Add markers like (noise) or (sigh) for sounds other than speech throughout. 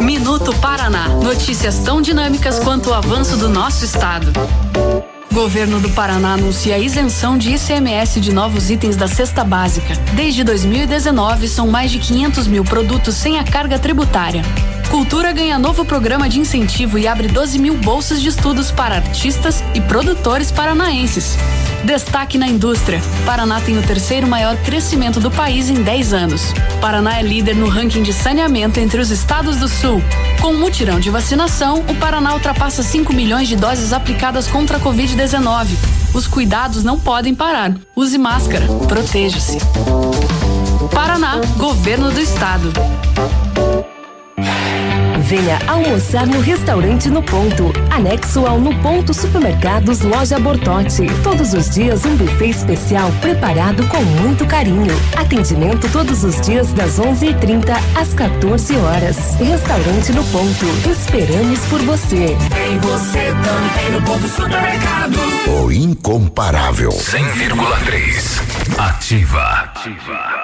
Minuto Paraná. Notícias tão dinâmicas quanto o avanço do nosso estado. Governo do Paraná anuncia a isenção de ICMS de novos itens da cesta básica. Desde 2019, são mais de 500 mil produtos sem a carga tributária. Cultura ganha novo programa de incentivo e abre 12 mil bolsas de estudos para artistas e produtores paranaenses. Destaque na indústria. Paraná tem o terceiro maior crescimento do país em 10 anos. Paraná é líder no ranking de saneamento entre os estados do Sul. Com o mutirão de vacinação, o Paraná ultrapassa 5 milhões de doses aplicadas contra a Covid-19. Os cuidados não podem parar. Use máscara. Proteja-se. Paraná, Governo do Estado. Venha almoçar no restaurante No Ponto, anexo ao No Ponto Supermercados Loja Bortote. Todos os dias um buffet especial preparado com muito carinho. Atendimento todos os dias das 11:30 às 14 horas. Restaurante No Ponto. Esperamos por você. Tem você também no Ponto Supermercados. O incomparável. 100,3. Ativa. Ativa.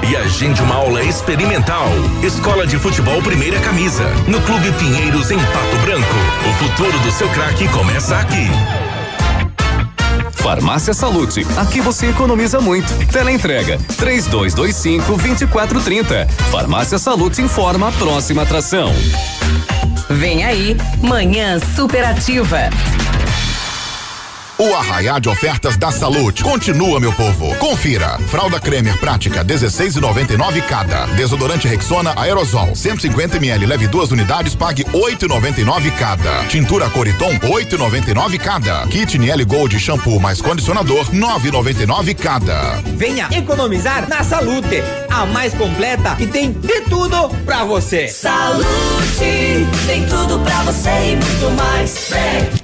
e agende uma aula experimental. Escola de Futebol Primeira Camisa, no Clube Pinheiros, em Pato Branco. O futuro do seu craque começa aqui. Farmácia Salute, aqui você economiza muito. Teleentrega, três dois, dois cinco, vinte e quatro, trinta. Farmácia Salute informa a próxima atração. Vem aí, Manhã Superativa. O arraiá de ofertas da Salute continua, meu povo. Confira. Fralda Cremer prática 16,99 cada. Desodorante Rexona aerosol 150 ml leve duas unidades pague 8,99 cada. Tintura Coriton 8,99 cada. Kit Niel Gold shampoo mais condicionador 9,99 cada. Venha economizar na Salute, a mais completa e tem de tudo pra você. Salute, tem tudo pra você e muito mais. Vem.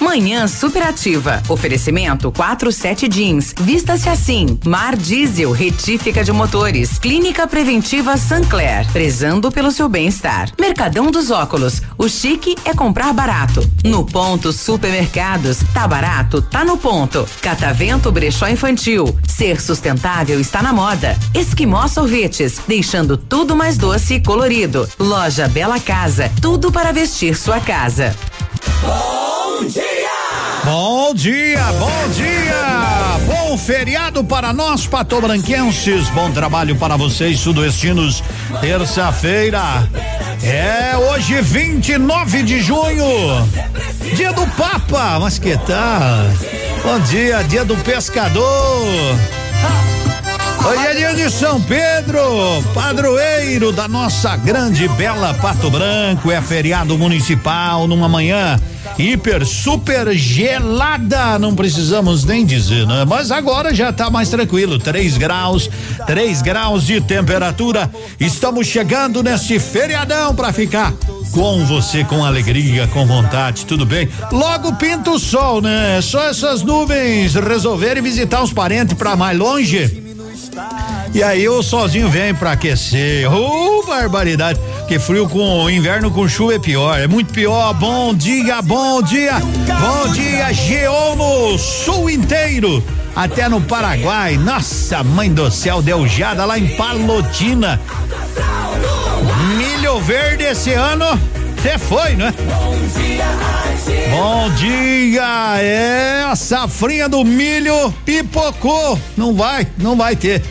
Manhã superativa. Oferecimento 47 jeans. Vista-se assim. Mar Diesel, retífica de motores. Clínica Preventiva Sancler. Prezando pelo seu bem-estar. Mercadão dos Óculos. O chique é comprar barato. No ponto Supermercados. Tá barato? Tá no ponto. Catavento Brechó Infantil. Ser sustentável está na moda. Esquimó Sorvetes. Deixando tudo mais doce e colorido. Loja Bela Casa. Tudo para vestir sua casa. Bom dia! Bom dia, bom dia! Bom feriado para nós, patobranquenses. Bom trabalho para vocês, sudoestinos. Terça-feira. É hoje, 29 de junho. Dia do Papa. Mas que tal? Bom dia, dia do pescador. Hoje é dia de São Pedro, padroeiro da nossa grande bela Pato Branco. É feriado municipal numa manhã hiper, super gelada. Não precisamos nem dizer, né? Mas agora já tá mais tranquilo. 3 graus, 3 graus de temperatura. Estamos chegando nesse feriadão para ficar com você, com alegria, com vontade, tudo bem? Logo pinta o sol, né? Só essas nuvens resolverem visitar os parentes para mais longe. E aí o solzinho vem pra aquecer. Oh, barbaridade. Que frio com inverno com chuva é pior. É muito pior. Bom dia, bom dia. Bom dia, Geou no sul inteiro. Até no Paraguai. Nossa, mãe do céu, deu geada lá em Palotina. Milho verde esse ano. Você foi, né? Bom dia, é a safrinha do milho pipocou. Não vai, não vai ter.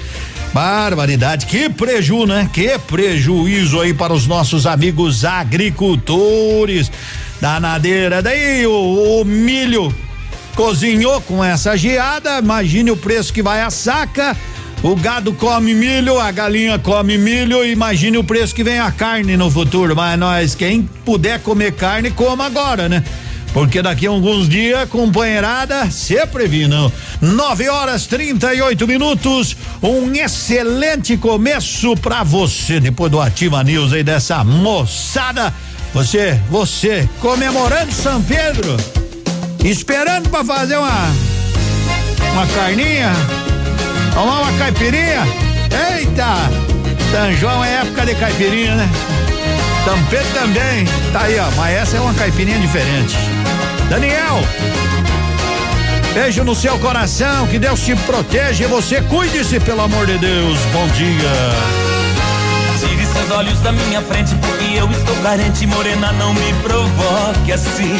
Barbaridade, que preju, né? Que prejuízo aí para os nossos amigos agricultores da nadeira. Daí o, o milho cozinhou com essa geada, imagine o preço que vai a saca. O gado come milho, a galinha come milho, imagine o preço que vem a carne no futuro. Mas nós, quem puder comer carne, coma agora, né? Porque daqui a alguns dias, companheirada, se previnam. 9 horas 38 minutos. Um excelente começo para você. Depois do Ativa News aí dessa moçada. Você, você, comemorando São Pedro. Esperando para fazer uma. Uma carninha. Tomar uma caipirinha. Eita! São João é época de caipirinha, né? Pedro também. Tá aí, ó. Mas essa é uma caipirinha diferente. Daniel, beijo no seu coração, que Deus te proteja e você cuide-se, pelo amor de Deus. Bom dia. Tire seus olhos da minha frente, porque eu estou carente, morena, não me provoque assim.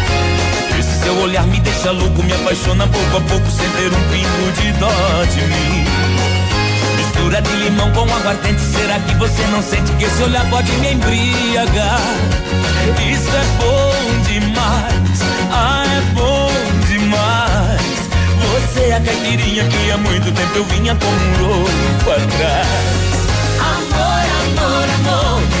Seu olhar me deixa louco, me apaixona pouco a pouco, sem ter um pingo de dó de mim. Mistura de limão com aguardente, será que você não sente que esse olhar pode me embriagar? Isso é bom demais, ah, é bom demais. Você é a caipirinha que há muito tempo eu vinha como um louco atrás. Amor, amor, amor,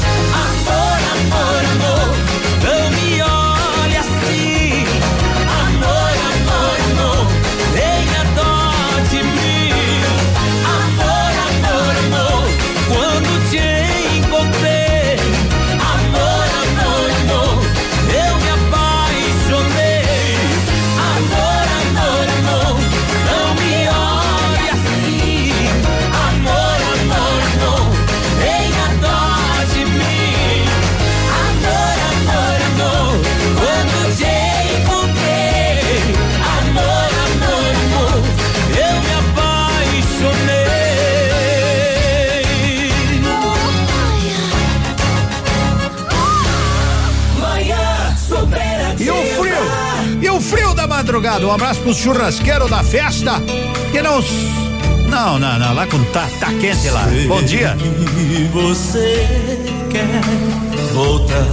Amor, amor, madrugada? Um abraço pro churrasqueiro da festa. Que não. Não, não, não. Lá quando tá, tá quente lá. Bom dia. Se você quer voltar,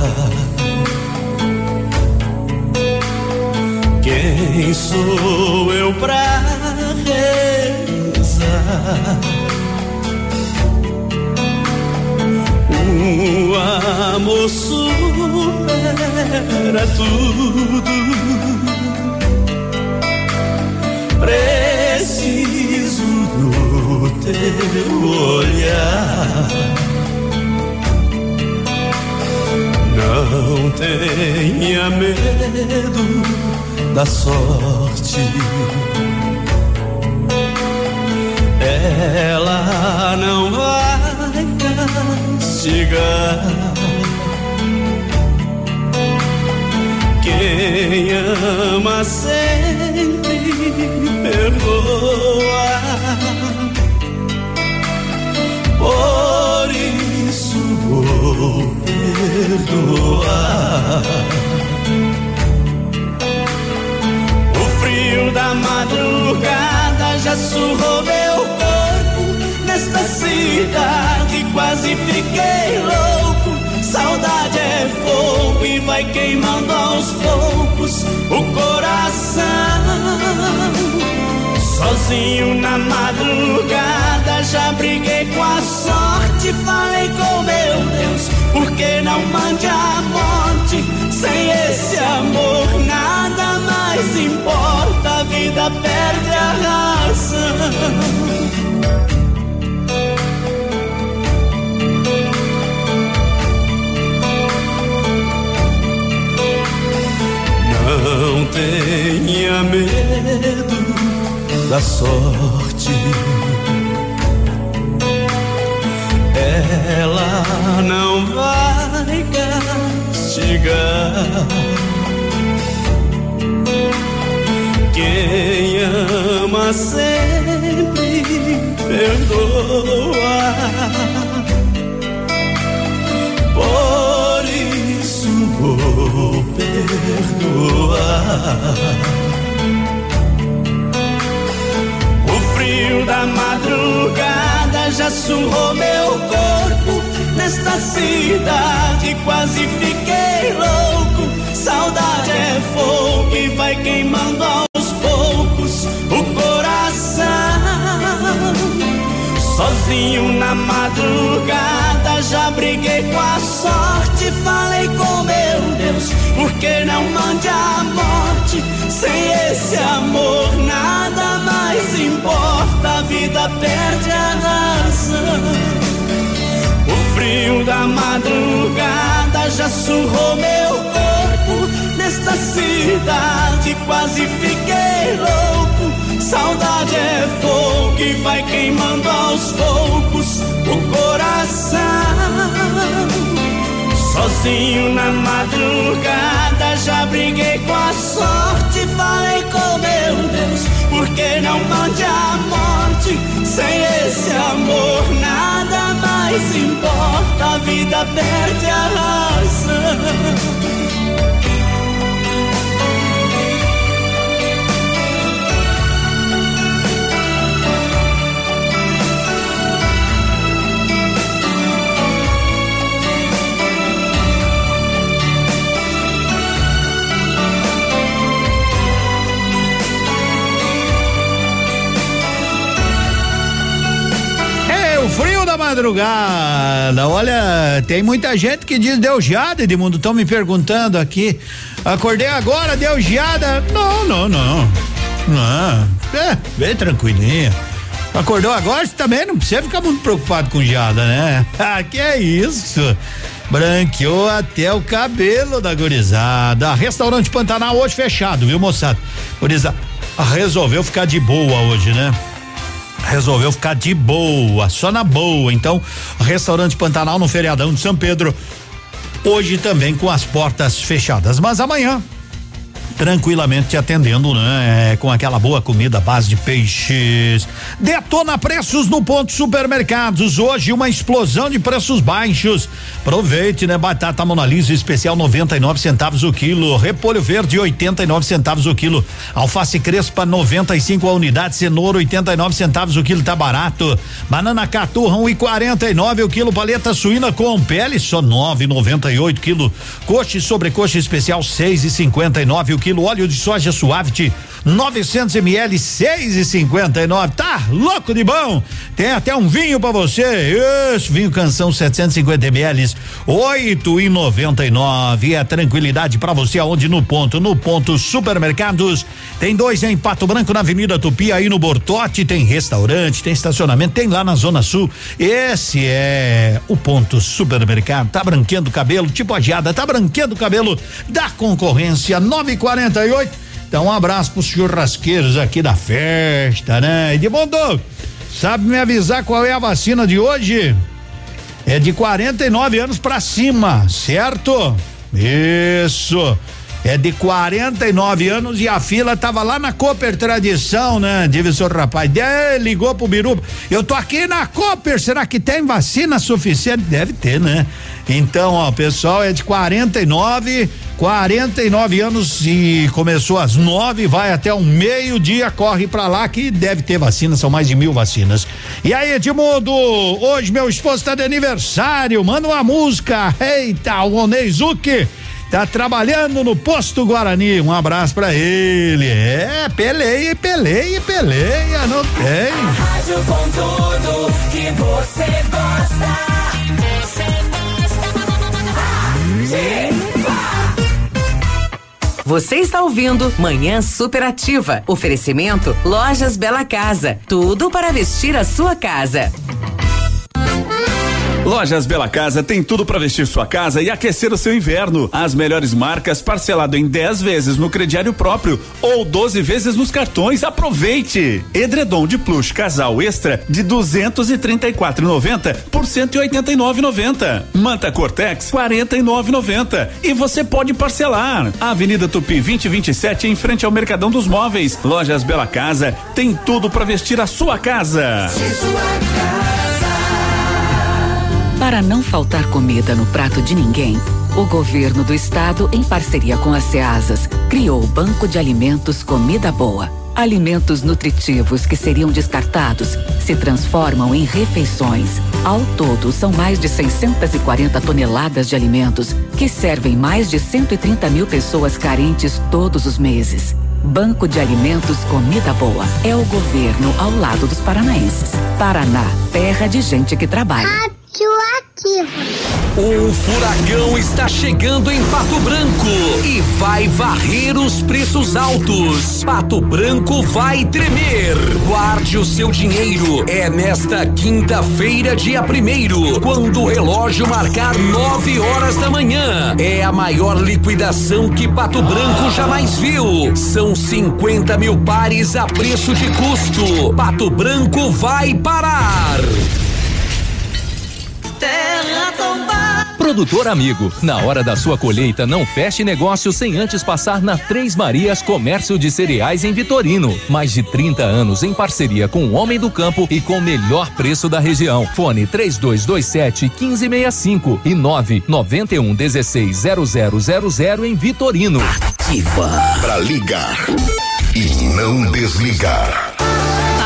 quem sou eu pra rezar? O amor supera tudo. Preciso do teu olhar. Não tenha medo da sorte. Ela não vai castigar. Quem ama sempre perdoa. Por isso vou perdoar. O frio da madrugada já surrou meu corpo. cidade, quase fiquei louco. Saudade é fogo e vai queimando aos poucos o coração. Sozinho na madrugada, já briguei com a sorte. Falei com meu Deus, por que não mande a morte? Sem esse amor, nada mais importa. A vida perde a razão. Não tenha medo da sorte. Ela não vai castigar. Quem ama sempre perdoa. Por isso vou perdoar. Frio da madrugada já surrou meu corpo. Nesta cidade quase fiquei louco. Saudade é fogo e vai queimando aos poucos o coração. Sozinho na madrugada já briguei com a sorte. Falei com meu Deus, por que não mande a morte? Sem esse amor nada mais importa. A vida perde a razão. O frio da madrugada já surrou meu corpo. Nesta cidade quase fiquei louco. Saudade é fogo que vai queimando aos poucos o coração. Sozinho na madrugada já briguei com a sorte. Falei com meu Deus, por que não mande a morte? Sem esse amor nada mais importa. A vida perde a razão. Madrugada. Olha, tem muita gente que diz deu geada, Edmundo. Estão me perguntando aqui. Acordei agora, deu geada. Não, não, não. Não. É, bem tranquilinha. Acordou agora, você também não precisa ficar muito preocupado com geada, né? (laughs) Ah, que é isso? Branqueou até o cabelo da gurizada. Restaurante Pantanal hoje fechado, viu, moçada? Gurizada resolveu ficar de boa hoje, né? Resolveu ficar de boa, só na boa. Então, restaurante Pantanal no feriadão de São Pedro, hoje também com as portas fechadas. Mas amanhã, tranquilamente te atendendo, né? É, com aquela boa comida à base de peixes. Detona preços no ponto supermercados. Hoje uma explosão de preços baixos. Aproveite, né? Batata Monalisa especial 99 centavos o quilo. Repolho verde 89 centavos o quilo. Alface crespa 95 a unidade. Cenoura 89 centavos o quilo, tá barato. Banana caturra 1 e 49 o quilo. Paleta suína com pele só 9,98 quilo. Coxa e sobrecoxa especial 6 e 59 o quilo. Óleo de soja suave 900 ml 6 e 59 Tá louco de bom? Tem até um vinho para você. Isso, vinho canção 750 ml 8 e 99 É tranquilidade para você aonde no ponto, no ponto supermercados. Tem dois em Pato Branco na Avenida Tupi aí no Bortote, tem restaurante, tem estacionamento, tem lá na Zona Sul. Esse é o ponto supermercado. Tá branqueando o cabelo, tipo a geada, tá branqueando o cabelo da concorrência 940 48. Então, um abraço pros churrasqueiros aqui da festa, né? Edmundo, sabe me avisar qual é a vacina de hoje? É de 49 anos pra cima, certo? Isso. É de 49 anos e a fila tava lá na Cooper Tradição, né? O rapaz. De, ligou pro Biruba. Eu tô aqui na Cooper, será que tem vacina suficiente? Deve ter, né? Então, ó, pessoal, é de 49 49 anos e começou às nove, vai até o meio-dia, corre pra lá que deve ter vacina, são mais de mil vacinas. E aí, Edmundo, hoje meu esposo tá de aniversário, manda uma música. Eita, o Oneizuki tá trabalhando no posto Guarani. Um abraço pra ele. É, peleia, peleia, peleia, não tem. Rádio com tudo que você gosta. Você está ouvindo Manhã Superativa. Oferecimento Lojas Bela Casa. Tudo para vestir a sua casa. Lojas Bela Casa tem tudo para vestir sua casa e aquecer o seu inverno. As melhores marcas parcelado em 10 vezes no crediário próprio ou 12 vezes nos cartões. Aproveite! Edredom de plush casal extra de 234,90 por 189,90. Manta Cortex 49,90 e você pode parcelar. Avenida Tupi 2027 em frente ao Mercadão dos Móveis. Lojas Bela Casa tem tudo para vestir a sua casa. Para não faltar comida no prato de ninguém, o governo do estado, em parceria com as SEASAS, criou o Banco de Alimentos Comida Boa. Alimentos nutritivos que seriam descartados se transformam em refeições. Ao todo, são mais de 640 toneladas de alimentos que servem mais de 130 mil pessoas carentes todos os meses. Banco de Alimentos Comida Boa. É o governo ao lado dos paranaenses. Paraná, terra de gente que trabalha. O furacão está chegando em Pato Branco e vai varrer os preços altos. Pato Branco vai tremer. Guarde o seu dinheiro. É nesta quinta-feira, dia primeiro, quando o relógio marcar nove horas da manhã. É a maior liquidação que Pato Branco jamais viu. São 50 mil pares a preço de custo. Pato Branco vai parar. Produtor amigo, na hora da sua colheita, não feche negócio sem antes passar na Três Marias Comércio de Cereais em Vitorino. Mais de 30 anos em parceria com o Homem do Campo e com o melhor preço da região. Fone 3227 1565 e 991 16 0000 em Vitorino. Pra ligar e não desligar.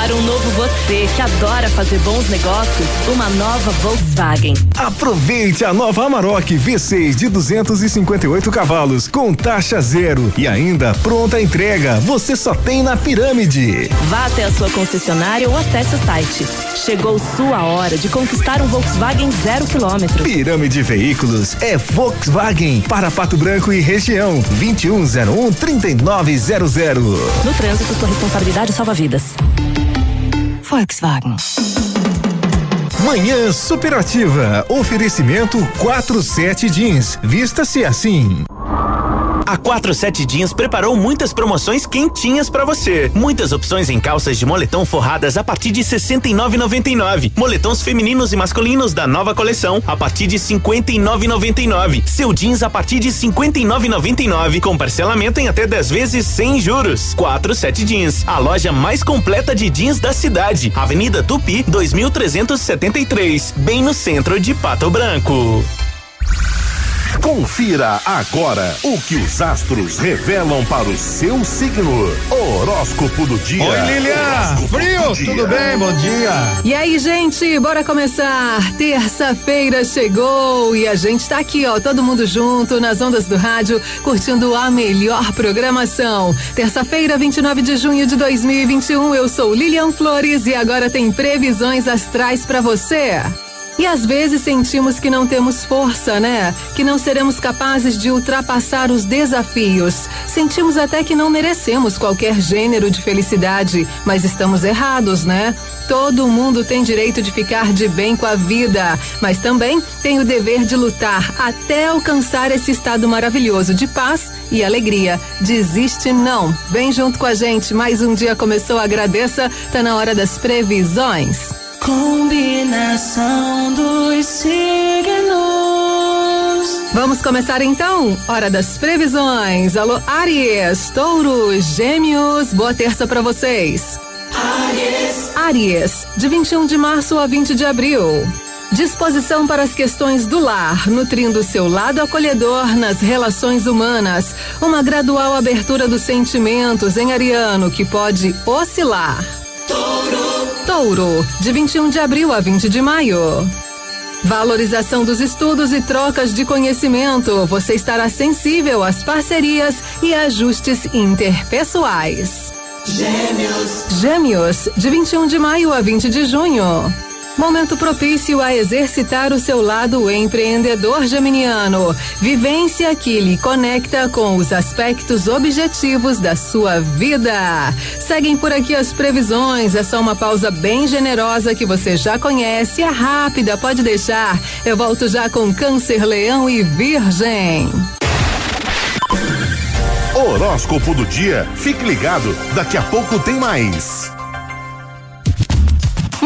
Para um novo você que adora fazer bons negócios, uma nova Volkswagen. Aproveite a nova Amarok V6 de 258 cavalos com taxa zero e ainda pronta entrega. Você só tem na Pirâmide. Vá até a sua concessionária ou acesse o site. Chegou sua hora de conquistar um Volkswagen zero quilômetro. Pirâmide Veículos é Volkswagen para Pato Branco e região. 2101 3900. No trânsito, sua responsabilidade salva vidas. Volkswagen. Manhã Superativa. Oferecimento 47 Jeans. Vista-se assim. A 47 Jeans preparou muitas promoções quentinhas pra você. Muitas opções em calças de moletom forradas a partir de 69,99. Moletons femininos e masculinos da nova coleção a partir de 59,99. Seu jeans a partir de 59,99 com parcelamento em até 10 vezes sem juros. 47 Jeans, a loja mais completa de jeans da cidade. Avenida Tupi, 2373, bem no centro de Pato Branco. Confira agora o que os astros revelam para o seu signo. Horóscopo do dia. Oi, Lilian! Frio, tudo bem? Bom dia. E aí, gente, bora começar. Terça-feira chegou e a gente tá aqui, ó, todo mundo junto nas ondas do rádio, curtindo a melhor programação. Terça-feira, 29 de junho de 2021, eu sou Lilian Flores e agora tem previsões astrais pra você. E às vezes sentimos que não temos força, né? Que não seremos capazes de ultrapassar os desafios. Sentimos até que não merecemos qualquer gênero de felicidade, mas estamos errados, né? Todo mundo tem direito de ficar de bem com a vida, mas também tem o dever de lutar até alcançar esse estado maravilhoso de paz e alegria. Desiste não. Vem junto com a gente. Mais um dia começou. Agradeça. Tá na hora das previsões. Combinação dos signos. Vamos começar então? Hora das previsões. Alô, Aries, Touro, Gêmeos, boa terça pra vocês. Aries, Aries, de 21 de março a 20 de abril. Disposição para as questões do lar, nutrindo seu lado acolhedor nas relações humanas. Uma gradual abertura dos sentimentos em Ariano que pode oscilar. Touro. De 21 de abril a 20 de maio. Valorização dos estudos e trocas de conhecimento. Você estará sensível às parcerias e ajustes interpessoais. Gêmeos. Gêmeos, de 21 de maio a 20 de junho. Momento propício a exercitar o seu lado empreendedor geminiano. Vivência que lhe conecta com os aspectos objetivos da sua vida. Seguem por aqui as previsões. É só uma pausa bem generosa que você já conhece. É rápida, pode deixar. Eu volto já com Câncer, Leão e Virgem. Horóscopo do dia. Fique ligado, daqui a pouco tem mais.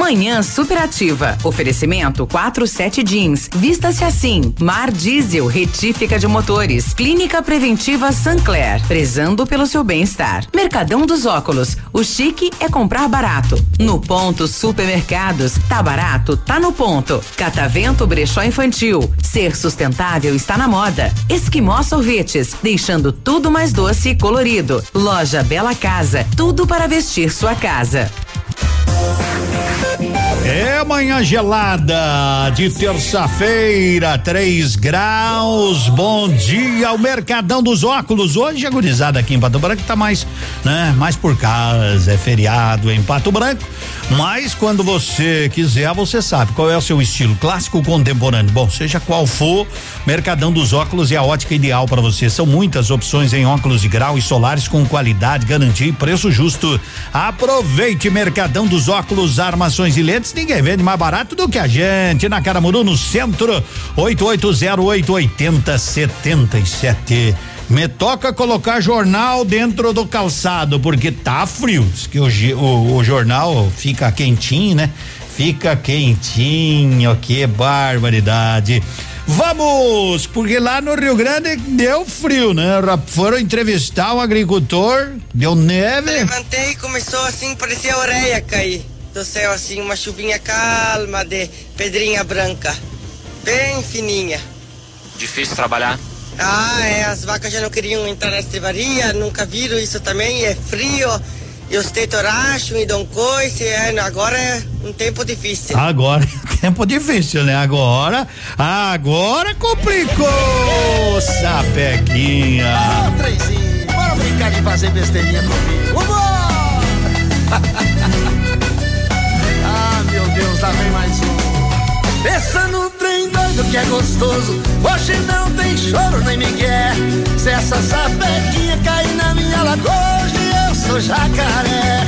Manhã superativa. Oferecimento 47 jeans. Vista-se assim. Mar Diesel, retífica de motores. Clínica Preventiva Sancler. Prezando pelo seu bem-estar. Mercadão dos Óculos. O chique é comprar barato. No ponto Supermercados. Tá barato? Tá no ponto. Catavento Brechó Infantil. Ser sustentável está na moda. Esquimó Sorvetes. Deixando tudo mais doce e colorido. Loja Bela Casa. Tudo para vestir sua casa. É manhã gelada de terça-feira, 3 graus. Bom dia, o Mercadão dos Óculos. Hoje a gurizada aqui em Pato Branco tá mais, né? Mais por casa, é feriado em Pato Branco. Mas quando você quiser, você sabe qual é o seu estilo, clássico ou contemporâneo. Bom, seja qual for, Mercadão dos Óculos é a ótica ideal para você. São muitas opções em óculos de grau e solares com qualidade, garantia e preço justo. Aproveite Mercadão dos Óculos, armações e lentes ninguém vende mais barato do que a gente. Na Caramuru, no centro, 88088077. Me toca colocar jornal dentro do calçado, porque tá frio. Diz que o, o, o jornal fica quentinho, né? Fica quentinho, que barbaridade. Vamos, porque lá no Rio Grande deu frio, né? Foram entrevistar um agricultor, deu neve. levantei e começou assim, parecia a orelha cair do céu assim, uma chuvinha calma de pedrinha branca, bem fininha. Difícil trabalhar? Ah, é, as vacas já não queriam entrar na estrivaria, nunca viram isso também, é frio, e os tetos racham e dão coice, é, agora é um tempo difícil. Agora é tempo difícil, né? Agora, agora complicou, sapequinha. Ô, oh, Trenzinho, bora brincar de fazer besteirinha comigo, vambora! (laughs) Deus, lá vem mais um. Pensa no trem doido que é gostoso. Hoje não tem choro nem migué. Se essa sapequinha cair na minha lagoa, hoje eu sou jacaré.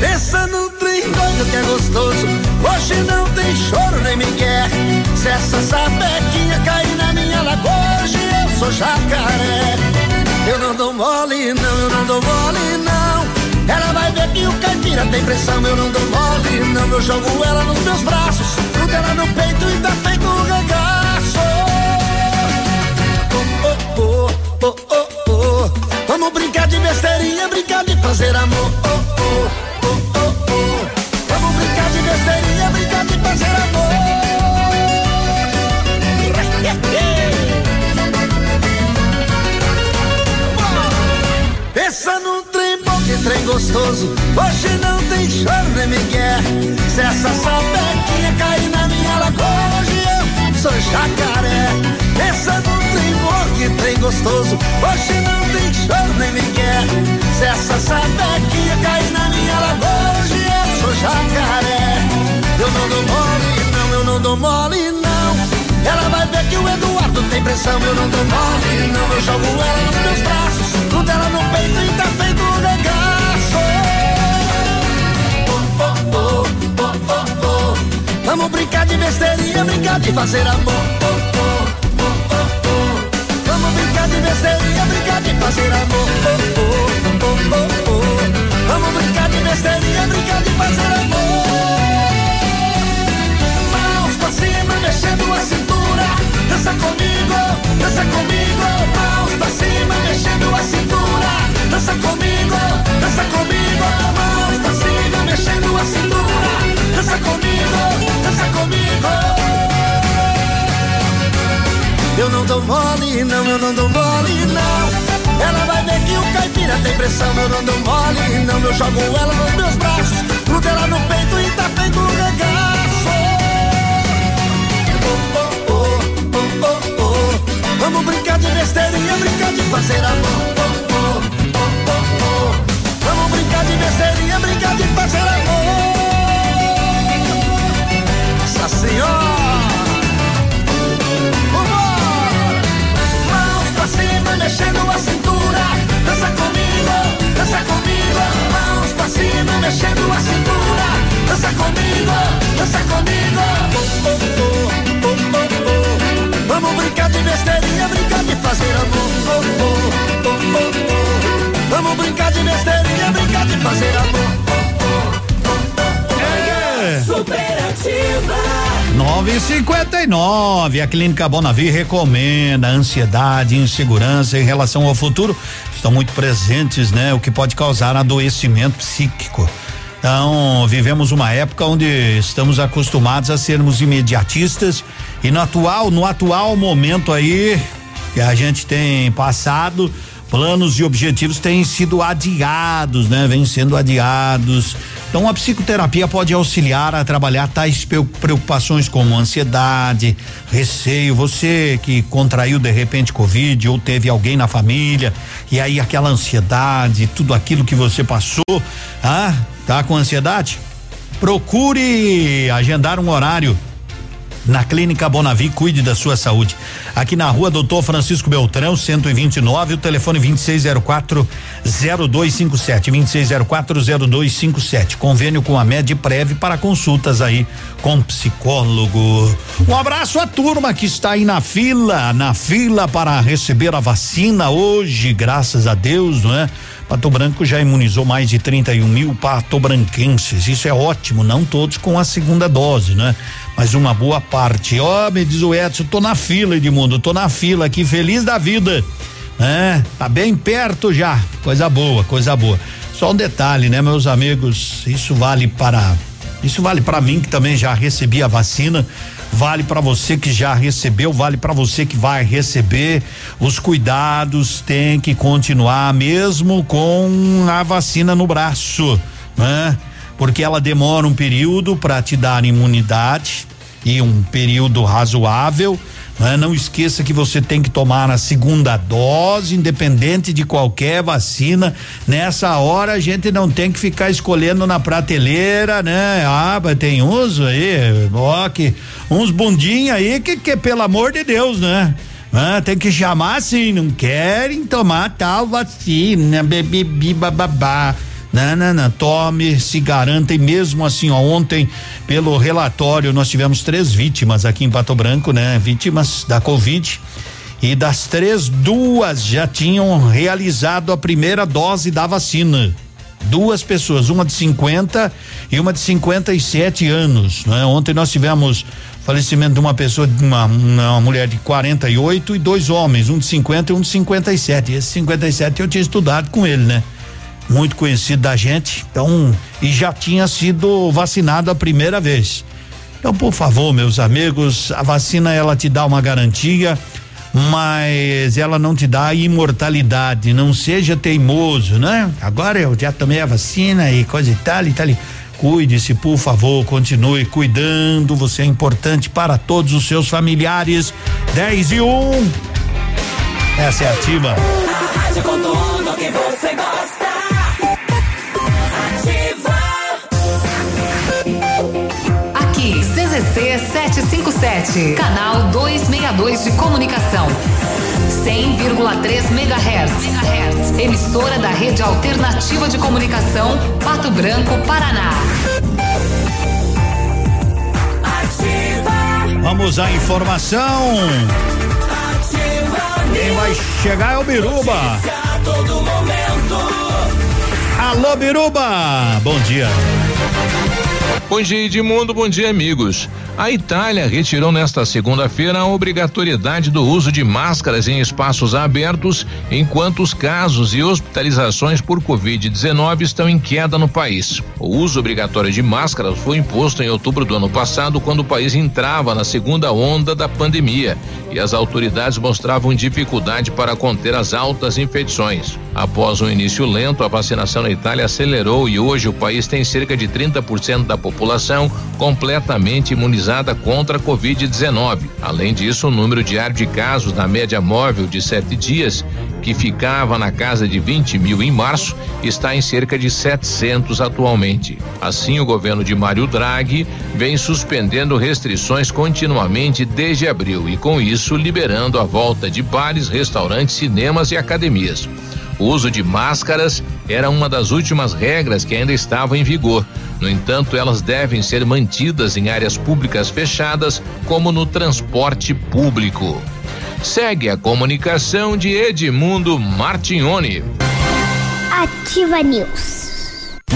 Pensa no trem doido que é gostoso. Hoje não tem choro nem migué. Se essa sapequinha cair na minha lagoa, hoje eu sou jacaré. Eu não dou mole, não, eu não dou mole, não. Ela vai ver que o caipira tem pressão, eu não dou mole, não, eu jogo ela nos meus braços, grudo ela no peito e tá feito um regaço. Oh, oh, oh, oh, oh, oh. Vamos brincar de besteirinha, brincar de fazer amor. Oh, oh, trem gostoso. Hoje não tem choro nem migué. Se essa sapequinha cair na minha lagoa, hoje eu sou jacaré. Pensa num trem que trem gostoso. Hoje não tem choro nem migué. Se essa sapequinha cair na minha lagoa, hoje eu sou jacaré. Eu não dou mole, não, eu não dou mole, não. Ela vai ver que o Eduardo tem pressão, eu não dou mole, não, eu jogo ela nos meus braços, tudo ela no peito e tá feito um Oh, oh, oh. Vamos brincar de besteirinha, brincar de fazer amor. Oh, oh, oh, oh, oh. Vamos brincar de besteirinha, brincar de fazer amor. Oh, oh, oh, oh, oh. Vamos brincar de besteirinha, brincar de fazer amor cima, mexendo a cintura. Dança comigo, dança comigo. Mãos pra cima, mexendo a cintura. Dança comigo, dança comigo, mão expansiva, mexendo a cintura. Dança comigo, dança comigo. Eu não dou mole, não, eu não dou mole, não. Ela vai ver que o caipira tem pressão, eu não dou mole, não. Eu jogo ela nos meus braços, grudo ela no peito e tá feito um regaço. Oh, oh, oh, oh, oh, oh. Vamos brincar de besteira e brincar de fazer amor. Oh, oh, oh, oh, oh. Vamos brincar de besteirinha, brincar de fazer amor. Nossa Senhora! mexendo a cintura. Dança comigo, dança comigo. Mãos pra cima, mexendo a cintura. Dança comigo, dança comigo. Oh, oh, oh, Vamos brincar de besteirinha, brincar de fazer amor. Vamos brincar de besteirinha, brincar de fazer amor. Superativa. 959. A Clínica Bonavi recomenda ansiedade, insegurança em relação ao futuro estão muito presentes, né? O que pode causar adoecimento psíquico. Então, vivemos uma época onde estamos acostumados a sermos imediatistas e no atual, no atual momento aí que a gente tem passado, planos e objetivos têm sido adiados, né? Vêm sendo adiados. Então a psicoterapia pode auxiliar a trabalhar tais preocupações como ansiedade, receio, você que contraiu de repente covid ou teve alguém na família e aí aquela ansiedade, tudo aquilo que você passou, ah, tá com ansiedade? Procure agendar um horário na Clínica Bonavi, cuide da sua saúde. Aqui na rua Doutor Francisco Beltrão, 129, o telefone 2604 0257. 2604 0257. Convênio com a Medprev para consultas aí com psicólogo. Um abraço à turma que está aí na fila, na fila para receber a vacina hoje, graças a Deus, não é? Pato Branco já imunizou mais de 31 mil patobranquenses. Isso é ótimo, não todos com a segunda dose, né? Mas uma boa parte. Ó, oh, me diz o Edson, tô na fila, Edmundo, tô na fila aqui, feliz da vida. É, tá bem perto já. Coisa boa, coisa boa. Só um detalhe, né, meus amigos? Isso vale para. Isso vale para mim que também já recebi a vacina vale para você que já recebeu, vale para você que vai receber. Os cuidados têm que continuar mesmo com a vacina no braço, né? Porque ela demora um período para te dar imunidade e um período razoável né? Não esqueça que você tem que tomar a segunda dose, independente de qualquer vacina. Nessa hora a gente não tem que ficar escolhendo na prateleira, né? Ah, tem uns aí, ó, que, uns bundinhos aí que, que pelo amor de Deus, né? Ah, tem que chamar assim, não querem tomar tal vacina, bebi, bababá. Não, não, não. Tome, se garantem mesmo assim, ó, ontem, pelo relatório, nós tivemos três vítimas aqui em Pato Branco, né? Vítimas da Covid. E das três, duas já tinham realizado a primeira dose da vacina. Duas pessoas, uma de 50 e uma de 57 anos. Né? Ontem nós tivemos falecimento de uma pessoa, de uma, uma mulher de 48 e dois homens, um de 50 e um de 57. Esse 57 eu tinha estudado com ele, né? Muito conhecido da gente, então, e já tinha sido vacinado a primeira vez. Então, por favor, meus amigos, a vacina ela te dá uma garantia, mas ela não te dá imortalidade. Não seja teimoso, né? Agora eu já tomei a vacina e coisa e tal e tal. Cuide-se, por favor, continue cuidando. Você é importante para todos os seus familiares. 10 e 1. Um. Essa é ativa. A rádio que você gosta. CZC 757, canal 262 de comunicação. 100,3 MHz. Emissora da Rede Alternativa de Comunicação, Pato Branco, Paraná. Ativa. Vamos à informação. Ativa. Quem vai chegar é o Biruba. Alô, Biruba. Bom dia. Bom dia, Edmundo. Bom dia, amigos. A Itália retirou nesta segunda-feira a obrigatoriedade do uso de máscaras em espaços abertos, enquanto os casos e hospitalizações por Covid-19 estão em queda no país. O uso obrigatório de máscaras foi imposto em outubro do ano passado, quando o país entrava na segunda onda da pandemia e as autoridades mostravam dificuldade para conter as altas infecções. Após um início lento, a vacinação na Itália acelerou e hoje o país tem cerca de 30% da população completamente imunizada contra a Covid-19. Além disso, o número diário de casos na média móvel de sete dias, que ficava na casa de 20 mil em março, está em cerca de 700 atualmente. Assim, o governo de Mário Draghi vem suspendendo restrições continuamente desde abril e, com isso, liberando a volta de bares, restaurantes, cinemas e academias. O uso de máscaras era uma das últimas regras que ainda estavam em vigor. No entanto, elas devem ser mantidas em áreas públicas fechadas, como no transporte público. Segue a comunicação de Edmundo Martignoni. Ativa News.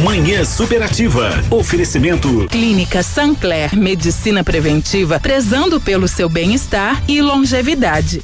Manhã Superativa. Oferecimento. Clínica Sancler, medicina preventiva, prezando pelo seu bem-estar e longevidade.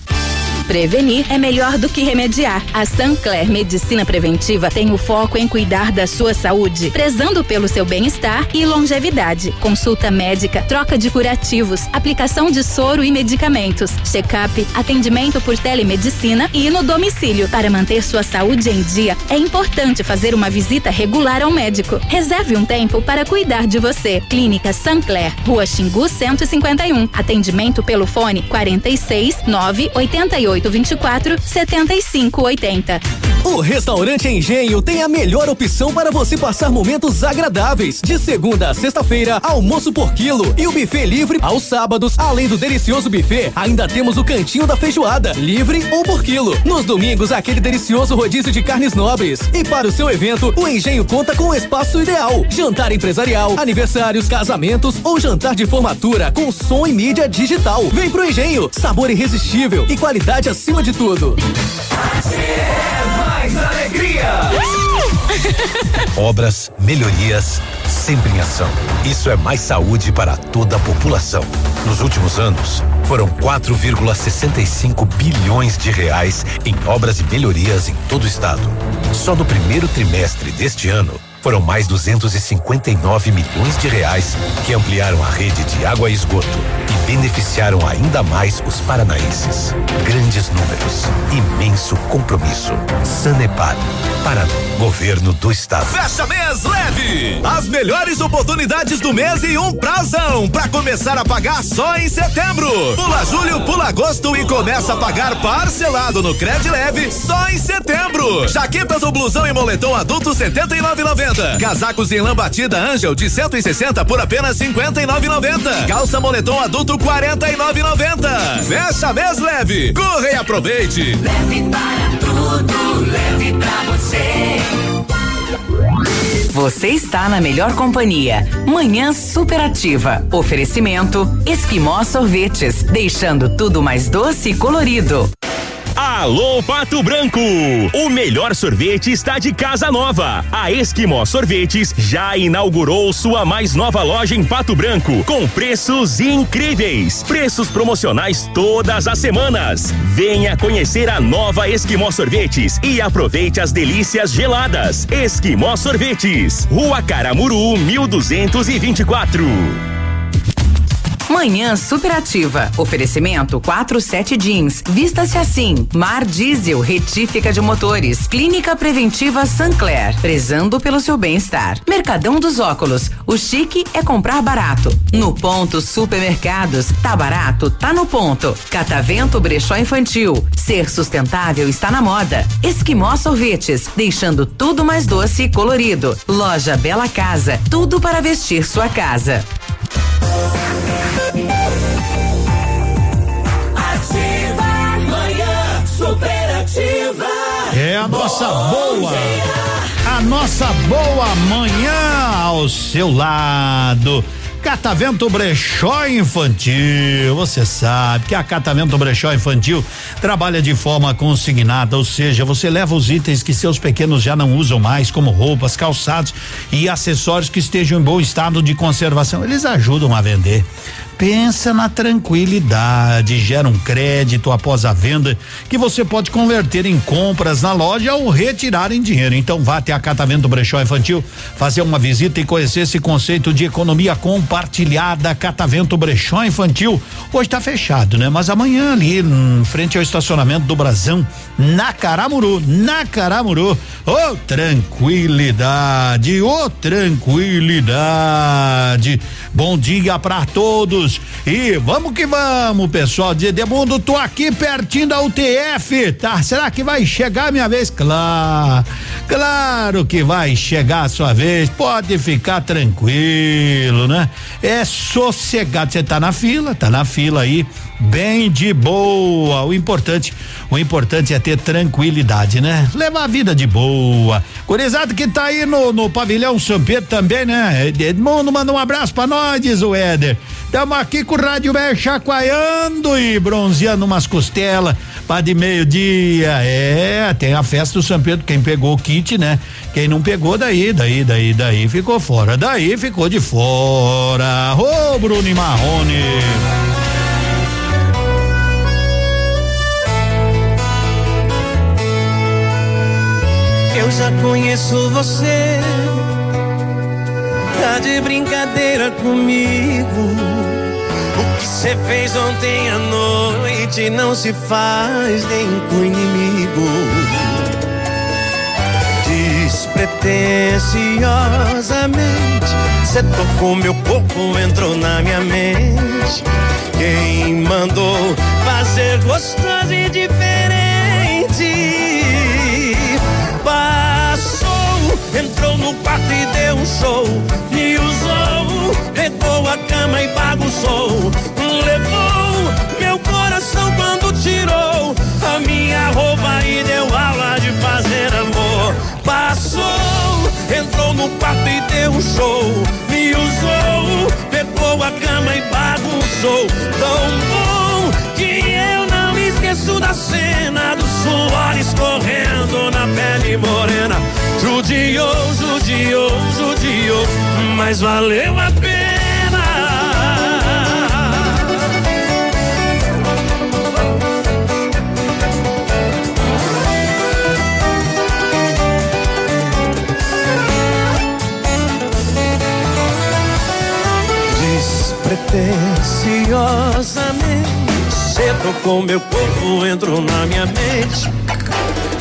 Prevenir é melhor do que remediar. A Sancler Medicina Preventiva tem o foco em cuidar da sua saúde, prezando pelo seu bem-estar e longevidade. Consulta médica, troca de curativos, aplicação de soro e medicamentos, check-up, atendimento por telemedicina e no domicílio. Para manter sua saúde em dia, é importante fazer uma visita regular ao médico. Reserve um tempo para cuidar de você. Clínica Sancler, Rua Xingu 151. Atendimento pelo fone 46 988 3824 7580. O Restaurante Engenho tem a melhor opção para você passar momentos agradáveis. De segunda a sexta-feira, almoço por quilo e o buffet livre aos sábados. Além do delicioso buffet, ainda temos o cantinho da feijoada, livre ou por quilo. Nos domingos, aquele delicioso rodízio de carnes nobres. E para o seu evento, o Engenho conta com o espaço ideal: jantar empresarial, aniversários, casamentos ou jantar de formatura com som e mídia digital. Vem pro Engenho, sabor irresistível e qualidade acima de tudo. É mais alegria! Obras, melhorias, sempre em ação. Isso é mais saúde para toda a população. Nos últimos anos, foram 4,65 bilhões de reais em obras e melhorias em todo o estado. Só no primeiro trimestre deste ano, foram mais 259 milhões de reais que ampliaram a rede de água e esgoto e beneficiaram ainda mais os paranaenses. Grandes números, imenso compromisso. Sanepar, Paraná, Governo do Estado. Fecha mês leve! As melhores oportunidades do mês e um prazão para começar a pagar só em setembro. Pula julho, pula agosto e começa a pagar parcelado no Cred Leve só em setembro. Jaquetas ou blusão e moletom adulto 79,90. Casacos em lã batida Angel de 160 por apenas 59,90. Calça moletom adulto 49,90. Fecha mês leve. Corre e aproveite. Leve para tudo, leve pra você. Você está na melhor companhia. Manhã superativa. Oferecimento Esquimó Sorvetes, deixando tudo mais doce e colorido. Alô Pato Branco! O melhor sorvete está de casa nova. A Esquimó Sorvetes já inaugurou sua mais nova loja em Pato Branco, com preços incríveis. Preços promocionais todas as semanas. Venha conhecer a nova Esquimó Sorvetes e aproveite as delícias geladas. Esquimó Sorvetes, Rua Caramuru, 1224. Manhã superativa. Oferecimento 47 jeans. Vista-se assim. Mar Diesel, retífica de motores. Clínica Preventiva Sancler. Prezando pelo seu bem-estar. Mercadão dos óculos. O chique é comprar barato. No ponto supermercados. Tá barato? Tá no ponto. Catavento Brechó Infantil. Ser sustentável está na moda. Esquimó Sorvetes. Deixando tudo mais doce e colorido. Loja Bela Casa. Tudo para vestir sua casa. Manhã Superativa. É a nossa boa. dia. A nossa boa manhã ao seu lado. Catavento Brechó Infantil. Você sabe que a Catavento Brechó Infantil trabalha de forma consignada, ou seja, você leva os itens que seus pequenos já não usam mais, como roupas, calçados e acessórios que estejam em bom estado de conservação. Eles ajudam a vender. Pensa na tranquilidade, gera um crédito após a venda que você pode converter em compras na loja ou retirar em dinheiro. Então vá até a Catavento Brechó Infantil, fazer uma visita e conhecer esse conceito de economia compartilhada. Catavento Brechó Infantil. Hoje está fechado, né? Mas amanhã ali, em frente ao estacionamento do Brasão, na Caramuru, na Caramuru. Ô oh, tranquilidade, ô oh, tranquilidade. Bom dia para todos e vamos que vamos, pessoal de Edemundo, tô aqui pertinho da UTF, tá? Será que vai chegar a minha vez? Claro, claro que vai chegar a sua vez, pode ficar tranquilo, né? É sossegado, você tá na fila, tá na fila aí, bem de boa. O importante, o importante é ter tranquilidade, né? Levar a vida de boa. Curizado que tá aí no, no pavilhão Pedro também, né? Edmundo manda um abraço pra nós, diz o Éder. Tamo aqui com o rádio velho chacoalhando e bronzeando umas costelas para de meio-dia. É, tem a festa do São Pedro. Quem pegou o kit, né? Quem não pegou, daí, daí, daí, daí ficou fora. Daí ficou de fora. Ô, Bruno e Marrone. Eu já conheço você, tá de brincadeira comigo. O que você fez ontem à noite não se faz nem com inimigo. Despretensiosamente, você tocou meu corpo, entrou na minha mente. Quem mandou fazer gostoso e diferente? E. Me usou, pegou a cama e bagunçou. Levou meu coração quando tirou a minha roupa e deu aula de fazer amor. Passou, entrou no quarto e deu um show. Me usou, pegou a cama e bagunçou. Tão bom que eu não esqueço da cena do suor escorrendo na pele morena. Judiou, judiou, judiou, mas valeu a pena. Despretensiosamente, cedo com meu corpo entrou na minha mente.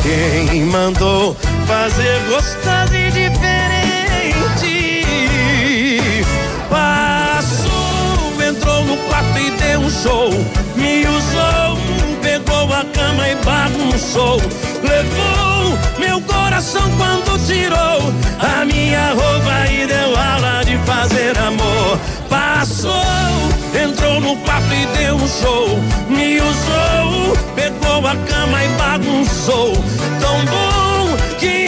Quem mandou fazer gostoso e diferente. Passou, entrou no quarto e deu um show. Me usou, pegou a cama e bagunçou. Levou meu coração quando tirou a minha roupa e deu aula de fazer amor. Passou, entrou no quarto e deu um show. Me usou, pegou a cama e bagunçou. Tão bom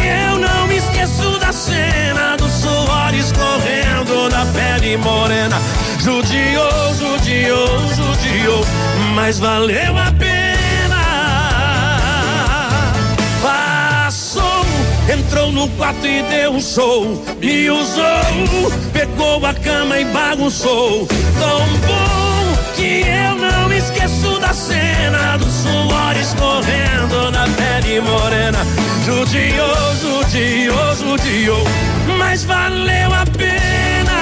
eu não me esqueço da cena do suor escorrendo na pele morena. Judiou, judiou, judiou, mas valeu a pena. Passou, entrou no quarto e deu um show. Me usou, pegou a cama e bagunçou. Tão bom que eu não me esqueço da cena do suor escorrendo na pele morena. Judiou, judiou, judiou, mas valeu a pena.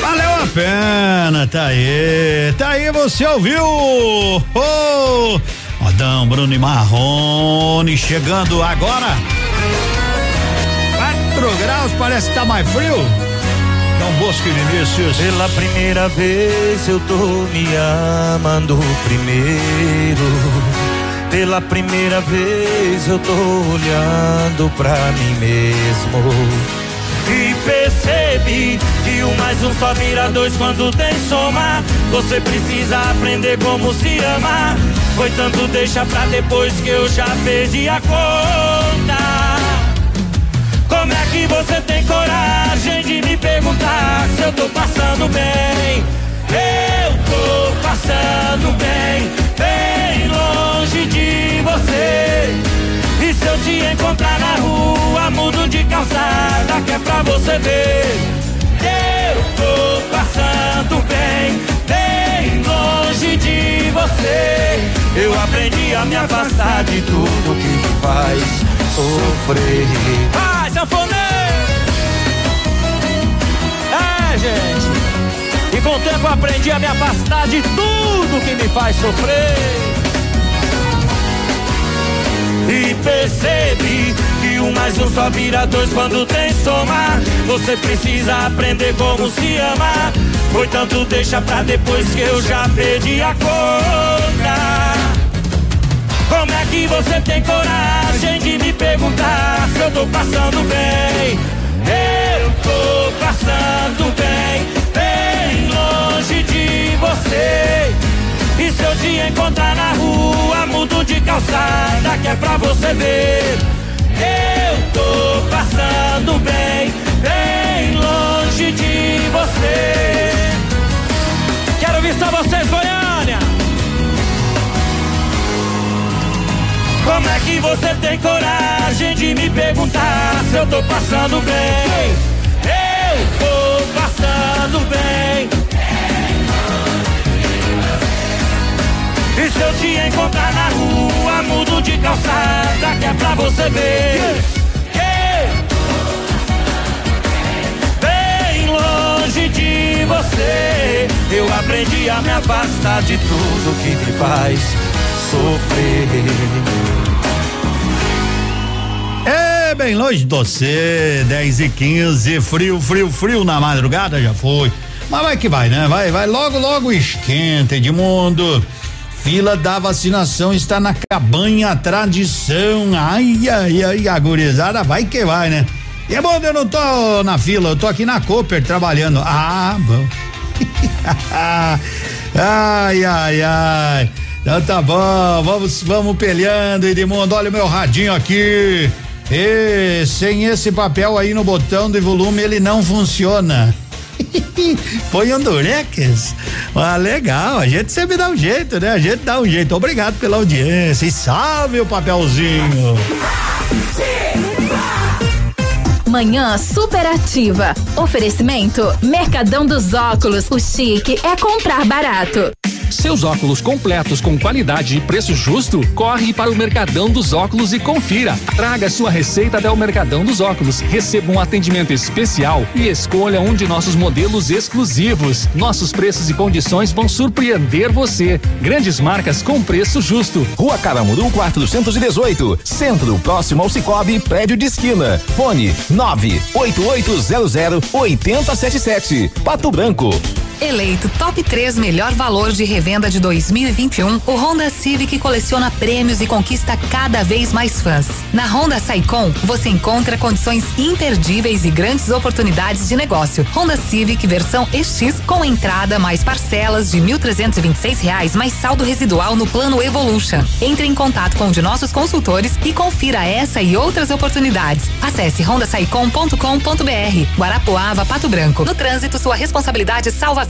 Valeu a pena, tá aí, tá aí, você ouviu? Oh, Adão, Bruno e Marrone chegando agora. 4 graus, parece que tá mais frio. Dom Bosco e Vinícius. Pela primeira vez eu tô me amando primeiro. Pela primeira vez eu tô olhando pra mim mesmo. E percebi que um mais um só vira dois quando tem soma. Você precisa aprender como se ama. Foi tanto deixa pra depois que eu já perdi a cor. Que você tem coragem de me perguntar se eu tô passando bem? Eu tô passando bem, bem longe de você. E se eu te encontrar na rua, mudo de calçada, que é pra você ver. Eu tô passando bem, bem longe de você. Eu aprendi a me afastar de tudo que me faz sofrer. Vai, sanfoneiro! É, gente. E com o tempo aprendi a me afastar de tudo que me faz sofrer. E percebi que um mais um só vira dois quando tem soma. Você precisa aprender como se ama. Foi tanto deixa pra depois que eu já perdi a conta. Como é que você tem coragem de me perguntar se eu tô passando bem? Tô passando bem, bem longe de você. E se eu te encontrar na rua, mudo de calçada, que é pra você ver. Eu tô passando bem, bem longe de você. Quero ouvir só vocês, Goiânia. Como é que você tem coragem de me perguntar se eu tô passando bem? Passando bem. E se eu te encontrar na rua, mudo de calçada, que é pra você ver. Bem longe de você, eu aprendi a me afastar de tudo que me faz sofrer. Bem longe de você, 10 e 15, frio, frio, frio na madrugada já foi. Mas vai que vai, né? Vai, vai, logo, logo esquenta, Edmundo. Fila da vacinação está na cabanha tradição. Ai, ai, ai, a vai que vai, né? E é bom, eu não tô na fila, eu tô aqui na Cooper trabalhando. Ah, bom. (laughs) ai, ai, ai. Então tá bom, vamos, vamos peleando, Edmundo. Olha o meu radinho aqui. E sem esse papel aí no botão de volume, ele não funciona. (laughs) Põe um durex. Ah, legal, a gente sempre dá um jeito, né? A gente dá um jeito. Obrigado pela audiência e salve o papelzinho. Manhã superativa. Oferecimento Mercadão dos Óculos. O chique é comprar barato. Seus óculos completos com qualidade e preço justo? Corre para o Mercadão dos Óculos e confira. Traga sua receita até o Mercadão dos Óculos. Receba um atendimento especial e escolha um de nossos modelos exclusivos. Nossos preços e condições vão surpreender você. Grandes marcas com preço justo. Rua Caramuru 418, Centro, próximo ao Cicobi, prédio de esquina. Fone 98800 8077. Pato Branco. Eleito top 3 melhor valor de revenda de 2021, o Honda Civic coleciona prêmios e conquista cada vez mais fãs. Na Honda Saicom, você encontra condições imperdíveis e grandes oportunidades de negócio. Honda Civic versão EX com entrada mais parcelas de 1.326 reais mais saldo residual no plano Evolution. Entre em contato com um de nossos consultores e confira essa e outras oportunidades. Acesse hondasaicom.com.br. Guarapuava, Pato Branco. No trânsito, sua responsabilidade salva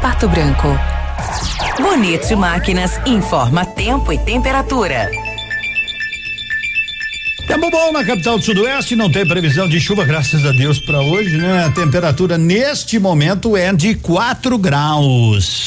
Pato Branco. Bonito Máquinas informa tempo e temperatura. Tempo bom na capital do Sudoeste, não tem previsão de chuva, graças a Deus, para hoje, né? A temperatura neste momento é de 4 graus.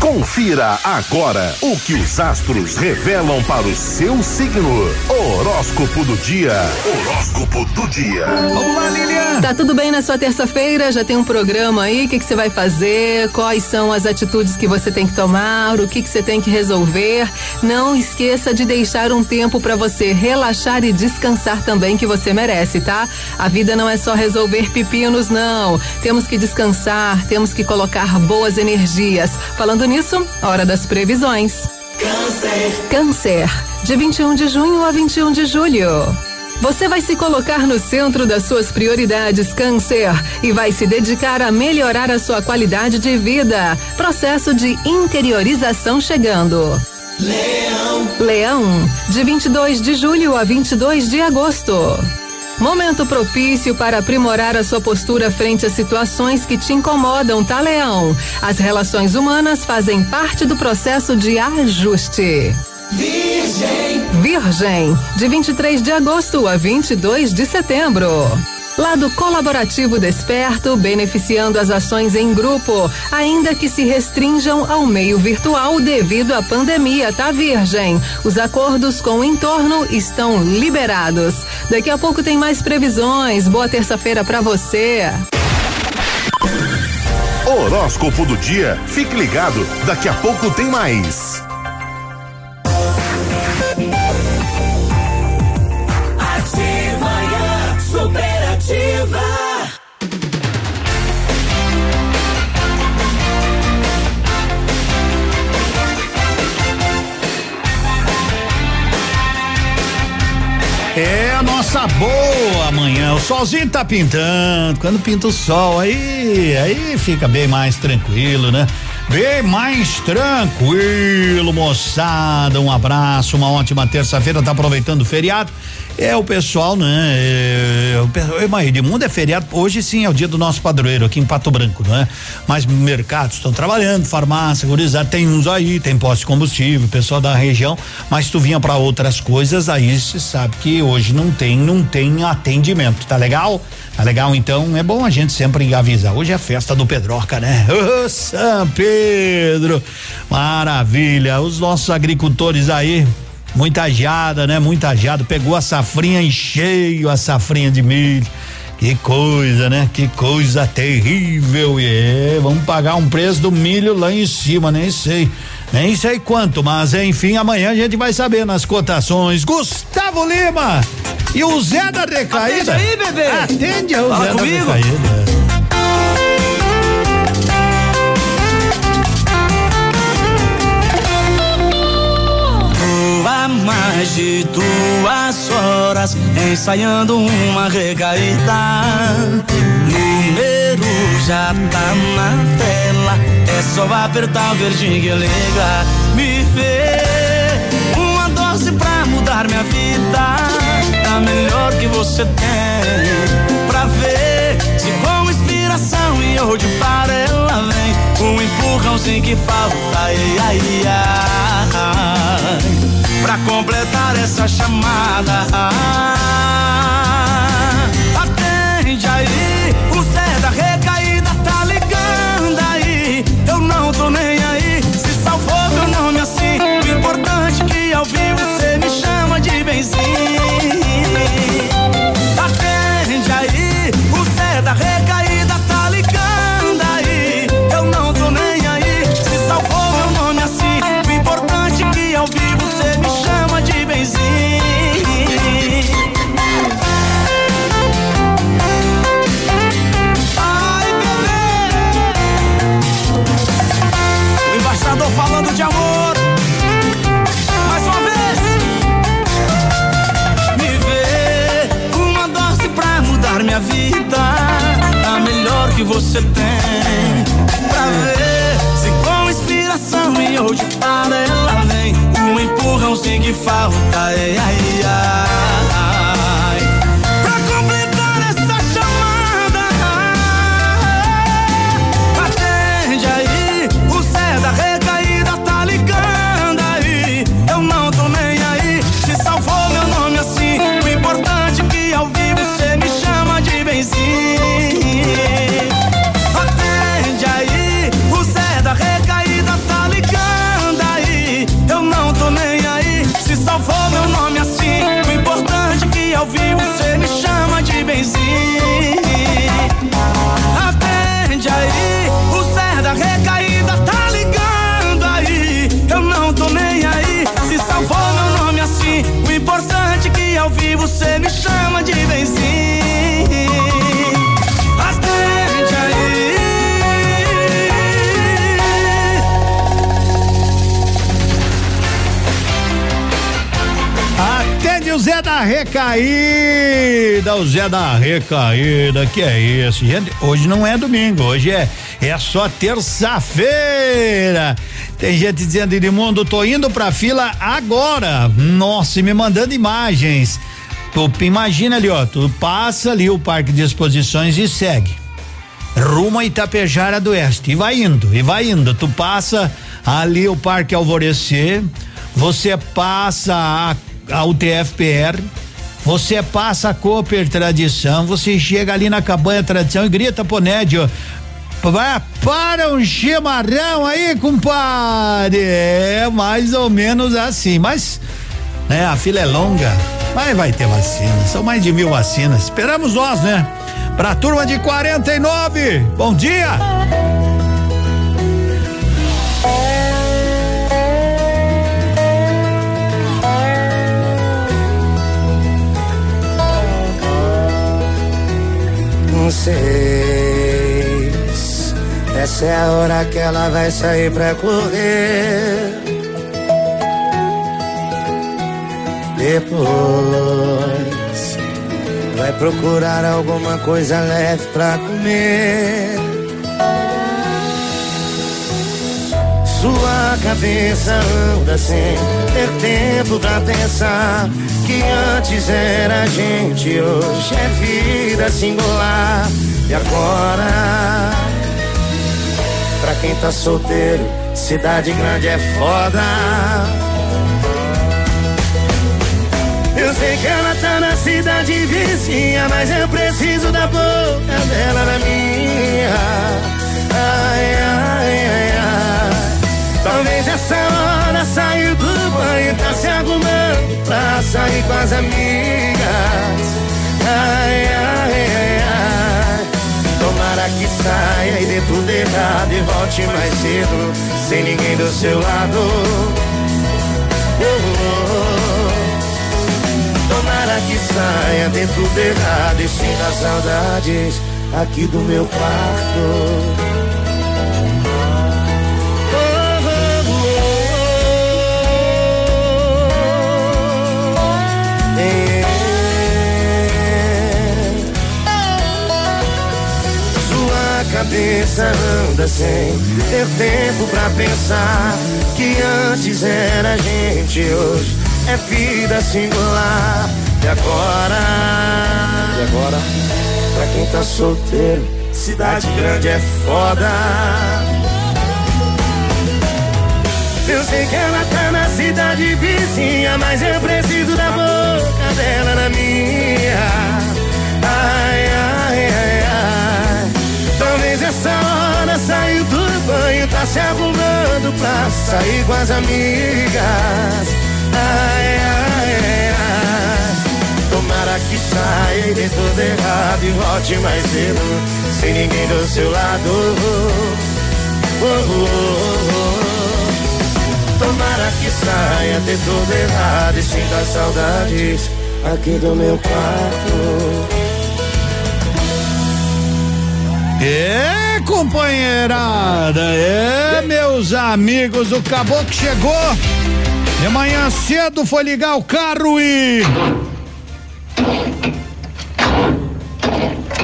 Confira agora o que os astros revelam para o seu signo. Horóscopo do dia. Horóscopo do dia. Vamos lá, Lilian. Tá tudo bem na sua terça-feira? Já tem um programa aí? O que que você vai fazer? Quais são as atitudes que você tem que tomar? O que que você tem que resolver? Não esqueça de deixar um tempo para você relaxar e descansar também que você merece, tá? A vida não é só resolver pepinos, não. Temos que descansar, temos que colocar boas energias. Falando nisso, hora das previsões. Câncer. Câncer, de 21 de junho a 21 de julho. Você vai se colocar no centro das suas prioridades, Câncer, e vai se dedicar a melhorar a sua qualidade de vida. Processo de interiorização chegando. Leão. Leão, de 22 de julho a 22 de agosto. Momento propício para aprimorar a sua postura frente a situações que te incomodam, tá, Leão? As relações humanas fazem parte do processo de ajuste. Virgem. Virgem, de 23 de agosto a 22 de setembro. Lado colaborativo desperto, beneficiando as ações em grupo, ainda que se restringam ao meio virtual devido à pandemia, tá, Virgem? Os acordos com o entorno estão liberados. Daqui a pouco tem mais previsões. Boa terça-feira para você. Horóscopo do dia. Fique ligado, daqui a pouco tem mais. A nossa boa manhã. O solzinho tá pintando. Quando pinta o sol, aí, aí fica bem mais tranquilo, né? Bem mais tranquilo, moçada. Um abraço, uma ótima terça-feira. Tá aproveitando o feriado. É o pessoal, né? É, o pe- Mas Edmundo é feriado. Hoje sim é o dia do nosso padroeiro aqui em Pato Branco, não é? Mas mercados estão trabalhando, farmácia, gurizada, tem uns aí, tem posto de combustível, pessoal da região. Mas tu vinha para outras coisas, aí você sabe que hoje não tem, não tem atendimento, tá legal? Tá legal, então é bom a gente sempre avisar. Hoje é festa do Pedroca, né? (laughs) Ô, São Pedro! Maravilha! Os nossos agricultores aí, muita geada, né? Muita geada. Pegou a safrinha em cheio, a safrinha de milho. Que coisa, né? Que coisa terrível. E é, vamos pagar um preço do milho lá em cima, nem sei. Nem sei quanto, mas enfim, amanhã a gente vai saber nas cotações. Gustavo Lima e o Zé da Recaída. Atende aí, bebê. Atende o Fala Zé comigo. da Recaída. Mais de duas horas ensaiando uma recaída. Número já tá na tela, é só apertar o verdinho que liga. Me vê uma dose pra mudar minha vida. A melhor que você tem com inspiração e hoje para ela vem um empurrãozinho que falta. Ai, ai, ai, pra completar essa chamada. você tem Pra ver se com inspiração e ou de parada ela vem Um empurrãozinho que falta, ei, ai, aí. Recaída, o Zé da Recaída, que é isso, gente? Hoje não é domingo, hoje é é só terça-feira. Tem gente dizendo, Edmundo, tô indo pra fila agora. Nossa, e me mandando imagens. Tu imagina ali, ó, tu passa ali o parque de exposições e segue. Rumo a Itapejara do Oeste. E vai indo, e vai indo. Tu passa ali o Parque Alvorecer, você passa a, a UTFPR, você passa a Cooper Tradição, você chega ali na Cabanha Tradição e grita pro Nédio. "Pá, Para um chimarrão aí, compadre. É mais ou menos assim, mas né, a fila é longa, mas vai ter vacina. São mais de mil vacinas. Esperamos nós, né? Pra turma de 49. Bom dia. Essa é a hora que ela vai sair pra correr. Depois vai procurar alguma coisa leve pra comer. Sua cabeça anda sem ter tempo pra pensar que antes era gente, hoje é vida singular. E agora, pra quem tá solteiro, cidade grande é foda. Eu sei que ela tá na cidade vizinha, mas eu preciso da boca dela na minha. Ai, ai, ai, ai. Talvez essa hora saiu do pra sair com as amigas. Ai, ai, ai, ai. Tomara que saia e dê tudo errado e volte mais cedo, sem ninguém do seu lado. Oh, oh, oh. Tomara que saia, dê tudo errado e sinta saudades aqui do meu quarto. Cabeça anda sem ter tempo pra pensar que antes era gente, hoje é vida singular. E agora? E agora? Pra quem tá solteiro, cidade grande é foda. Eu sei que ela tá na cidade vizinha, mas eu preciso da se arrumando pra sair com as amigas. Ai, ai, ai. Tomara que saia e dê tudo errado e volte mais cedo, sem ninguém do seu lado. Oh, oh, oh, oh. Tomara que saia, dê tudo errado e sinta saudades aqui do meu quarto. É, companheirada, é, meus amigos, o caboclo chegou. De manhã cedo foi ligar o carro e.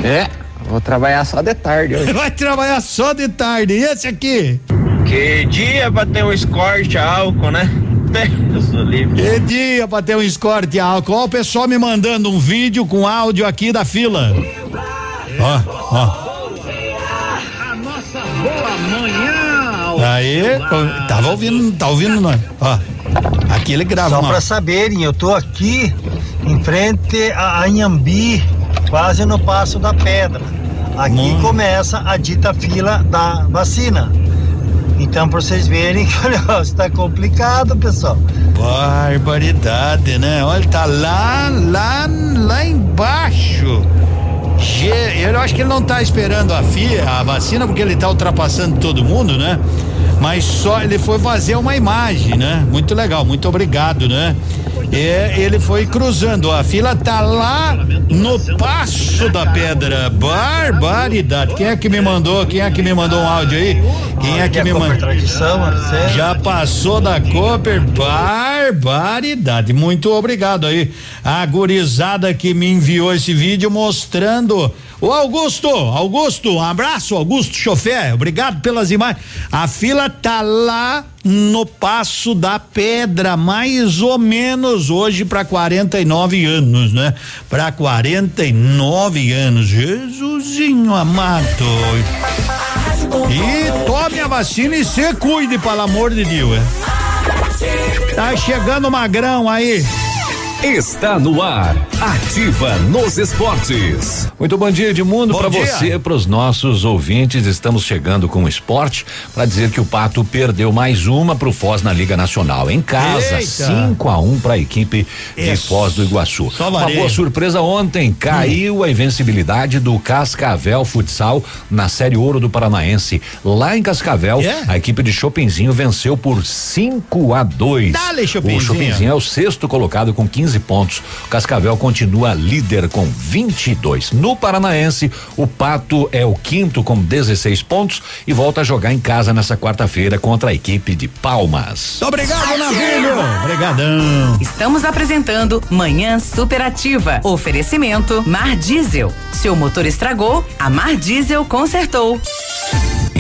É, vou trabalhar só de tarde hoje. (laughs) Vai trabalhar só de tarde. E esse aqui? Que dia pra ter um escorte a álcool, né? (laughs) Deus do livre. Que dia pra ter um escorte a álcool. Ó, o pessoal me mandando um vídeo com áudio aqui da fila. Ó, ó. Aí, tava ouvindo, tá ouvindo nós. Ó, aqui ele grava. Só pra saberem, eu tô aqui em frente a Anhambi, quase no Passo da Pedra. Aqui começa a dita fila da vacina. Então, pra vocês verem (laughs) que o negócio tá complicado, pessoal. Barbaridade, né? Olha, tá lá, lá, lá embaixo. Eu acho que ele não tá esperando a FIA, a vacina, porque ele tá ultrapassando todo mundo, né? Mas só ele foi fazer uma imagem, né? Muito legal, muito obrigado, né? É, ele foi cruzando, a fila tá lá no passo da pedra. Barbaridade. Quem é que me mandou? Quem é que me mandou um áudio aí? Quem é que me mandou? Já passou da Cooper, barbaridade. Muito obrigado aí. A gurizada que me enviou esse vídeo mostrando. O Augusto, Augusto, um abraço, Augusto Chofé, obrigado pelas imagens. A fila tá lá no Passo da Pedra, mais ou menos hoje para 49 anos, né? Para 49 anos. Jesusinho amado. E tome a vacina e se cuide, pelo amor de Deus. É. Tá chegando o magrão aí. Está no ar. Ativa nos esportes. Muito bom dia, Edmundo, para você, para os nossos ouvintes. Estamos chegando com o esporte para dizer que o Pato perdeu mais uma para o Foz na Liga Nacional. Em casa, Eita. 5 a 1 para a equipe de Isso. Foz do Iguaçu. Só uma varejo. boa surpresa ontem, caiu a invencibilidade do Cascavel Futsal na Série Ouro do Paranaense. Lá em Cascavel, É? a equipe de Chopinzinho venceu por 5 a 2. Dale, O Chopinzinho. Chopinzinho é o sexto colocado com 15 pontos. O Cascavel continua líder com 22. No Paranaense, o Pato é o quinto com 16 pontos e volta a jogar em casa nessa quarta-feira contra a equipe de Palmas. Obrigado, Navilho. Obrigadão. Estamos apresentando Manhã Superativa. Oferecimento Mar Diesel. Seu motor estragou, a Mar Diesel consertou.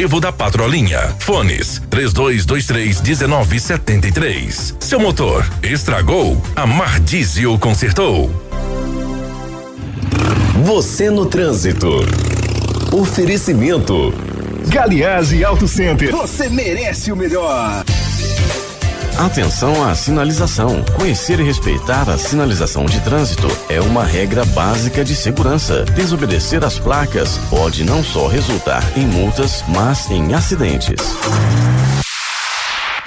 trevo da Patrolinha. Fones 3223 1973. Seu motor estragou? A Mar Diesel consertou. Você no trânsito. Oferecimento. Galiase Auto Center. Você merece o melhor. Atenção à sinalização. Conhecer e respeitar a sinalização de trânsito é uma regra básica de segurança. Desobedecer às placas pode não só resultar em multas, mas em acidentes.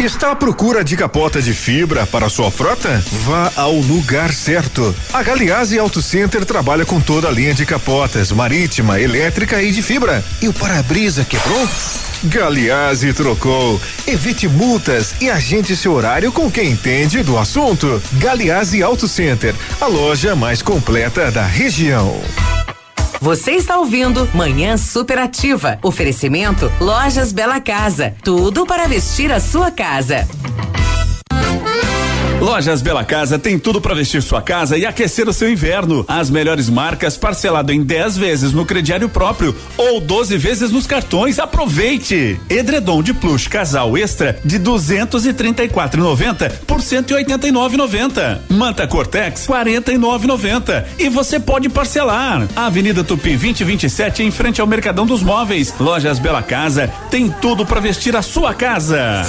Está à procura de capota de fibra para sua frota? Vá ao lugar certo. A Galiase Auto Center trabalha com toda a linha de capotas, marítima, elétrica e de fibra. E o para-brisa quebrou? Galiase trocou. Evite multas e agende seu horário com quem entende do assunto. Galiase Auto Center, a loja mais completa da região. Você está ouvindo Manhã Superativa. Oferecimento Lojas Bela Casa. Tudo para vestir a sua casa. Lojas Bela Casa tem tudo para vestir sua casa e aquecer o seu inverno. As melhores marcas parcelado em 10 vezes no crediário próprio ou 12 vezes nos cartões. Aproveite! Edredom de plush casal extra de 234,90 por 189,90. Manta Cortex 49,90 e você pode parcelar. Avenida Tupi 2027 em frente ao Mercadão dos Móveis. Lojas Bela Casa tem tudo para vestir a sua casa.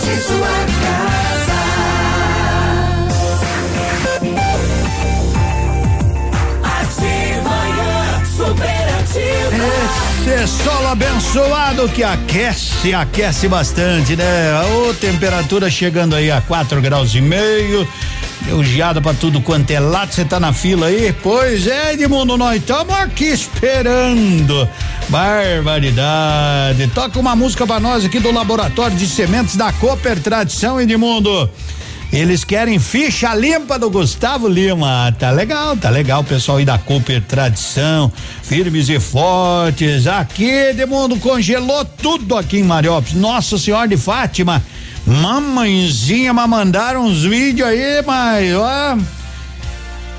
Esse solo abençoado que aquece, aquece bastante, né? Ô, temperatura chegando aí a 4 graus e meio. Deu geada pra tudo quanto é lado, você tá na fila aí? Pois é, Edmundo, nós estamos aqui esperando Barbaridade. Toca uma música pra nós aqui do Laboratório de Sementes da Cooper Tradição Edmundo. Eles querem ficha limpa do Gustavo Lima. Tá legal, tá legal, pessoal aí da Cooper Tradição, firmes e fortes. Aqui, Edmundo, congelou tudo aqui em Mariópolis. Nossa Senhora de Fátima. Mamãezinha, mas mandaram uns vídeos aí, mas ó.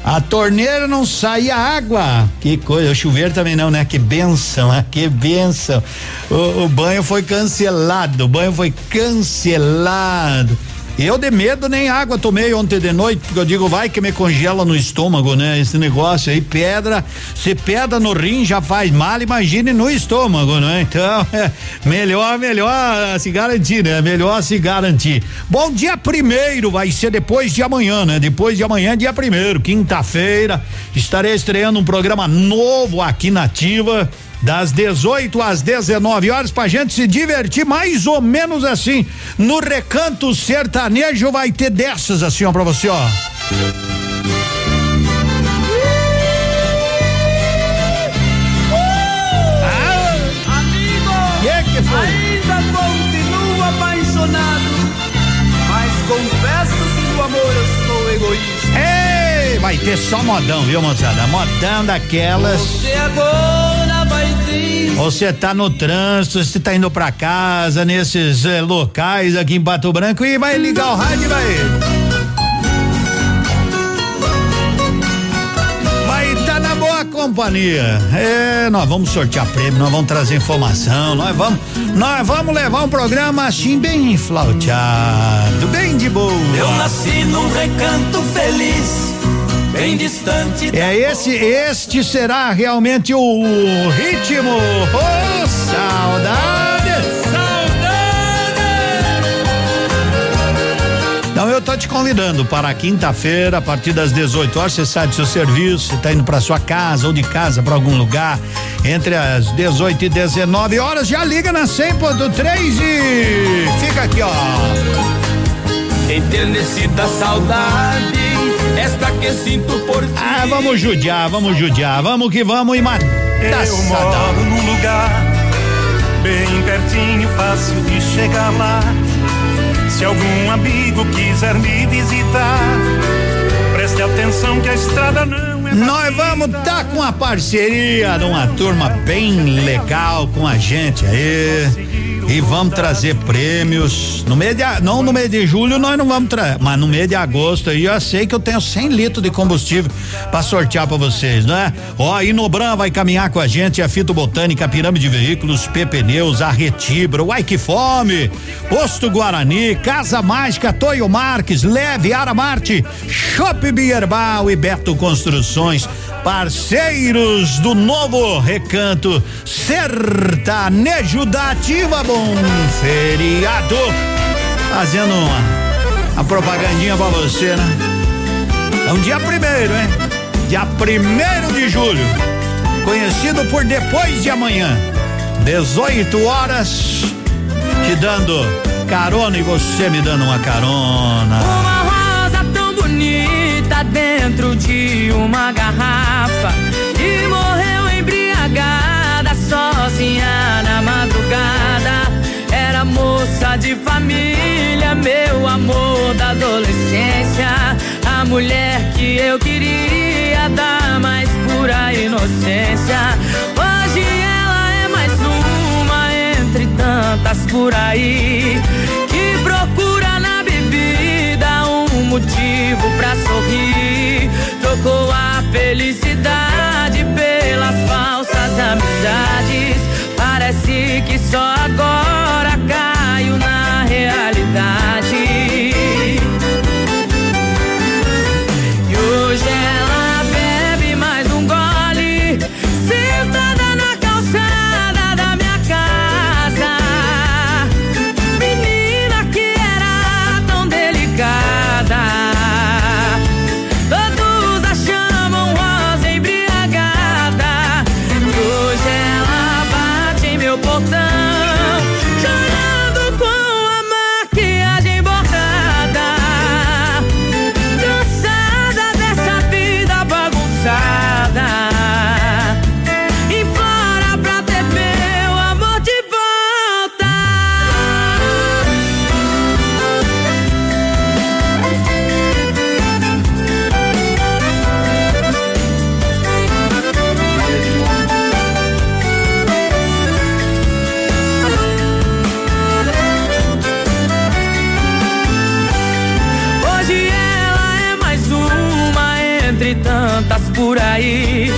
A torneira não saía água. Que coisa, o chuveiro também não, né? Que benção, né? Que benção. O, o banho foi cancelado, o banho foi cancelado. Eu de medo nem água tomei ontem de noite, porque eu digo, vai que me congela no estômago, né? Esse negócio aí, pedra, se pedra no rim já faz mal, imagine no estômago, né? Então, (laughs) é melhor, melhor se garantir, né? Melhor se garantir. Bom, dia primeiro vai ser depois de amanhã, né? Depois de amanhã, dia primeiro, quinta-feira, estarei estreando um programa novo aqui na Ativa das 18 às 19 horas pra gente se divertir mais ou menos assim. No recanto sertanejo vai ter dessas assim, ó, pra você, ó. Foi? ainda continuo apaixonado, mas confesso que no amor eu sou egoísta. Ei, vai ter só modão, viu, moçada? Modão daquelas. Você agora ter Você tá no trânsito, você tá indo pra casa, nesses eh, locais aqui em Pato Branco e vai ligar o rádio vai. Vai tá na boa companhia. É, nós vamos sortear prêmio, nós vamos trazer informação, nós vamos, nós vamos levar um programa assim bem flauteado, bem de boa. Eu nasci num recanto feliz, bem distante É esse, este será realmente o, ritmo. Oh, saudade! Então eu tô te convidando para quinta-feira, a partir das 18 horas, você sai do seu serviço, você tá indo para sua casa ou de casa para algum lugar, entre as 18 e 19 horas, já liga na 100.3 e fica aqui, ó. Enternecida saudade, esta que sinto por ti. Ah, vamos judiar, vamos judiar, vamos que vamos e mata. Eu moro num lugar bem pertinho, fácil de chegar lá. Se algum amigo quiser me visitar, preste atenção que a estrada não é. Nós vamos tá com a parceria de uma turma bem legal com a gente aí. E vamos trazer prêmios. No mês de, não no mês de julho nós não vamos trazer, mas no mês de agosto aí eu sei que eu tenho 100 litros de combustível para sortear para vocês, né? Ó, Inobran vai caminhar com a gente, a Fito Botânica, Pirâmide de Veículos, PP Pneus, a Retibra, o Ike Fome, Posto Guarani, Casa Mágica, Toyo Marques, Leve, Aramarte, Shop Bierbal e Beto Construções, parceiros do novo recanto sertanejo da ativa, bom feriado. Fazendo uma, uma propagandinha pra você, né? É um dia primeiro, hein? Dia primeiro de julho, conhecido por depois de amanhã, 18 horas, te dando carona e você me dando uma carona. Uma rosa tão bonita dentro de uma garrafa e morreu embriagada sozinha na madrugada. Moça de família, meu amor da adolescência, a mulher que eu queria dar mais pura inocência. Hoje ela é mais uma entre tantas por aí que procura na bebida um motivo pra sorrir. Trocou a felicidade pelas falsas amizades. Parece que só agora aí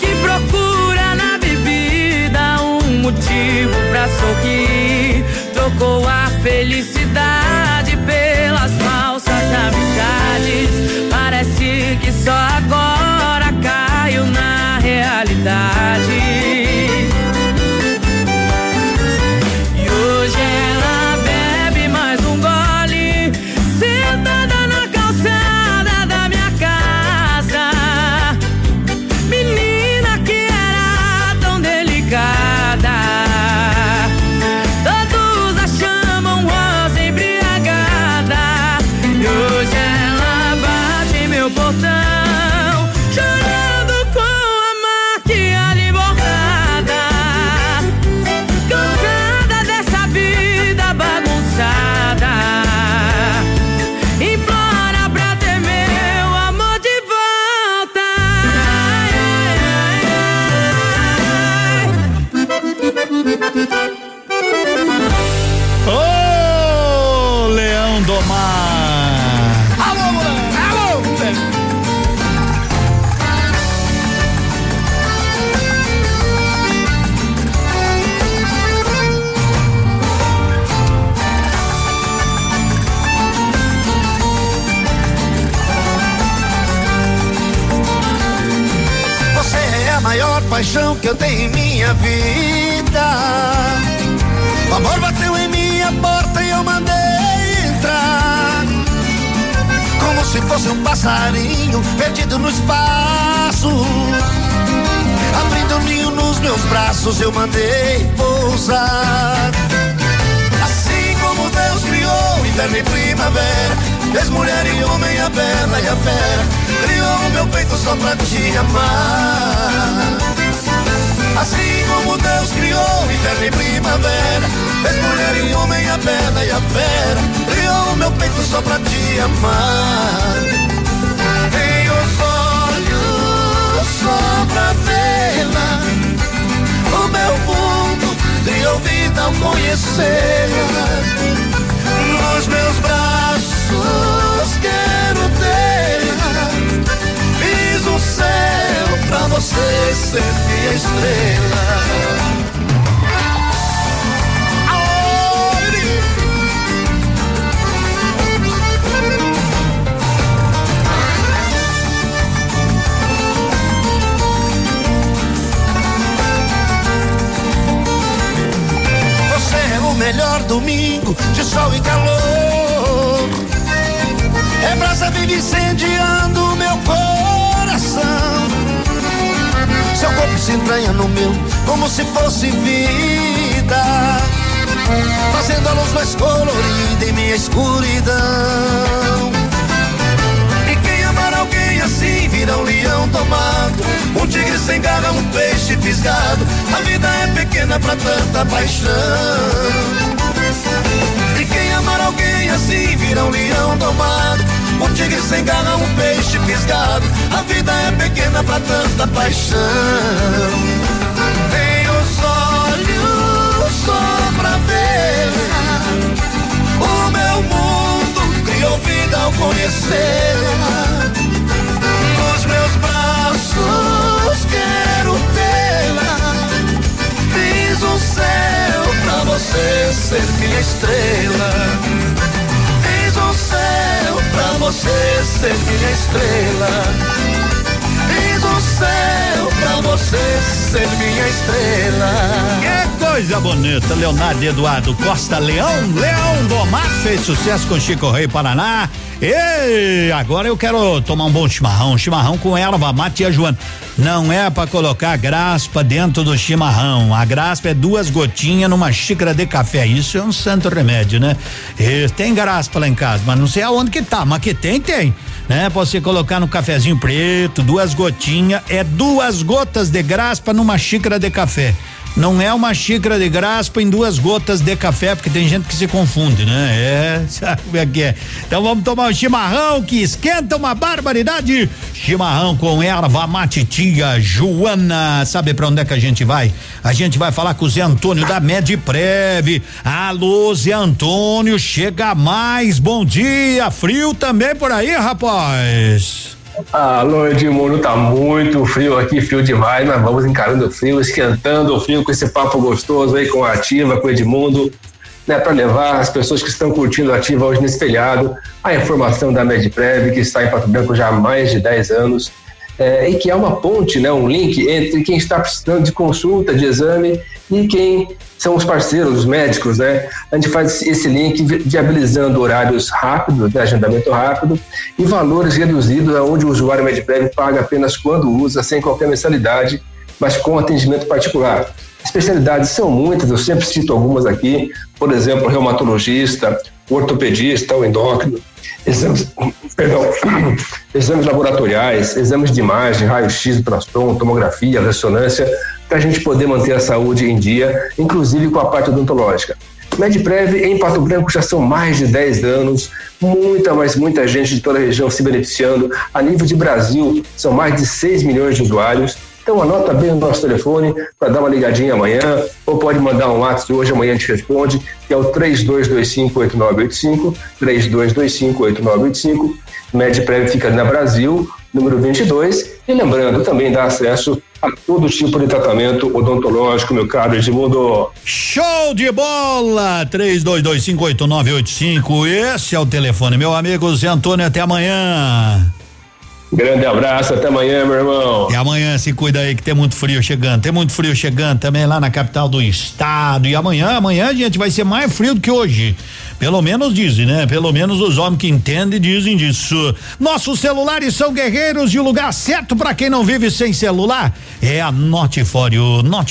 que procura na bebida um motivo pra sorrir. Trocou a felicidade paixão que eu tenho em minha vida. O amor bateu em minha porta e eu mandei entrar. Como se fosse um passarinho perdido no espaço. Abrindo um ninho nos meus braços, eu mandei pousar. Assim como Deus criou inverno e primavera, fez mulher e homem, a bela e a fera, criou o meu peito só pra te amar. Assim como Deus criou inverno e primavera, fez mulher e homem, a bela e a fera, criou o meu peito só pra te amar. Tem os olhos só pra vê-la, o meu mundo criou vida ao conhecê-la. Nos meus braços quero tê-la, céu pra você ser minha estrela. É melhor domingo de sol e calor. É brasa vive incendiando meu coração. Seu corpo se entranha no meu como se fosse vida. Fazendo a luz mais colorida em minha escuridão. E quem amar alguém assim vira um leão tomado. Um tigre sem garra, um peixe fisgado. A vida é pequena pra tanta paixão. E quem amar alguém assim vira um leão domado. Um tigre sem garra, um peixe fisgado. A vida é pequena pra tanta paixão. Tem os olhos só pra ver. O meu mundo criou vida ao conhecê-la. Nos meus braços quero tê-la. Fiz um céu pra você ser minha estrela. Pra você ser minha estrela. Fiz um céu pra você ser minha estrela. Que coisa bonita, Leonardo Eduardo Costa Leão, Leão do Mar fez sucesso com Chico Rei Paraná. E agora eu quero tomar um bom chimarrão, chimarrão com erva mate e a Joana. Não é para colocar graspa dentro do chimarrão. A graspa é duas gotinhas numa xícara de café. Isso é um santo remédio, né? E tem graspa lá em casa, mas não sei aonde que tá, mas que tem, tem. Né? Você colocar no cafezinho preto, duas gotinhas, é duas gotas de graspa numa xícara de café. Não é uma xícara de graspa em duas gotas de café, porque tem gente que se confunde, né? É, (laughs) sabe como é que é? Então vamos tomar um chimarrão que esquenta uma barbaridade. Chimarrão com erva mate tia Joana. Sabe pra onde é que a gente vai? A gente vai falar com o Zé Antônio da Medprev. Alô, Zé Antônio, chega mais. Bom dia. Frio também por aí, rapaz. Alô, Edmundo, tá muito frio aqui, frio demais, mas vamos encarando o frio, esquentando o frio com esse papo gostoso aí com a Ativa, com o Edmundo, né, para levar as pessoas que estão curtindo a Ativa hoje nesse feriado a informação da MedPrev, que está em Pato Branco já há mais de 10 anos, é, e que é uma ponte, né, um link entre quem está precisando de consulta, de exame e quem são os parceiros, os médicos, né? A gente faz esse link viabilizando horários rápidos, agendamento rápido e valores reduzidos, onde o usuário MedPrev paga apenas quando usa, sem qualquer mensalidade, mas com atendimento particular. Especialidades são muitas, eu sempre cito algumas aqui, por exemplo, reumatologista, ortopedista, o endócrino, exames, (coughs) perdão, (coughs) exames laboratoriais, exames de imagem, raio-x, ultrassom, tomografia, ressonância, para a gente poder manter a saúde em dia, inclusive com a parte odontológica. Medprev em Pato Branco já são mais de 10 anos, muita, mas muita gente de toda a região se beneficiando. A nível de Brasil, são mais de 6 milhões de usuários. Então anota bem o nosso telefone para dar uma ligadinha amanhã, ou pode mandar um WhatsApp hoje, amanhã gente responde, que é o 3225-8985, 3225-8985. Medprev fica na Brasil, número 22. E lembrando, também dá acesso a todo tipo de tratamento odontológico, meu caro Edmundo. Show de bola! 32258985. Esse é o telefone, meu amigo Zé Antônio. Até amanhã. Grande abraço, até amanhã, meu irmão. E amanhã se cuida aí que tem muito frio chegando. Tem muito frio chegando também lá na capital do estado. E amanhã, amanhã, gente, vai ser mais frio do que hoje. Pelo menos dizem, né? Pelo menos os homens que entendem dizem disso. Nossos celulares são guerreiros e o lugar certo para quem não vive sem celular é a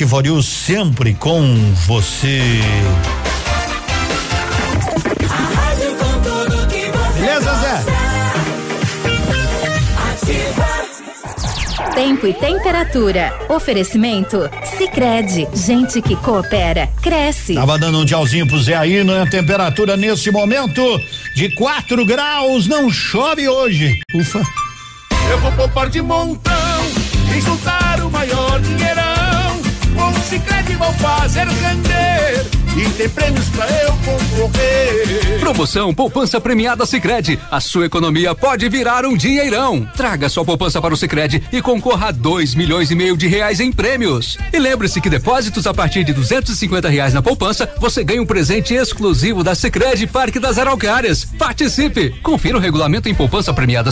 for You sempre com você. Tempo e temperatura. Oferecimento? Sicredi Gente que coopera, cresce. Tava dando um tchauzinho pro Zé aí, né? Temperatura nesse momento de 4 graus. Não chove hoje. Ufa. Eu vou poupar de montão e juntar o maior dinheirão. Com o Sicredi vou fazer render e tem prêmios pra eu concorrer. Promoção Poupança Premiada Sicredi. A sua economia pode virar um dinheirão. Traga sua poupança para o Sicredi e concorra a dois milhões e meio de reais em prêmios. E lembre-se que depósitos a partir de duzentos e cinquenta reais na poupança, você ganha um presente exclusivo da Sicredi Parque das Araucárias. Participe! Confira o regulamento em poupança premiada.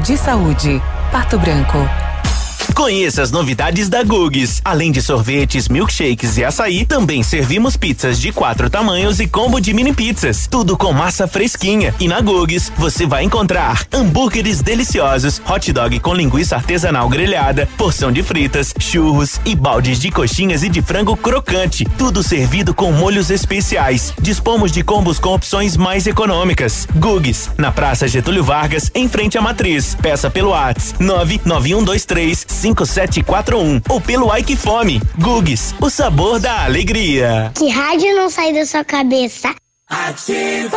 de Saúde, Pato Branco. Conheça as novidades da Gugs. Além de sorvetes, milkshakes e açaí, também servimos pizzas de quatro tamanhos e combo de mini pizzas. Tudo com massa fresquinha. E na Gugs você vai encontrar hambúrgueres deliciosos, hot dog com linguiça artesanal grelhada, porção de fritas, churros e baldes de coxinhas e de frango crocante. Tudo servido com molhos especiais. Dispomos de combos com opções mais econômicas. Gugs, na Praça Getúlio Vargas, em frente à Matriz. Peça pelo WhatsApp 99123 5741 ou pelo Ike Fome. Gugs, o sabor da alegria. Que rádio não sai da sua cabeça? Ativa.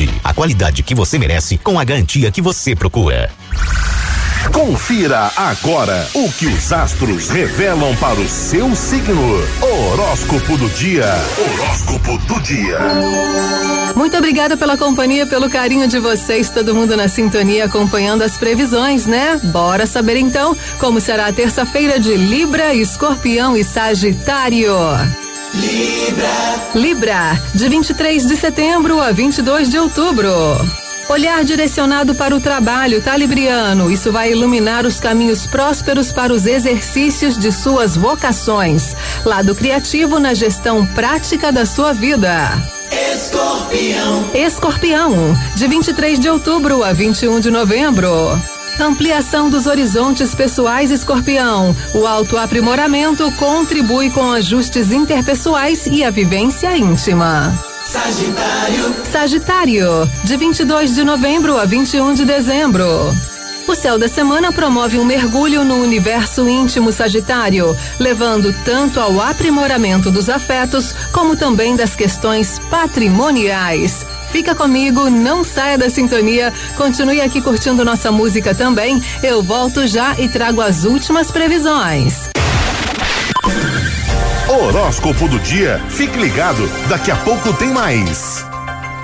A qualidade que você merece com a garantia que você procura. Confira agora o que os astros revelam para o seu signo. Horóscopo do dia. Horóscopo do dia. Muito obrigada pela companhia, pelo carinho de vocês, todo mundo na sintonia acompanhando as previsões, né? Bora saber então como será a terça-feira de Libra, Escorpião e Sagitário. Libra. Libra, de 23 de setembro a 22 de outubro. Olhar direcionado para o trabalho, tá, Libriano? Isso vai iluminar os caminhos prósperos para os exercícios de suas vocações. Lado criativo na gestão prática da sua vida. Escorpião. Escorpião, de 23 de outubro a 21 de novembro. Ampliação dos horizontes pessoais Escorpião. O autoaprimoramento contribui com ajustes interpessoais e a vivência íntima. Sagitário. Sagitário, de 22 de novembro a 21 de dezembro. O céu da semana promove um mergulho no universo íntimo Sagitário, levando tanto ao aprimoramento dos afetos, como também das questões patrimoniais. Fica comigo, não saia da sintonia, continue aqui curtindo nossa música também. Eu volto já e trago as últimas previsões. Horóscopo do dia. Fique ligado, daqui a pouco tem mais.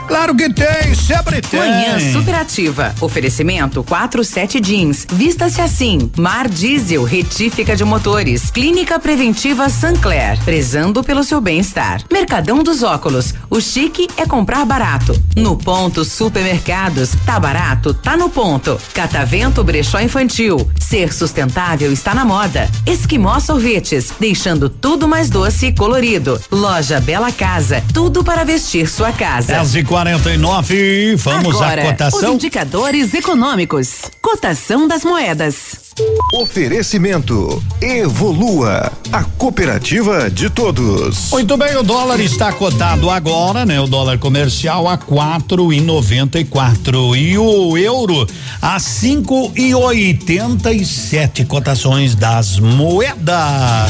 Claro que tem, sempre tem. Manhã superativa. Oferecimento 47 jeans. Vista-se assim. Mar Diesel, retífica de motores. Clínica Preventiva Sancler. Prezando pelo seu bem-estar. Mercadão dos óculos. O chique é comprar barato. No ponto supermercados. Tá barato, tá no ponto. Catavento Brechó Infantil. Ser sustentável está na moda. Esquimó Sorvetes. Deixando tudo mais doce e colorido. Loja Bela Casa. Tudo para vestir sua casa. 10 e 49 vamos Agora, à cotação. Os indicadores econômicos. Cotação das moedas. Oferecimento Evolua, a cooperativa de todos. Muito bem, o dólar está cotado agora, né? O dólar comercial a quatro e noventa e quatro e o euro a cinco e oitenta e sete cotações das moedas.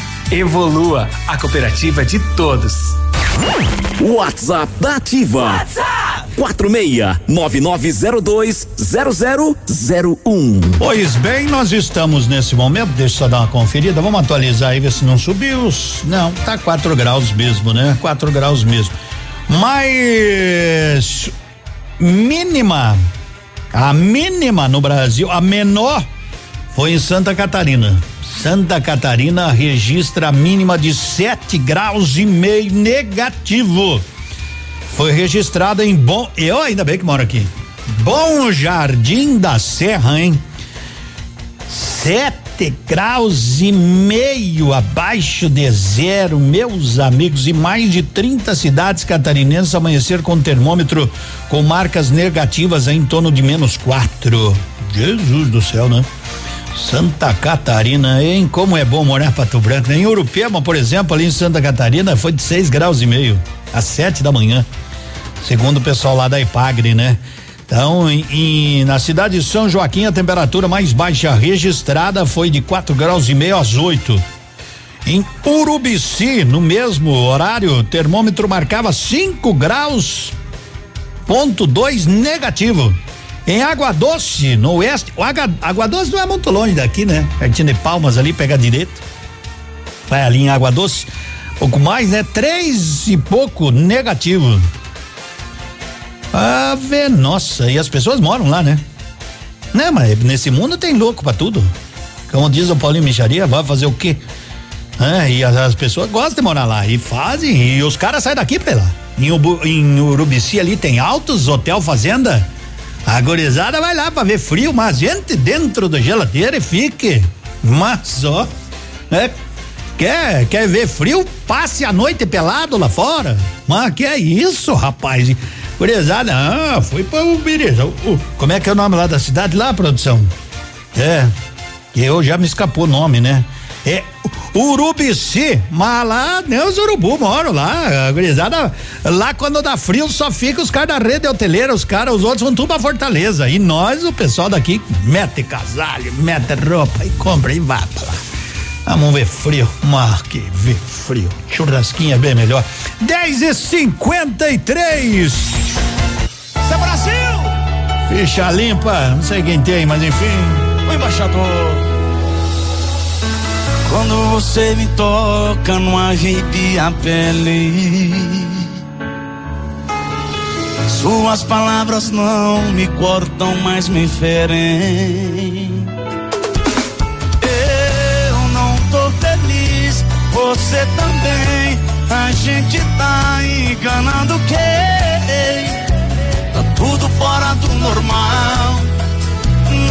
Evolua, a cooperativa de todos. WhatsApp da Ativa. WhatsApp 46-9902-0001. Pois bem, nós estamos nesse momento, deixa eu só dar uma conferida, vamos atualizar aí, ver se não subiu. Não, tá 4 graus mesmo, né? 4 graus mesmo. Mas mínima, a mínima no Brasil, a menor foi em Santa Catarina. Santa Catarina registra a mínima de 7 graus e meio negativo. Foi registrada em Bom. Eu ainda bem que moro aqui. Bom Jardim da Serra, hein? 7 graus e meio abaixo de zero, meus amigos, e mais de 30 cidades catarinenses amanhecer com termômetro com marcas negativas em torno de menos quatro. Jesus do céu, né? Santa Catarina, hein? Como é bom morar em Pato Branco. Né? Em Urupema, por exemplo, ali em Santa Catarina, foi de 6 graus e meio, às sete da manhã. Segundo o pessoal lá da Ipagre, né? Então, em, em, na cidade de São Joaquim, a temperatura mais baixa registrada foi de 4 graus e meio às 8. Em Urubici, no mesmo horário, o termômetro marcava 5 graus, ponto 2 negativo. Em Água Doce, no oeste, o Água, Água Doce não é muito longe daqui, né? Pertinho de Palmas ali, pega direito. Vai ali em Água Doce, pouco mais, né? Três e pouco negativo. Ave nossa, e as pessoas moram lá, né? Né, mas nesse mundo tem louco pra tudo. Como diz o Paulinho Micharia, vai fazer o quê? É, e as, as, pessoas gostam de morar lá e fazem, e os caras saem daqui pra lá. Em, Ubu, em Urubici ali tem altos, hotel, fazenda. A gurizada vai lá pra ver frio, mas gente dentro da geladeira e fique. Mas ó, né? Quer, quer ver frio? Passe a noite pelado lá fora. Mas que é isso, rapaz? Gurizada, ah, fui pra Ubiriza. Uh, como é que é o nome lá da cidade lá, produção? É, que eu já me escapou o nome, né? É Urubici, mas lá nem os urubu moram lá, a gurizada, lá quando dá frio só fica os caras da rede hoteleira, os caras, os outros vão tudo pra Fortaleza, e nós, o pessoal daqui, mete casalho, mete roupa e compra e vai pra lá. Vamos ver frio, mas que ver frio, churrasquinha bem melhor, 10 e 53 Isso é Brasil! Ficha limpa, não sei quem tem, mas enfim, o embaixador. Quando você me toca, não arrepia a pele. Suas palavras não me cortam, mas me ferem. Eu não tô feliz, você também. A gente tá enganando quem? Tá tudo fora do normal.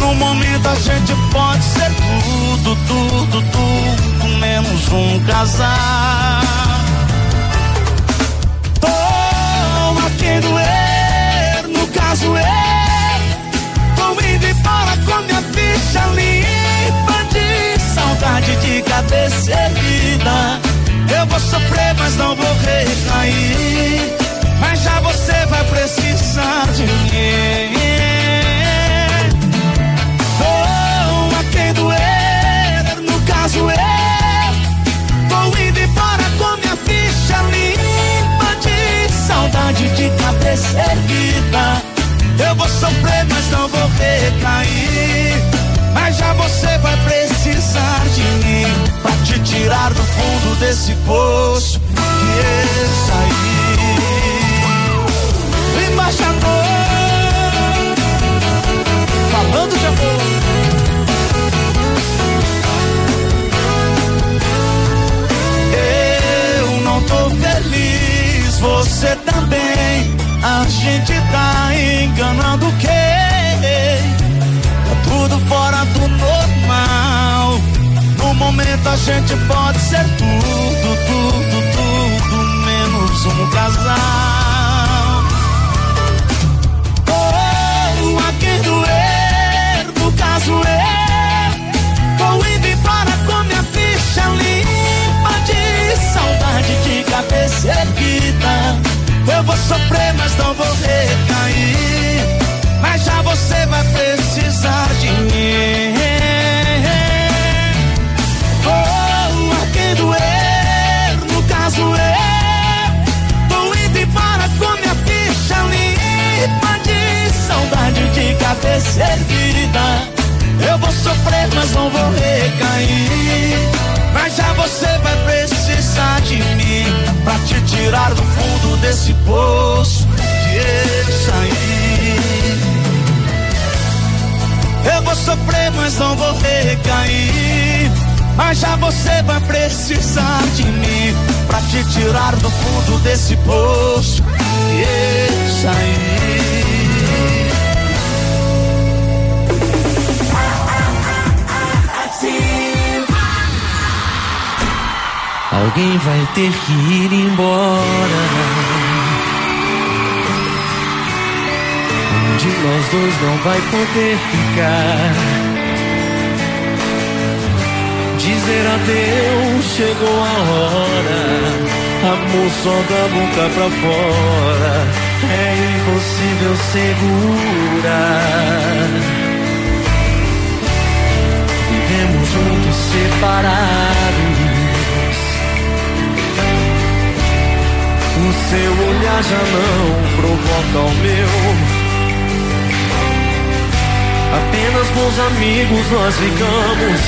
No momento a gente pode ser tudo, tudo, tudo, menos um casal. Toma quem doer, no caso eu. Tô indo embora com minha ficha limpa de saudade de cabeça erguida. Eu vou sofrer, mas não vou recair. Mas já você vai precisar de mim. Caso eu Vou indo embora com minha ficha limpa De saudade de cabeça erguida. Eu vou sofrer, mas não vou recair. Mas já você vai precisar de mim Pra te tirar do fundo desse poço Que eu saí. Embaixador Falando de amor você também. A gente tá enganando quem? Tá tudo fora do normal. No momento a gente pode ser tudo, tudo, tudo, menos um casal. Oh, a quem doer, no caso eu, vou indo embora Eu vou sofrer, mas não vou recair. Mas já você vai precisar de mim. Oh, a quem doer, no caso eu. Tô indo embora com minha ficha limpa de saudade de cabeça erguida. Eu vou sofrer, mas não vou recair. Mas já você vai precisar de mim pra te tirar do fundo desse poço que eu saí. Eu vou sofrer, mas não vou recair. Mas já você vai precisar de mim pra te tirar do fundo desse poço que eu saí. Alguém vai ter que ir embora. Um de nós dois não vai poder ficar. Dizer adeus, chegou a hora. Amor só da boca pra fora. É impossível segurar. Vivemos juntos separados seu olhar já não provoca o meu. Apenas bons amigos nós ficamos.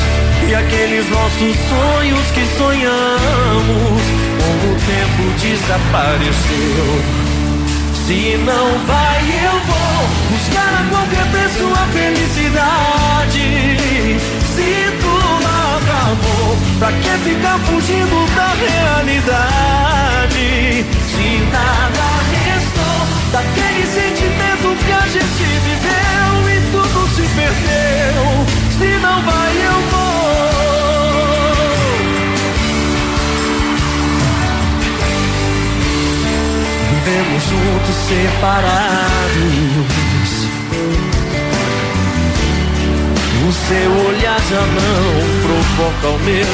E aqueles nossos sonhos que sonhamos, com o tempo desapareceu. Se não vai, eu vou buscar a qualquer preço a felicidade. Se acabou, pra que ficar fugindo da realidade? Se nada restou daquele sentimento que a gente viveu e tudo se perdeu. Se não vai, eu vou. vivemos juntos separados. O seu olhar já não provoca o meu.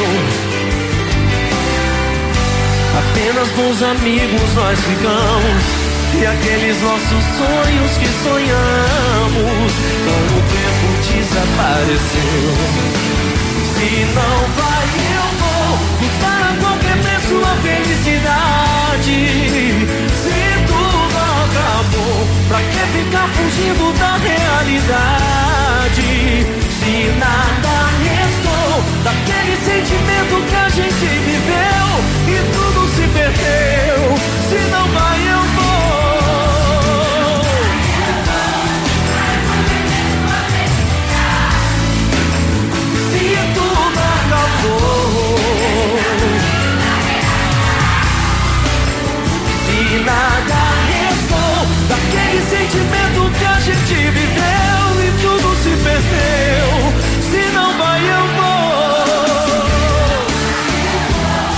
Apenas bons amigos nós ficamos. E aqueles nossos sonhos que sonhamos Com o tempo desapareceu Se não vai eu vou Buscar a qualquer preço a felicidade Se acabou Pra que ficar fugindo da realidade? Se nada restou Daquele sentimento que a gente viveu E tudo se perdeu Se não vai eu vou. Se nada daquele sentimento que a gente viveu e tudo se perdeu. Se não vai, eu vou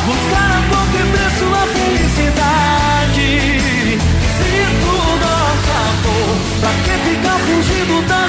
buscar a qualquer preço a felicidade. Se tudo acabou, pra que ficar fugindo da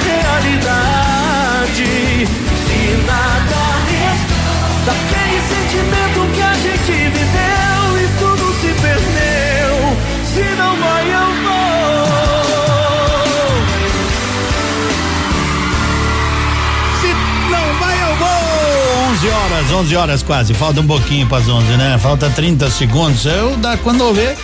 11 horas, 11 horas quase. Falta um pouquinho para as 11, né? Falta 30 segundos. Eu, dá, quando eu ver.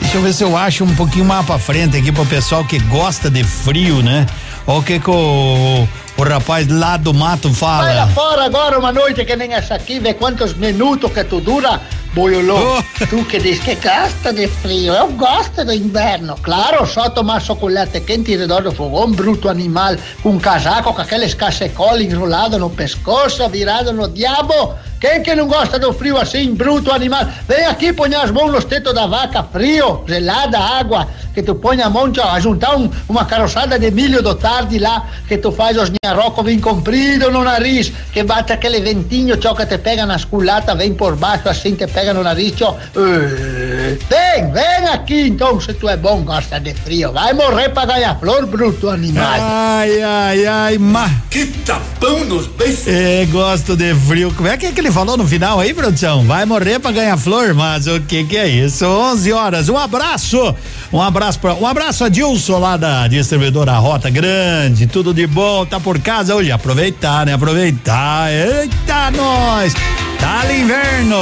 Deixa eu ver se eu acho um pouquinho mais pra frente aqui pro pessoal que gosta de frio, né? Olha o que que o, o rapaz lá do mato Vai lá fala. fora agora uma noite que nem essa aqui, vê quantos minutos que tu dura, boiolô. Tu que diz que gosta de frio, eu gosto do inverno. Claro, só tomar chocolate quente em redor do fogão, bruto animal, com um casaco, com aqueles cachecol enrolado no pescoço, virado no diabo. Quem que não gosta do frio assim, bruto animal? Vem aqui, põe as mãos nos tetos da vaca, frio, gelada, água, que tu põe a mão, tchau, a juntar um- uma caroçada de milho do tarde lá, que tu faz os minharrocos bem comprido no nariz, que bate aquele ventinho, tchau, que te pega nas culatas, vem por baixo assim, te pega no nariz, tchau. Eh, Vem, vem aqui então, se tu é bom, gosta de frio. Vai morrer pra ganhar flor, bruto animal. Ai, ai, ai, ma. Que tapão nos beijos. É, gosto de frio. Como é que, é que ele falou no final aí, produção? Vai morrer pra ganhar flor, mas o que que é isso? 11 horas. Um abraço. Um abraço pra, um abraço a Dilson lá da distribuidora Rota Grande. Tudo de bom. Tá por casa hoje. Aproveitar, né? Aproveitar. Eita, nós. Tá ali inverno.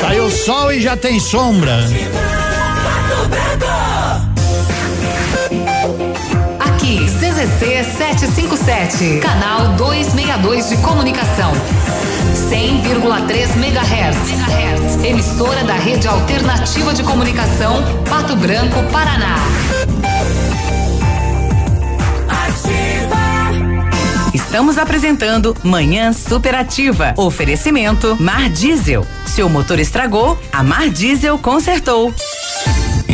Saiu sol e já tem sombra. Aqui, CZC 757, canal 262 de comunicação. 100,3 MHz. Emissora da Rede Alternativa de Comunicação, Pato Branco, Paraná. Estamos apresentando Manhã Superativa. Oferecimento Mar Diesel. Seu motor estragou, a Mar Diesel consertou.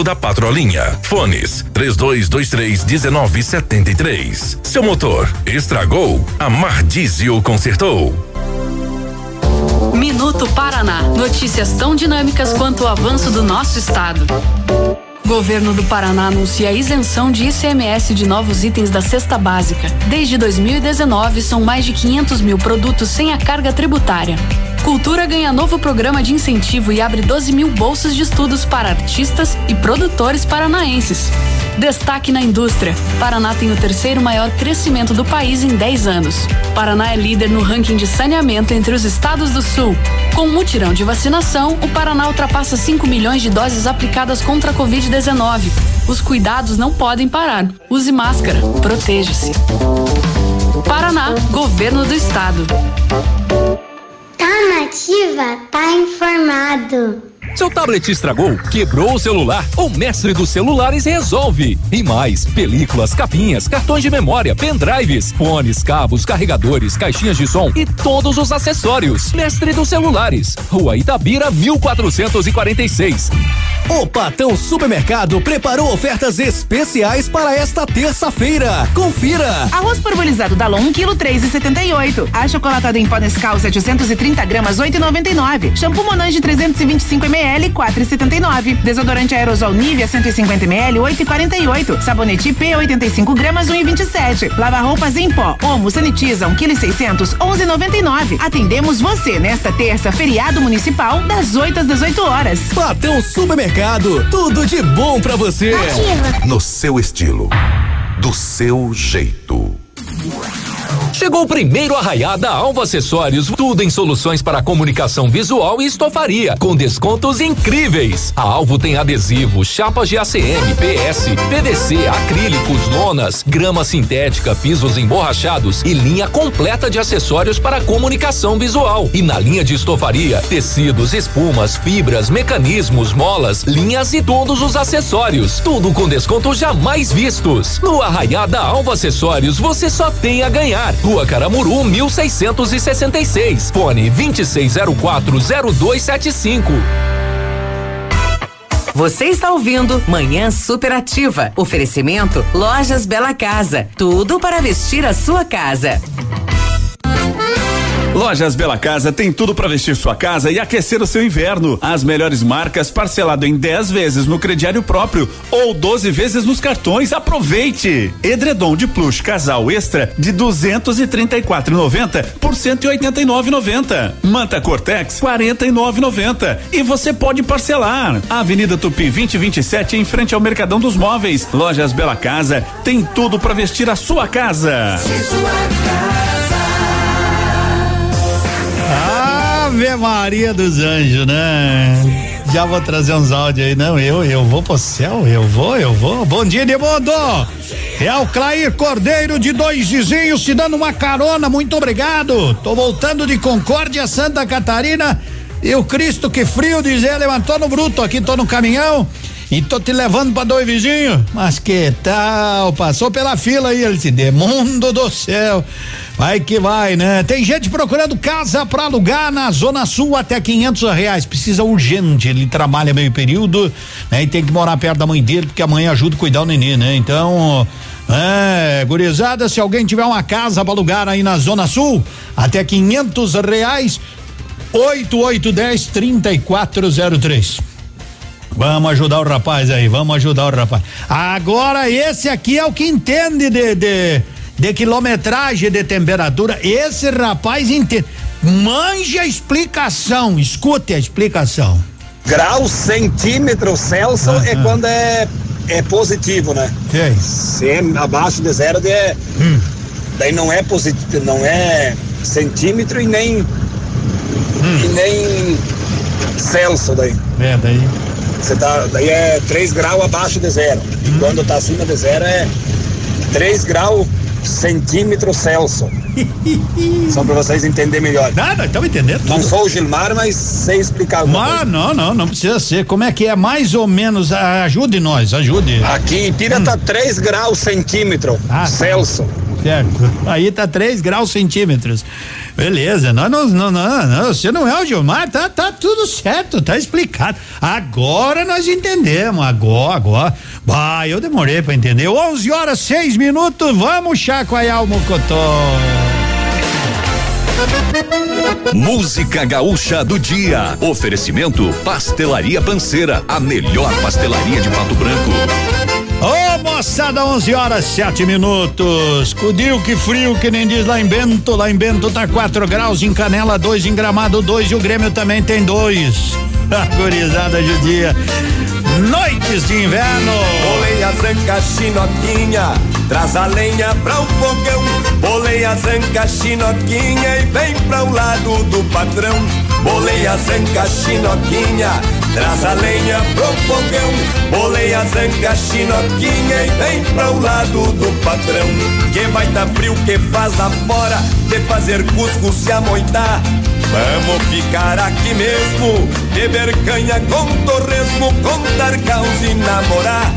da Patrolinha. Fones 3223 1973. Seu motor estragou? A Mar Diesel consertou. Minuto Paraná. Notícias tão dinâmicas quanto o avanço do nosso estado. Governo do Paraná anuncia a isenção de ICMS de novos itens da cesta básica. Desde 2019, são mais de 500 mil produtos sem a carga tributária. Cultura ganha novo programa de incentivo e abre 12 mil bolsas de estudos para artistas e produtores paranaenses. Destaque na indústria. Paraná tem o terceiro maior crescimento do país em 10 anos. Paraná é líder no ranking de saneamento entre os estados do sul. Com um mutirão de vacinação, o Paraná ultrapassa 5 milhões de doses aplicadas contra a Covid-19. Os cuidados não podem parar. Use máscara. Proteja-se. Paraná, Governo do Estado. Tá nativa, tá informado. Seu tablet estragou, quebrou o celular, o mestre dos celulares resolve. E mais, películas, capinhas, cartões de memória, pendrives, fones, cabos, carregadores, caixinhas de som e todos os acessórios. Mestre dos celulares, Rua Itabira 1446. O Patão Supermercado preparou ofertas especiais para esta terça-feira. Confira! Arroz parbolizado Dalon 1 kg 3,78. Achocolatado em pó Nescau 730 gramas 8,99. Shampoo Monange 325 ml 4,79. Desodorante aerosol Nivea 150 ml 8,48. Sabonete IP 85 gramas 1,27. Lava roupas em pó Omo Sanitiza 1 kg 600 11,99. Atendemos você nesta terça feriado municipal das 8 às 18 horas. Patão Supermercado, tudo de bom para você. No seu estilo, do seu jeito. Chegou o primeiro arraiá da Alva Acessórios, tudo em soluções para comunicação visual e estofaria, com descontos incríveis. A Alvo tem adesivo, chapas de ACM, PS, PVC, acrílicos, lonas, grama sintética, pisos emborrachados e linha completa de acessórios para comunicação visual. E na linha de estofaria, tecidos, espumas, fibras, mecanismos, molas, linhas e todos os acessórios. Tudo com descontos jamais vistos. No arraiá da Alva Acessórios, você só tem a ganhar. Rua Caramuru, 1666. Fone 26040275. Você está ouvindo Manhã Superativa. Oferecimento Lojas Bela Casa. Tudo para vestir a sua casa. Lojas Bela Casa tem tudo para vestir sua casa e aquecer o seu inverno. As melhores marcas parcelado em 10 vezes no crediário próprio ou 12 vezes nos cartões. Aproveite! Edredom de plush casal extra de 234,90 por 189,90. Manta Cortex 49,90 e você pode parcelar. Avenida Tupi 2027 em frente ao Mercadão dos Móveis. Lojas Bela Casa tem tudo para vestir a sua casa. Ave Maria dos Anjos, né? Já vou trazer uns áudios aí, não, eu, eu vou pro céu, eu vou, eu vou. Bom dia, Edmundo! É o Clair Cordeiro de dois vizinhos te dando uma carona, muito obrigado. Tô voltando de Concórdia, Santa Catarina e o Cristo que frio, diz ele, levantou no bruto aqui, tô no caminhão e tô te levando pra dois vizinhos. Mas que tal? Passou pela fila aí, ele disse, mundo do céu. Vai que vai, né? Tem gente procurando casa pra alugar na Zona Sul até quinhentos reais. Precisa urgente. Ele trabalha meio período, né? E tem que morar perto da mãe dele, porque a mãe ajuda a cuidar o neném, né? Então, é, gurizada, se alguém tiver uma casa pra alugar aí na Zona Sul, até quinhentos reais, oito, oito, dez, trinta e quatro, zero três. Vamos ajudar o rapaz aí, vamos ajudar o rapaz. Agora esse aqui é o que entende de, de, de quilometragem, de temperatura. Esse rapaz entende. Manja a explicação, escute a explicação. Grau centímetro Celsius é quando é, é positivo, né? Okay. Se é abaixo de zero, é, daí não é positivo, não é centímetro e nem e nem Celsius daí. É, daí. Você tá, daí é 3 graus abaixo de zero. E quando tá acima de zero é 3 graus centímetro Celsius. (laughs) Só pra vocês entenderem melhor. Nada, estamos entendendo. Não sou o Gilmar, mas sei explicar. Mas não, não, não precisa ser. Como é que é mais ou menos? Ajude nós, ajude. Aqui em Pira tá 3 graus centímetro Ah, tá. Celsius. Certo. Aí tá 3 graus centímetros. Beleza, não, não, não, não, não, você não é o Gilmar, tá, tá tudo certo, tá explicado. Agora nós entendemos, agora, agora. Bah, eu demorei pra entender. 11 horas, 6 minutos, vamos chacoalhar o mocotó. Música Gaúcha do Dia. Oferecimento Pastelaria Panceira, a melhor pastelaria de Pato Branco. Ô moçada, 11 horas, 7 minutos. Cudil que frio, que nem diz lá em Bento. Lá em Bento tá 4 graus, em Canela 2, em Gramado 2 e o Grêmio também tem dois. (laughs) Gurizada judia. Noites de inverno. Bolei a zanca chinoquinha, traz a lenha pra o fogão. Bolei a zanca chinoquinha e vem pra o lado do patrão. Bolei a zanca chinoquinha, traz a lenha pro fogão. Bolei a zanca chinoquinha e vem pra o lado do patrão. Que vai tá frio que faz lá fora, de fazer cuscuz se amoitar. Vamos ficar aqui mesmo, beber canha com torresmo, contar caos e namorar.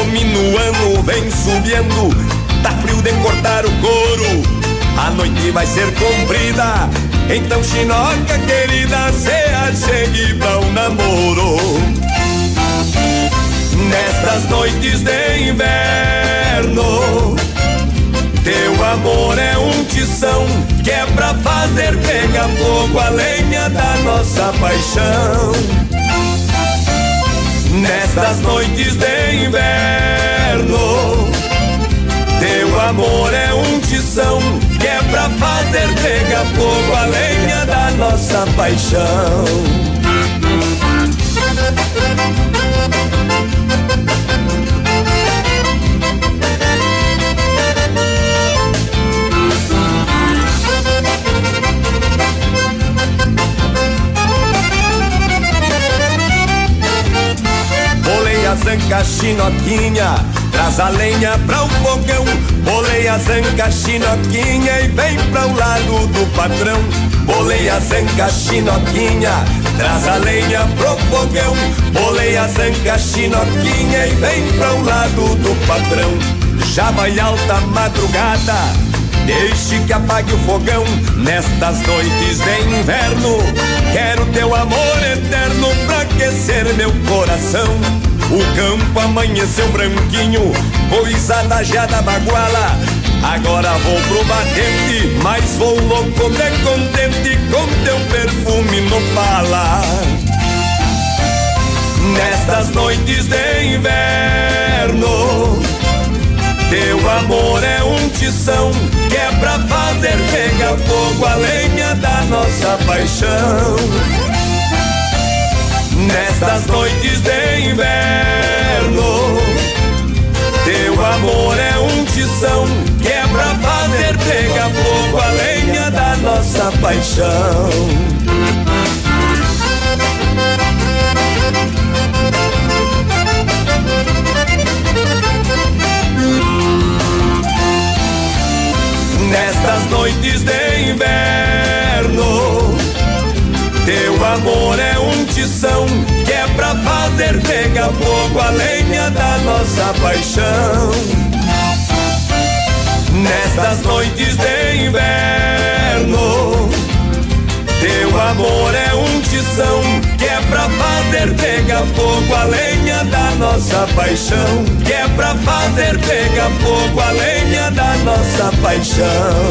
O minuano vem subindo, tá frio de cortar o couro. A noite vai ser comprida, então chinoca querida, se achegue pra um namoro. Nestas noites de inverno teu amor é um tição que é pra fazer pegar fogo a lenha da nossa paixão. Nestas noites de inverno, teu amor é um tição que é pra fazer pegar fogo a lenha da nossa paixão. a zanca chinoquinha, traz a lenha pra o fogão. Bolei a zanca chinoquinha e vem pra o lado do patrão. Bolei a zanca chinoquinha, traz a lenha pro fogão. Bolei a zanca chinoquinha e vem pra o lado do patrão. Já vai alta madrugada, deixe que apague o fogão nestas noites de inverno. Quero teu amor eterno pra aquecer meu coração. O campo amanheceu branquinho, coisa da jada baguala. Agora vou pro batente, mas vou louco de contente com teu perfume no pala. Nestas noites de inverno, teu amor é um tição que é pra fazer pegar fogo a lenha da nossa paixão. Nestas noites de inverno, teu amor é um tição que é pra fazer pegar fogo a lenha da nossa paixão. Nestas noites de inverno, teu amor é um tição que é pra fazer pegar fogo a lenha da nossa paixão. Nestas noites de inverno, teu amor é um tição que é pra fazer pegar fogo a lenha da nossa paixão. Que é pra fazer pegar fogo a lenha da nossa paixão.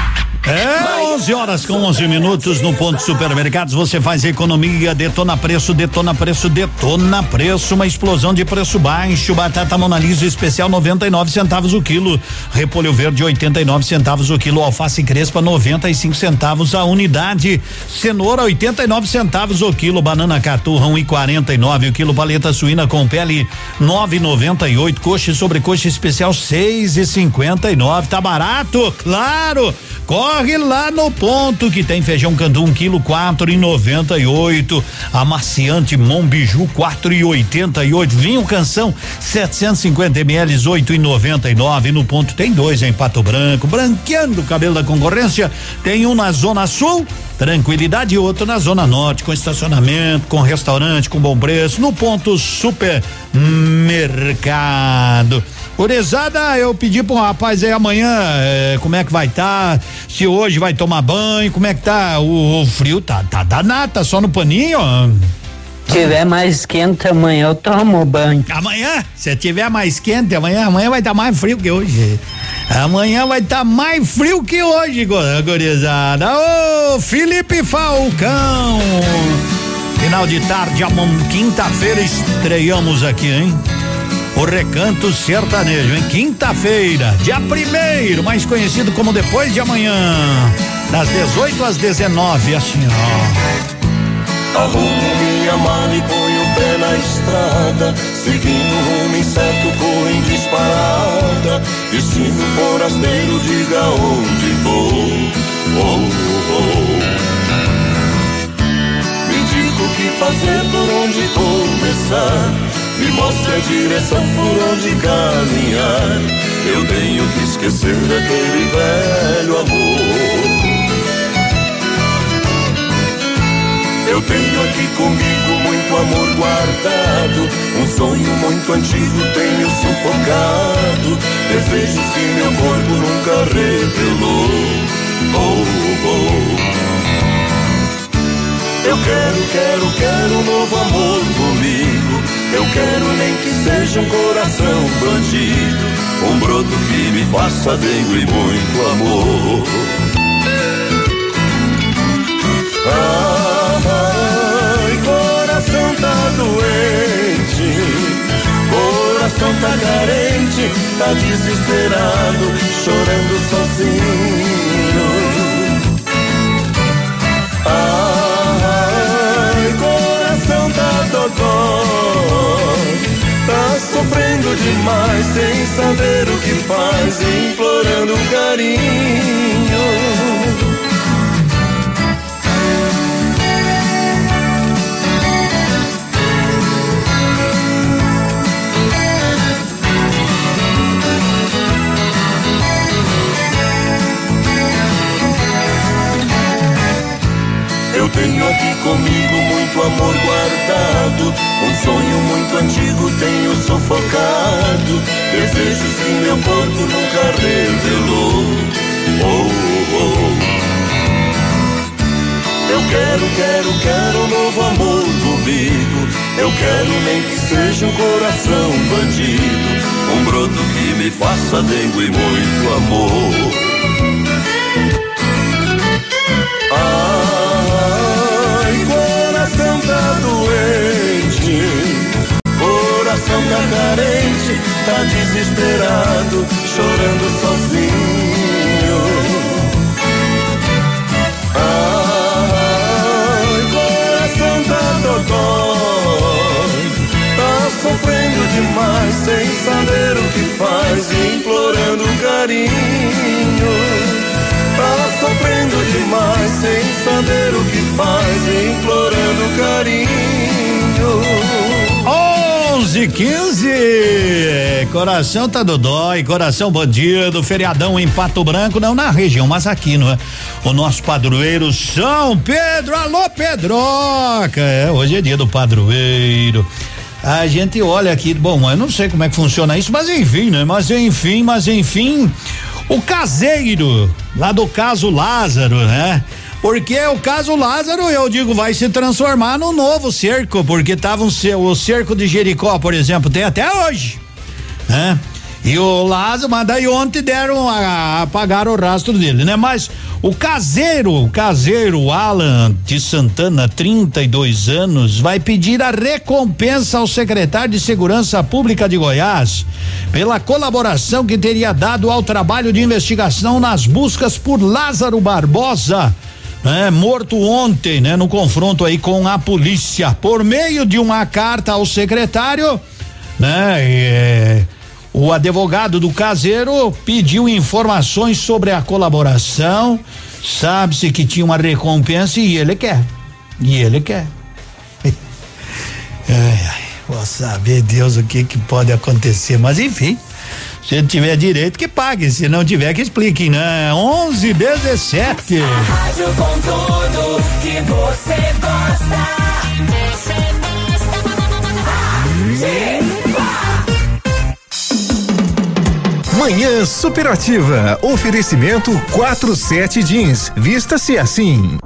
É 11 horas com 11 minutos no ponto supermercados. Você faz economia, detona preço, detona preço, detona preço. Uma explosão de preço baixo. Batata Monalisa especial 99 centavos o quilo. Repolho verde 89 centavos o quilo. Alface crespa 95 centavos a unidade. Cenoura 89 centavos o quilo. Banana caturra 1,49 o quilo. Paleta suína com pele 9,98. Coxa e sobrecoxa especial 6,59. Tá barato? Claro! Corre lá no ponto que tem feijão candu um quilo quatro e noventa e oito, amaciante Mombiju quatro e oitenta e oito, vinho canção 750 ml oito e noventa e nove, no ponto tem dois em Pato Branco, branqueando o cabelo da concorrência, tem um na zona sul tranquilidade e outro na zona norte com estacionamento, com restaurante com bom preço, no ponto supermercado. Gurizada, eu pedi pro rapaz aí amanhã eh, como é que vai estar, tá, se hoje vai tomar banho, como é que tá o, o frio, tá, tá danado, tá só no paninho, ó. tiver mais quente amanhã eu tomo banho. Amanhã? Se tiver mais quente amanhã, amanhã vai estar tá mais frio que hoje. Amanhã vai estar tá mais frio que hoje, gurizada. Ô, Felipe Falcão. Final de tarde, quinta-feira estreamos aqui, hein? O Recanto Sertanejo, em quinta-feira, dia primeiro, mais conhecido como depois de amanhã, das 18 às 19, assim, ó. Arrumo minha mala e ponho o pé na estrada, seguindo um rumo incerto, corro em disparada, destino forasteiro, diga onde vou. Oh, oh. Me diga o que fazer, por onde começar, me mostre a direção por onde caminhar. Eu tenho que esquecer daquele velho amor. Eu tenho aqui comigo muito amor guardado, um sonho muito antigo tenho sufocado, desejos que meu corpo nunca revelou. Oh, oh. Eu quero, quero, quero um novo amor comigo. Eu quero nem que seja um coração bandido, um broto que me faça dengo e muito amor. Ai, coração tá doente, coração tá carente, tá desesperado, chorando sozinho. Ai, tá sofrendo demais, sem saber o que faz, implorando carinho. Tenho aqui comigo muito amor guardado, um sonho muito antigo tenho sufocado, desejos que meu corpo nunca revelou. Oh, oh. Eu quero, quero, quero um novo amor comigo. Eu quero nem que seja um coração bandido, um broto que me faça dengo e muito amor. Coração tá doente, coração tá carente, tá desesperado, chorando sozinho. Ai, coração tá dodói, tá sofrendo demais, sem saber o que faz, implorando carinho. Sofrendo demais sem saber o que faz, implorando carinho. 11 15 Coração tá dodói, coração bandido, feriadão em Pato Branco, não na região, mas aqui, não é? O nosso padroeiro São Pedro, alô Pedroca, é, hoje é dia do padroeiro. A gente olha aqui, bom, eu não sei como é que funciona isso, mas enfim, né? Mas enfim, mas enfim, o caseiro, lá do caso Lázaro, né? Porque o caso Lázaro, eu digo, vai se transformar num novo cerco, porque tava um, o cerco de Jericó, por exemplo, tem até hoje, né? E o Lázaro, mas daí ontem deram a, apagaram o rastro dele, né? Mas o caseiro, o caseiro Alan de Santana, 32 anos, vai pedir a recompensa ao secretário de Segurança Pública de Goiás pela colaboração que teria dado ao trabalho de investigação nas buscas por Lázaro Barbosa. né, morto ontem, né, no confronto aí com a polícia, por meio de uma carta ao secretário, né, é, o advogado do caseiro pediu informações sobre a colaboração, sabe-se que tinha uma recompensa e ele quer. E ele quer. (laughs) ai, ai, vou saber Deus o que que pode acontecer, mas enfim. Se tiver direito, que pague. Se não tiver, que explique, né? 11 17 Rádio com tudo que você gosta. Manhã Superativa. Oferecimento 47 Jeans. Vista-se assim.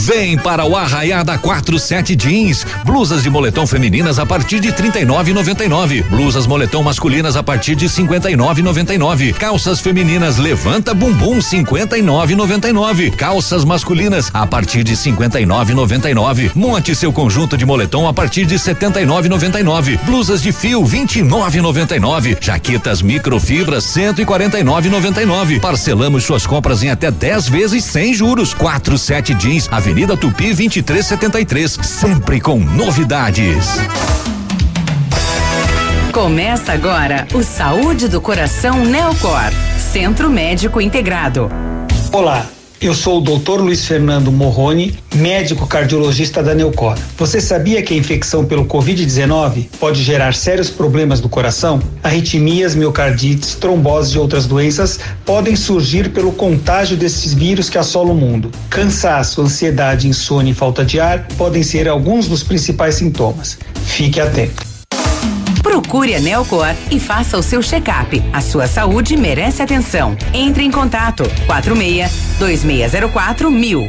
Vem para o Arraiá da 47 Jeans. Blusas de moletom femininas a partir de 39,99. Blusas moletom masculinas a partir de 59,99. Calças femininas levanta bumbum 59,99. Calças masculinas a partir de 59,99. Monte seu conjunto de moletom a partir de 79,99. Blusas de fio 29,99. Jaquetas microfibras 149,99. Parcelamos suas compras em até 10 vezes sem juros. 47 Jeans, Tupi 2373. Sempre com novidades. Começa agora o Saúde do Coração Neocor, Centro Médico Integrado. Olá, eu sou o Dr. Luiz Fernando Morrone, médico cardiologista da Neucor. Você sabia que a infecção pelo Covid-19 pode gerar sérios problemas do coração? Arritmias, miocardites, tromboses e outras doenças podem surgir pelo contágio desses vírus que assolam o mundo. Cansaço, ansiedade, insônia e falta de ar podem ser alguns dos principais sintomas. Fique atento. Procure a Nelcor e faça o seu check-up. A sua saúde merece atenção. Entre em contato 46 2604 mil.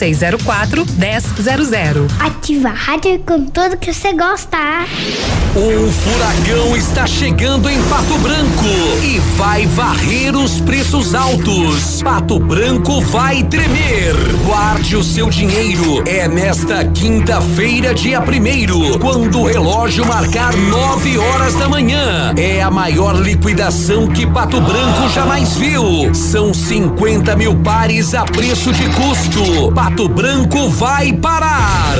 2604 1000. Ativa a rádio com tudo que você gosta. O furacão está chegando em Pato Branco e vai varrer os preços altos. Pato Branco vai tremer. Guarde o seu dinheiro. É nesta quinta-feira, dia primeiro, quando o relógio marcar nove horas da manhã. É a maior liquidação que Pato Branco jamais viu. São 50 mil pares a preço de custo. Pato Branco vai parar.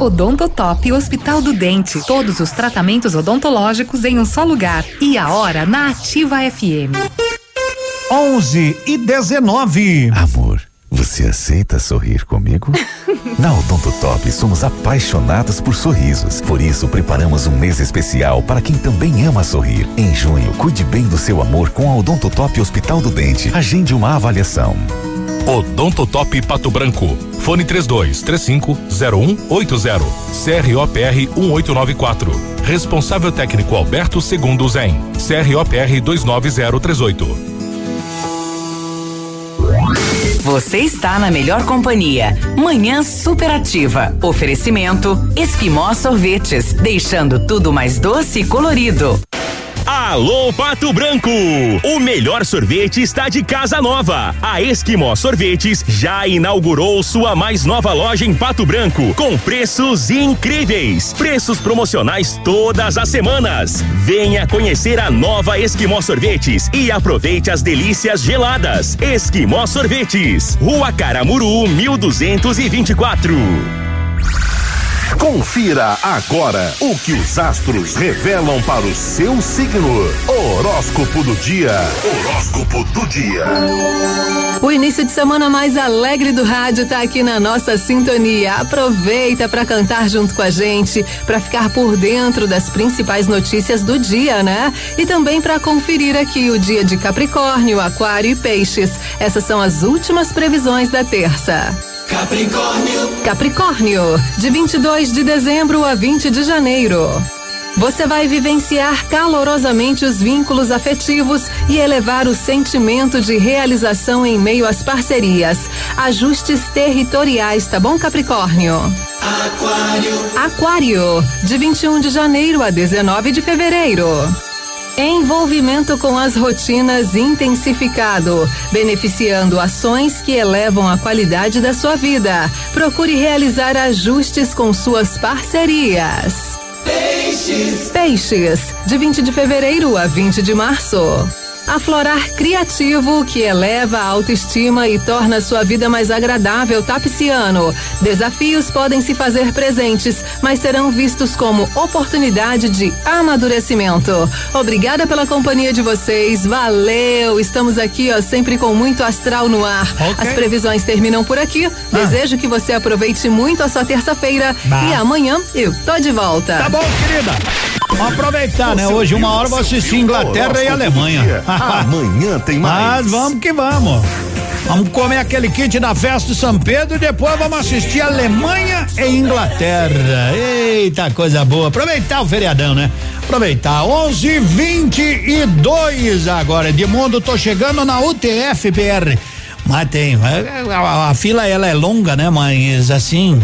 Odontotop Hospital do Dente. Todos os tratamentos odontológicos em um só lugar. E a hora na Ativa FM. 11 e 19. Você aceita sorrir comigo? (laughs) Na Odontotop somos apaixonados por sorrisos. Por isso, preparamos um mês especial para quem também ama sorrir. Em junho, cuide bem do seu amor com a Odontotop Hospital do Dente. Agende uma avaliação. Odontotop Pato Branco. Fone 32 35 0180. CROPR 1894. Responsável técnico Alberto Segundo Zen. CROPR 29038. Você está na melhor companhia. Manhã superativa. Oferecimento Esquimó Sorvetes, deixando tudo mais doce e colorido. Alô Pato Branco! O melhor sorvete está de casa nova. A Esquimó Sorvetes já inaugurou sua mais nova loja em Pato Branco, com preços incríveis. Preços promocionais todas as semanas. Venha conhecer a nova Esquimó Sorvetes e aproveite as delícias geladas. Esquimó Sorvetes, Rua Caramuru, 1224. Confira agora o que os astros revelam para o seu signo. Horóscopo do dia. Horóscopo do dia. O início de semana mais alegre do rádio tá aqui na nossa sintonia. Aproveita para cantar junto com a gente, para ficar por dentro das principais notícias do dia, né? E também para conferir aqui o dia de Capricórnio, Aquário e Peixes. Essas são as últimas previsões da terça. Capricórnio. Capricórnio, de 22 de dezembro a 20 de janeiro. Você vai vivenciar calorosamente os vínculos afetivos e elevar o sentimento de realização em meio às parcerias. Ajustes territoriais, tá bom, Capricórnio? Aquário. Aquário, de 21 de janeiro a 19 de fevereiro. Envolvimento com as rotinas intensificado, beneficiando ações que elevam a qualidade da sua vida. Procure realizar ajustes com suas parcerias. Peixes. Peixes, de 20 de fevereiro a 20 de março. Aflorar Criativo, que eleva a autoestima e torna sua vida mais agradável, Tapiciano. Desafios podem se fazer presentes, mas serão vistos como oportunidade de amadurecimento. Obrigada pela companhia de vocês, valeu! Estamos aqui, ó, sempre com muito astral no ar. Ok. As previsões terminam por aqui. Desejo que você aproveite muito a sua terça-feira e amanhã eu tô de volta. Tá bom, querida. Vamos aproveitar, né? Hoje, uma hora, eu vou assistir Inglaterra e Alemanha. (laughs) Amanhã tem mais. Mas vamos que vamos. Vamos comer aquele kit da festa de São Pedro e depois vamos assistir Alemanha e Inglaterra. Eita, coisa boa. Aproveitar o feriadão, né? Aproveitar. 11 22 agora. Edmundo, tô chegando na UTF-PR. Mas tem. A, a- a fila ela é longa, né? Mas assim.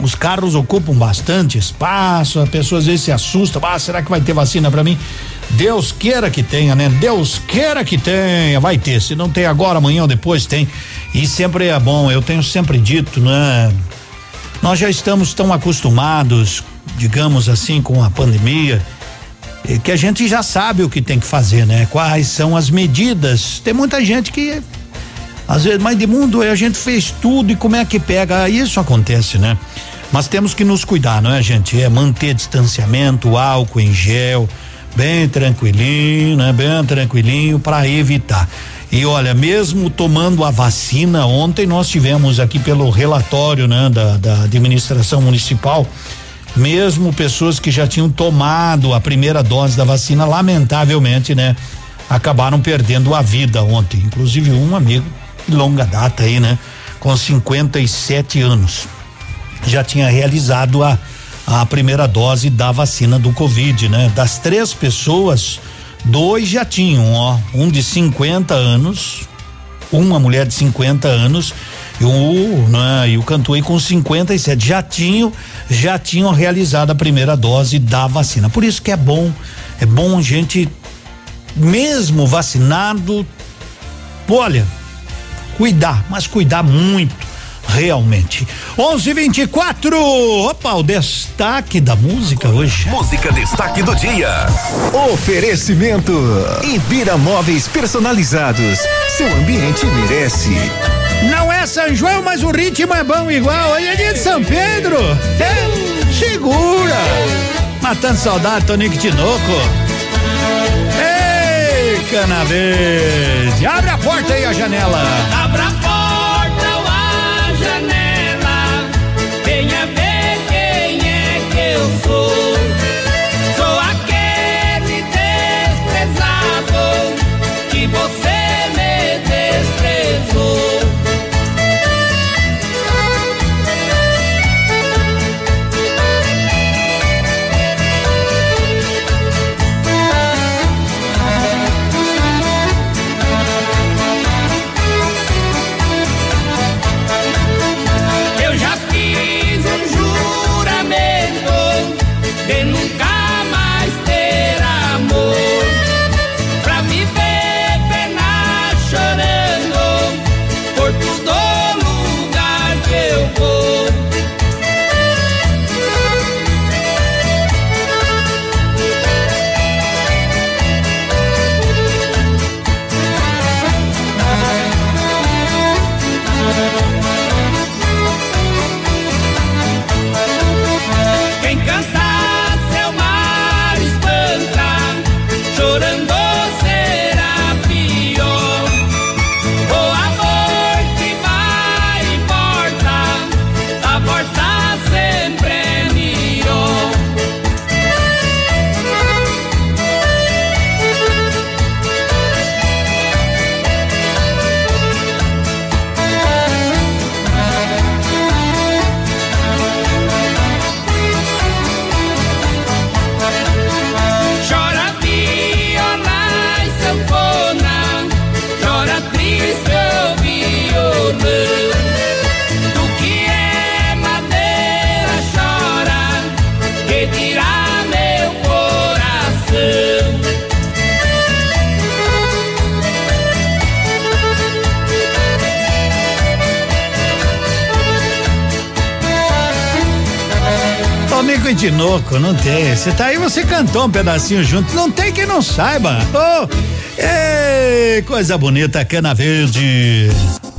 Os carros ocupam bastante espaço, a pessoa às vezes se assusta, ah, será que vai ter vacina pra mim? Deus queira que tenha, né? Deus queira que tenha, vai ter. Se não tem agora, amanhã ou depois tem. E sempre é bom, eu tenho sempre dito, né? Nós já estamos tão acostumados, digamos assim, com a pandemia, que a gente já sabe o que tem que fazer, né? Quais são as medidas. Tem muita gente que às vezes, mas de mundo a gente fez tudo e como é que pega? Isso acontece, né? Mas temos que nos cuidar, não é, gente? É manter distanciamento, álcool em gel, bem tranquilinho, né? Bem tranquilinho para evitar. E olha, mesmo tomando a vacina, ontem nós tivemos aqui pelo relatório, né, da, da administração municipal, mesmo pessoas que já tinham tomado a primeira dose da vacina, lamentavelmente, né, acabaram perdendo a vida ontem. Inclusive um amigo longa data aí, né, com 57 anos, já tinha realizado a a primeira dose da vacina do Covid, né? Das três pessoas, dois já tinham, ó, um de 50 anos, uma mulher de 50 anos e o, né, e o Cantuei com 57 já tinham já tinham realizado a primeira dose da vacina. Por isso que é bom, é bom gente mesmo vacinado, olha, cuidar, mas cuidar muito realmente. 11:24. Opa, o destaque da música hoje. Música destaque do dia. Oferecimento Ibira Móveis Personalizados. Seu ambiente merece. Não é São João, mas o ritmo é bom igual. Aí é dia de São Pedro. É, segura. Matando saudade, Tonico Tinoco. Cana verde. Abre a porta aí, a janela. Abra a porta Dinoco, não tem. Você tá aí, você cantou um pedacinho junto. Não tem quem não saiba. Oh, ei, coisa bonita, cana verde.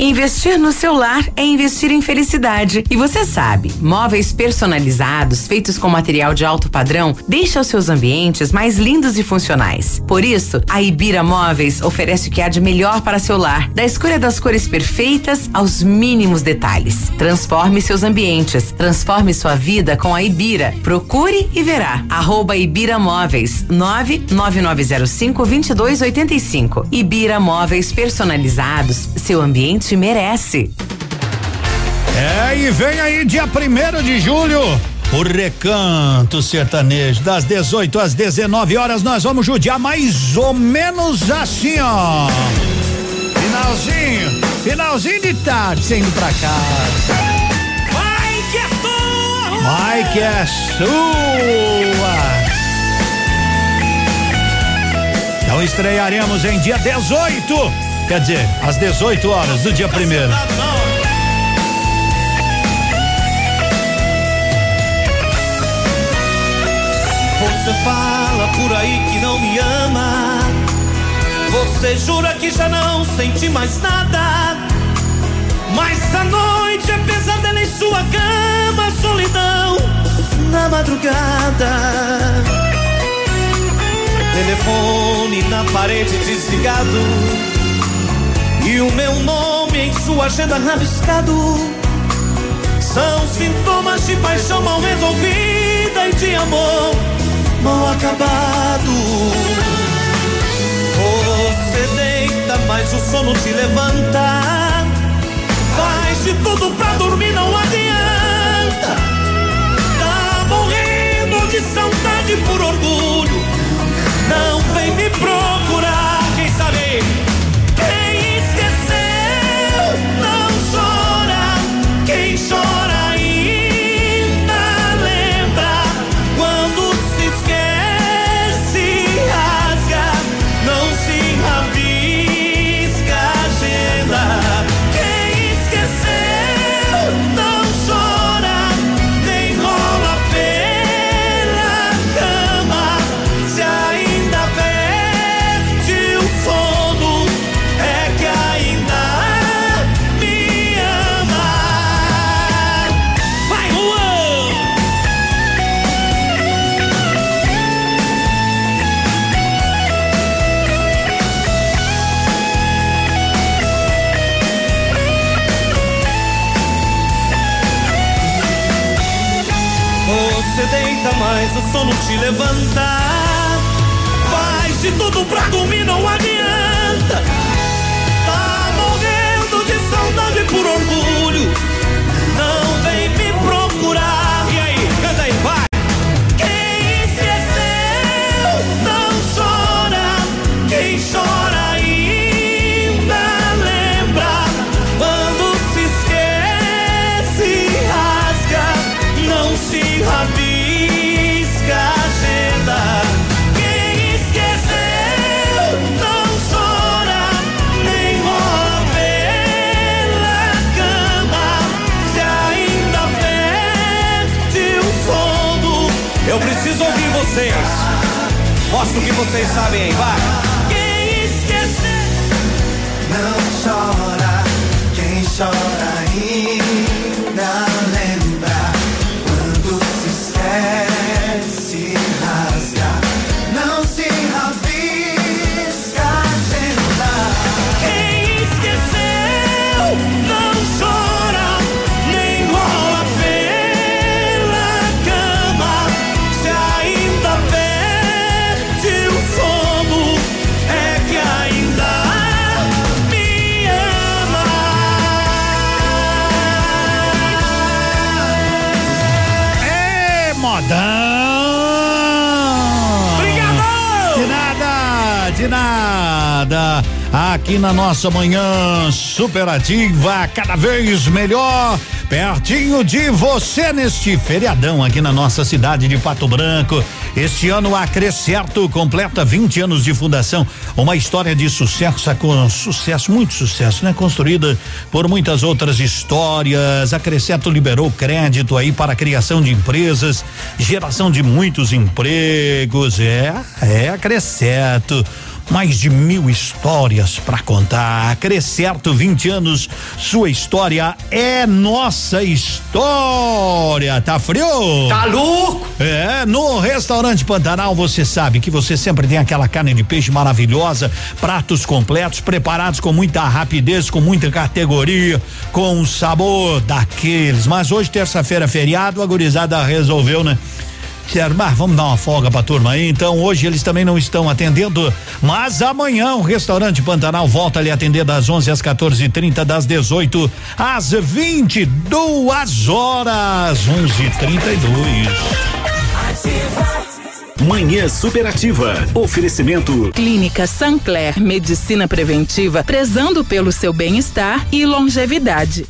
Investir no seu lar é investir em felicidade. E você sabe, móveis personalizados, feitos com material de alto padrão, deixam seus ambientes mais lindos e funcionais. Por isso, a Ibira Móveis oferece o que há de melhor para seu lar, da escolha das cores perfeitas aos mínimos detalhes. Transforme seus ambientes, transforme sua vida com a Ibira. Procure e verá. Arroba Ibira Móveis, 99905 2285. Ibira Móveis personalizados, seu ambiente merece. É, e vem aí dia primeiro de julho. O recanto sertanejo, das 18 às 19 horas, nós vamos judiar mais ou menos assim, ó. Finalzinho, finalzinho de tarde, você indo pra casa. Vai que é sua! Vai que é sua! Então estrearemos em dia 18, quer dizer, às 18 horas do dia primeiro. Você fala por aí que não me ama. Você jura que já não sente mais nada. Mas a noite é pesadela em sua cama, solidão na madrugada. Telefone na parede desligado. O meu nome em sua agenda rabiscado. São sintomas de paixão mal resolvida e de amor mal acabado. Você deita, mas o sono te levanta. Faz de tudo pra dormir, não adianta. Tá morrendo de saudade por orgulho. Não vem me procurar, sono te levanta. Faz de tudo pra dormir, não adianta. Vocês. Mostra o que vocês sabem aí, vai. Aqui na nossa manhã superativa, cada vez melhor pertinho de você neste feriadão aqui na nossa cidade de Pato Branco. Este ano a Crescerto completa 20 anos de fundação, uma história de sucesso, com sucesso, muito sucesso, né? Construída por muitas outras histórias. A Crescerto liberou crédito aí para a criação de empresas, geração de muitos empregos. É, é a Crescerto mais de mil histórias para contar. Crescerto 20 anos, sua história é nossa história. Tá frio? Tá louco? É, no restaurante Pantanal você sabe que você sempre tem aquela carne de peixe maravilhosa, pratos completos, preparados com muita rapidez, com muita categoria, com sabor daqueles. Mas hoje, terça-feira, feriado, a gurizada resolveu, né? Disseram, vamos dar uma folga pra turma aí. Então hoje eles também não estão atendendo, mas amanhã o restaurante Pantanal volta ali a atender das 11 às 14h30, das 18 às 22 horas. 11h32. Manhã Superativa. Oferecimento. Clínica Sancler, medicina preventiva, prezando pelo seu bem-estar e longevidade.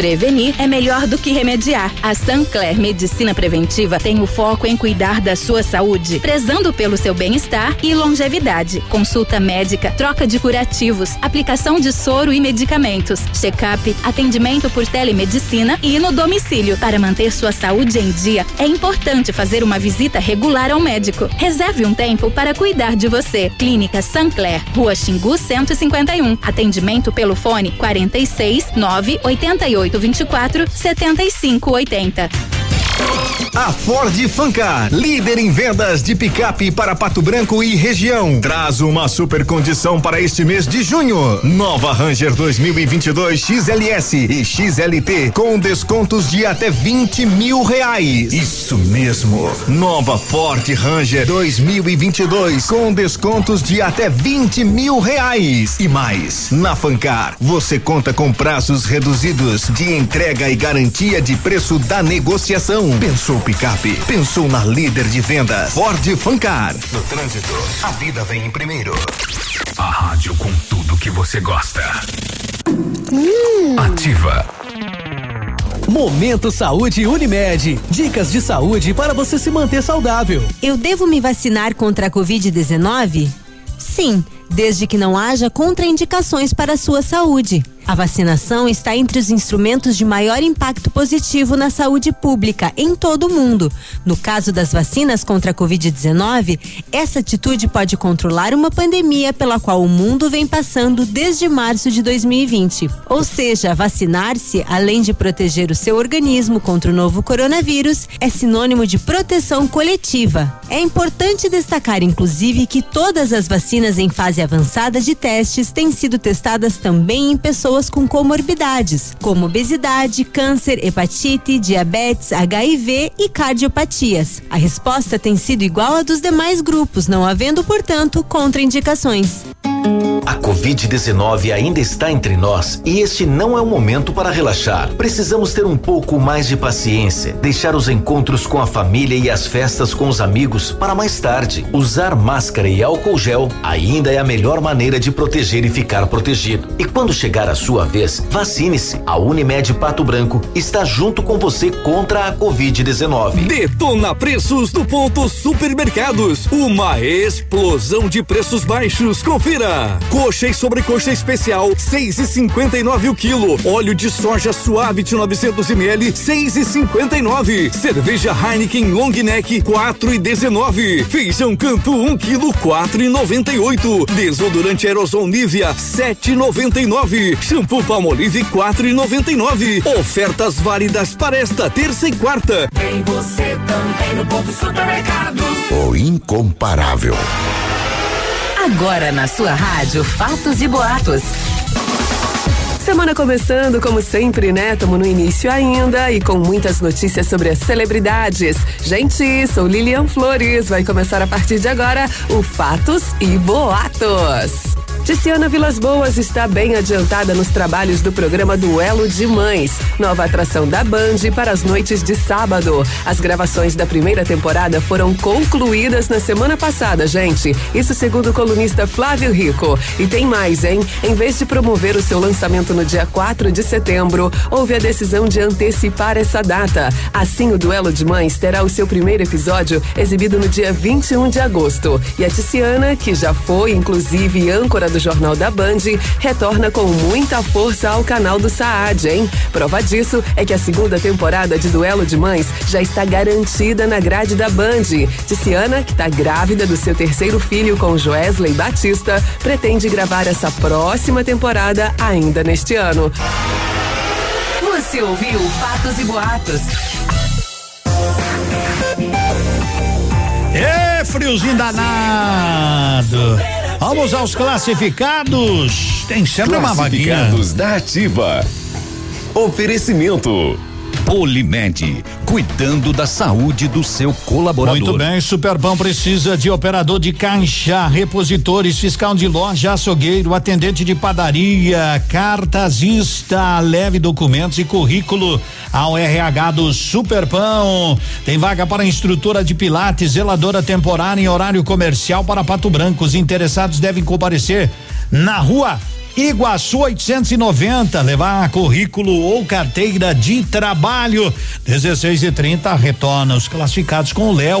Prevenir é melhor do que remediar. A Sancler Medicina Preventiva tem o foco em cuidar da sua saúde, prezando pelo seu bem-estar e longevidade. Consulta médica, troca de curativos, aplicação de soro e medicamentos, check-up, atendimento por telemedicina e no domicílio. Para manter sua saúde em dia, é importante fazer uma visita regular ao médico. Reserve um tempo para cuidar de você. Clínica Sancler, Rua Xingu 151. Atendimento pelo fone 46 988 24 75 80. A Ford Fancar, líder em vendas de picape para Pato Branco e região, traz uma super condição para este mês de junho. Nova Ranger 2022 XLS e XLT com descontos de até 20 mil reais. Isso mesmo. Nova Ford Ranger 2022 com descontos de até 20 mil reais. E mais, na Fancar você conta com prazos reduzidos de entrega e garantia de preço da negociação. Pensou picape? Pensou na líder de vendas? Ford Fancar. No trânsito, a vida vem em primeiro. A rádio com tudo que você gosta. Ativa. Momento Saúde Unimed. Dicas de saúde para você se manter saudável. Eu devo me vacinar contra a Covid-19? Sim, desde que não haja contraindicações para a sua saúde. A vacinação está entre os instrumentos de maior impacto positivo na saúde pública em todo o mundo. No caso das vacinas contra a Covid-19, essa atitude pode controlar uma pandemia pela qual o mundo vem passando desde março de 2020. Ou seja, vacinar-se, além de proteger o seu organismo contra o novo coronavírus, é sinônimo de proteção coletiva. É importante destacar, inclusive, que todas as vacinas em fase avançada de testes têm sido testadas também em pessoas com comorbidades, como obesidade, câncer, hepatite, diabetes, HIV e cardiopatias. A resposta tem sido igual à dos demais grupos, não havendo, portanto, contraindicações. A Covid-19 ainda está entre nós e este não é o momento para relaxar. Precisamos ter um pouco mais de paciência, deixar os encontros com a família e as festas com os amigos para mais tarde. Usar máscara e álcool gel ainda é a melhor maneira de proteger e ficar protegido. E quando chegar a sua vez, vacine-se. A Unimed Pato Branco está junto com você contra a Covid-19. Detona preços do ponto supermercados. Uma explosão de preços baixos. Confira. Coxa e sobrecoxa especial, seis e cinquenta e nove o quilo. Óleo de soja suave de 900 ml, seis e cinquenta e nove. Cerveja Heineken Long Neck, quatro e dezenove. Feijão Cantu, um quilo, quatro e noventa e oito. Desodorante Aerosol Nivea, sete e noventa e nove. Shampoo Palmolive, quatro e noventa e nove. Ofertas válidas para esta terça e quarta. Tem você também no ponto supermercado. O incomparável. Agora na sua rádio Fatos e Boatos. Semana começando, como sempre, né? Tamo no início ainda e com muitas notícias sobre as celebridades. Gente, sou Lilian Flores. Vai começar a partir de agora o Fatos e Boatos. Ticiana Vilas Boas está bem adiantada nos trabalhos do programa Duelo de Mães, nova atração da Band para as noites de sábado. As gravações da primeira temporada foram concluídas na semana passada, gente. Isso segundo o colunista Flávio Rico. E tem mais, hein? Em vez de promover o seu lançamento no dia 4 de setembro, houve a decisão de antecipar essa data. Assim, o Duelo de Mães terá o seu primeiro episódio exibido no dia 21 de agosto. E a Ticiana, que já foi, inclusive, âncora do Jornal da Band, retorna com muita força ao canal do Saad, hein? Prova disso é que a segunda temporada de Duelo de Mães já está garantida na grade da Band. Ticiana, que está grávida do seu terceiro filho com Joesley Batista, pretende gravar essa próxima temporada ainda neste ano. Você ouviu Fatos e Boatos. É friozinho danado. Vamos aos classificados. Tem sempre uma vaguinha. Classificados da Ativa. Oferecimento. Polimed, cuidando da saúde do seu colaborador. Muito bem, Superpão precisa de operador de caixa, repositores, fiscal de loja, açougueiro, atendente de padaria, cartazista, leve documentos e currículo ao RH do Superpão. Tem vaga para instrutora de pilates, zeladora temporária em horário comercial para Pato Branco. Os interessados devem comparecer na rua Iguaçu 890, levar currículo ou carteira de trabalho. 16 e 30 retorna os classificados com o Léo.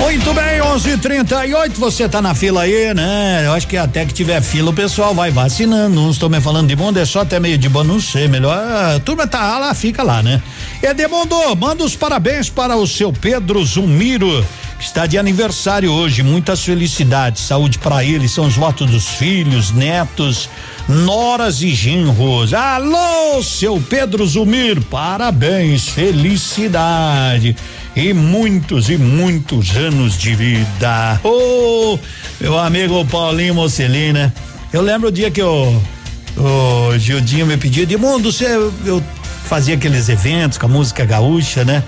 Muito bem, 11:38. Você tá na fila aí, né? Eu acho que até que tiver fila o pessoal vai vacinando. Não estou me falando de mundo, é só até meio de boa, não sei. Melhor a turma tá lá, fica lá, né? Edemundo, manda os parabéns para o seu Pedro Zumiro, que está de aniversário hoje. Muitas felicidades, saúde para ele. São os votos dos filhos, netos, noras e genros. Alô, seu Pedro Zumir, parabéns, felicidade e muitos e muitos anos de vida. Ô, oh, meu amigo Paulinho Mocelina, eu lembro o dia que o, Gildinho me pediu, de mundo, você, eu fazia aqueles eventos com a música gaúcha, né?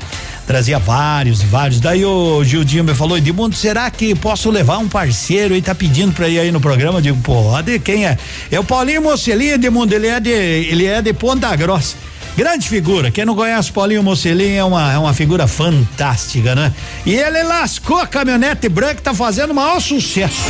Trazia vários e vários. Daí o Gildinho me falou, Edmundo, será que posso levar um parceiro e tá pedindo pra ir aí no programa? Eu digo, pode, quem é? É o Paulinho Mocelina, Edmundo, ele é de, ele é de Ponta Grossa. Grande figura. Quem não conhece Paulinho Mocelin é uma, é uma figura fantástica, né? E ele lascou a caminhonete branca e tá fazendo o maior sucesso.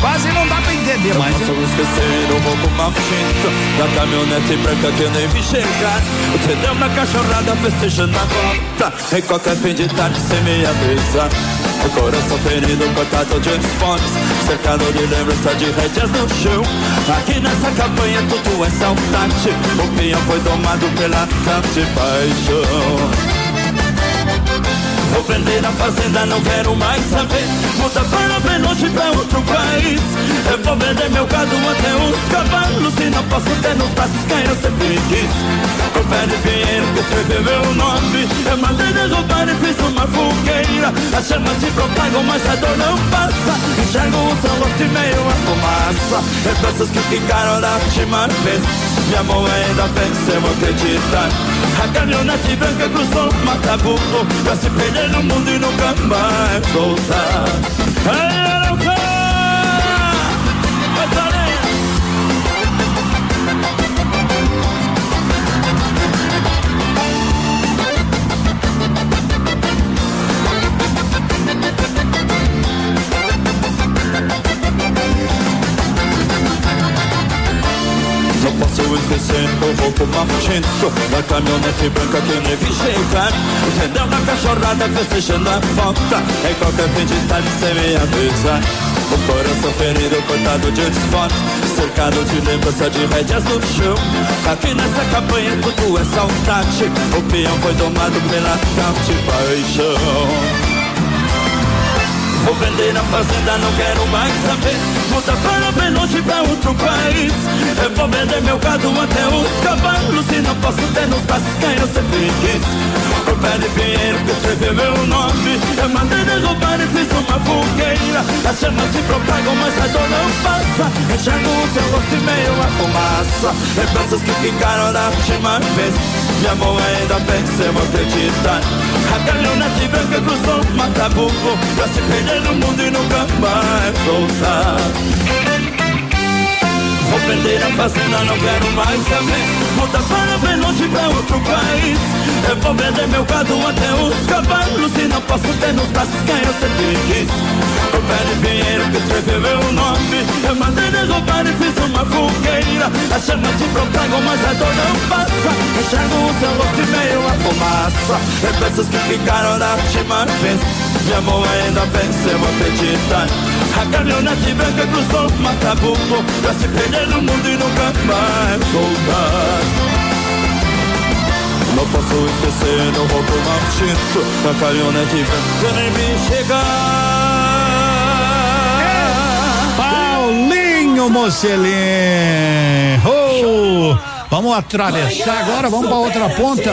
Quase não dá pra entender Eu mais. posso esquecer o roubo maldito Da caminhonete branca que eu nem vi chegar que deu na cachorrada festejando volta Em qualquer fim de tarde me O coração ferido, cortado de esportes Cercado de lembrança de rédeas no chão. Aqui nessa campanha tudo é saudade. O peão foi domado pela tanta de paixão Vou vender a fazenda, não quero mais saber. Muda para bem longe pra outro país. Eu vou vender meu gado até os cavalos. E não posso ter nos braços quem eu sempre quis. O pé de pinheiro que escreveu meu nome. Eu mandei derrubar e fiz uma fogueira. As chamas se propagam, mas a dor não passa. Enxergo o seu rosto e meio a fumaça. Lembranças que ficaram da última vez. Minha mão ainda venceu acreditar. A caminhonete branca cruzou o mata-burro Pra se perder no mundo e nunca mais voltar posso esquecer o roubo maldito Da caminhonete branca que vi chegar Entendeu? Na cachorrada festejando a volta Em qualquer fim de tarde sem me avisar O coração ferido, cortado de desfote Cercado de lembrança de rédeas no chão. Aqui nessa campanha tudo é saudade. O peão foi domado pela tal de paixão Vou vender a fazenda, não quero mais saber. Muda para bem longe pra outro país. Eu vou vender meu gado até os cavalos. E não posso ter nos braços quem eu sempre quis. O pé de pinheiro que escreveu meu nome. Eu mandei derrubar e fiz uma fogueira. As chamas se propagam, mas a dor não passa. Enxergo o seu rosto meio a fumaça. Lembranças que ficaram da última vez. De amor ainda pensamos acreditar. A caminhonete branca cruzou o Matabuco Pra se perder no mundo e nunca mais voltar. Vou vender a fazenda, não quero mais saber. Voltar para bem longe pra outro país. Eu vou vender meu gado até os cavalos E não posso ter nos braços quem eu sempre quis. O pé de pinheiro que escreveu meu nome. Eu mandei derrubar e fiz uma fogueira. As chamas se propagam, mas a dor não passa. Enxergo o seu rosto e meio a fumaça. Lembranças que ficaram da última vez. De amor ainda pensamos acreditar A caminhonete branca cruzou o Matabuco Pra se perder no mundo e nunca mais voltar. Não posso esquecer, não vou tomar A caminhonete branca nem me chegar Mocelin. Oh, vamos atravessar agora, vamos para outra ponta.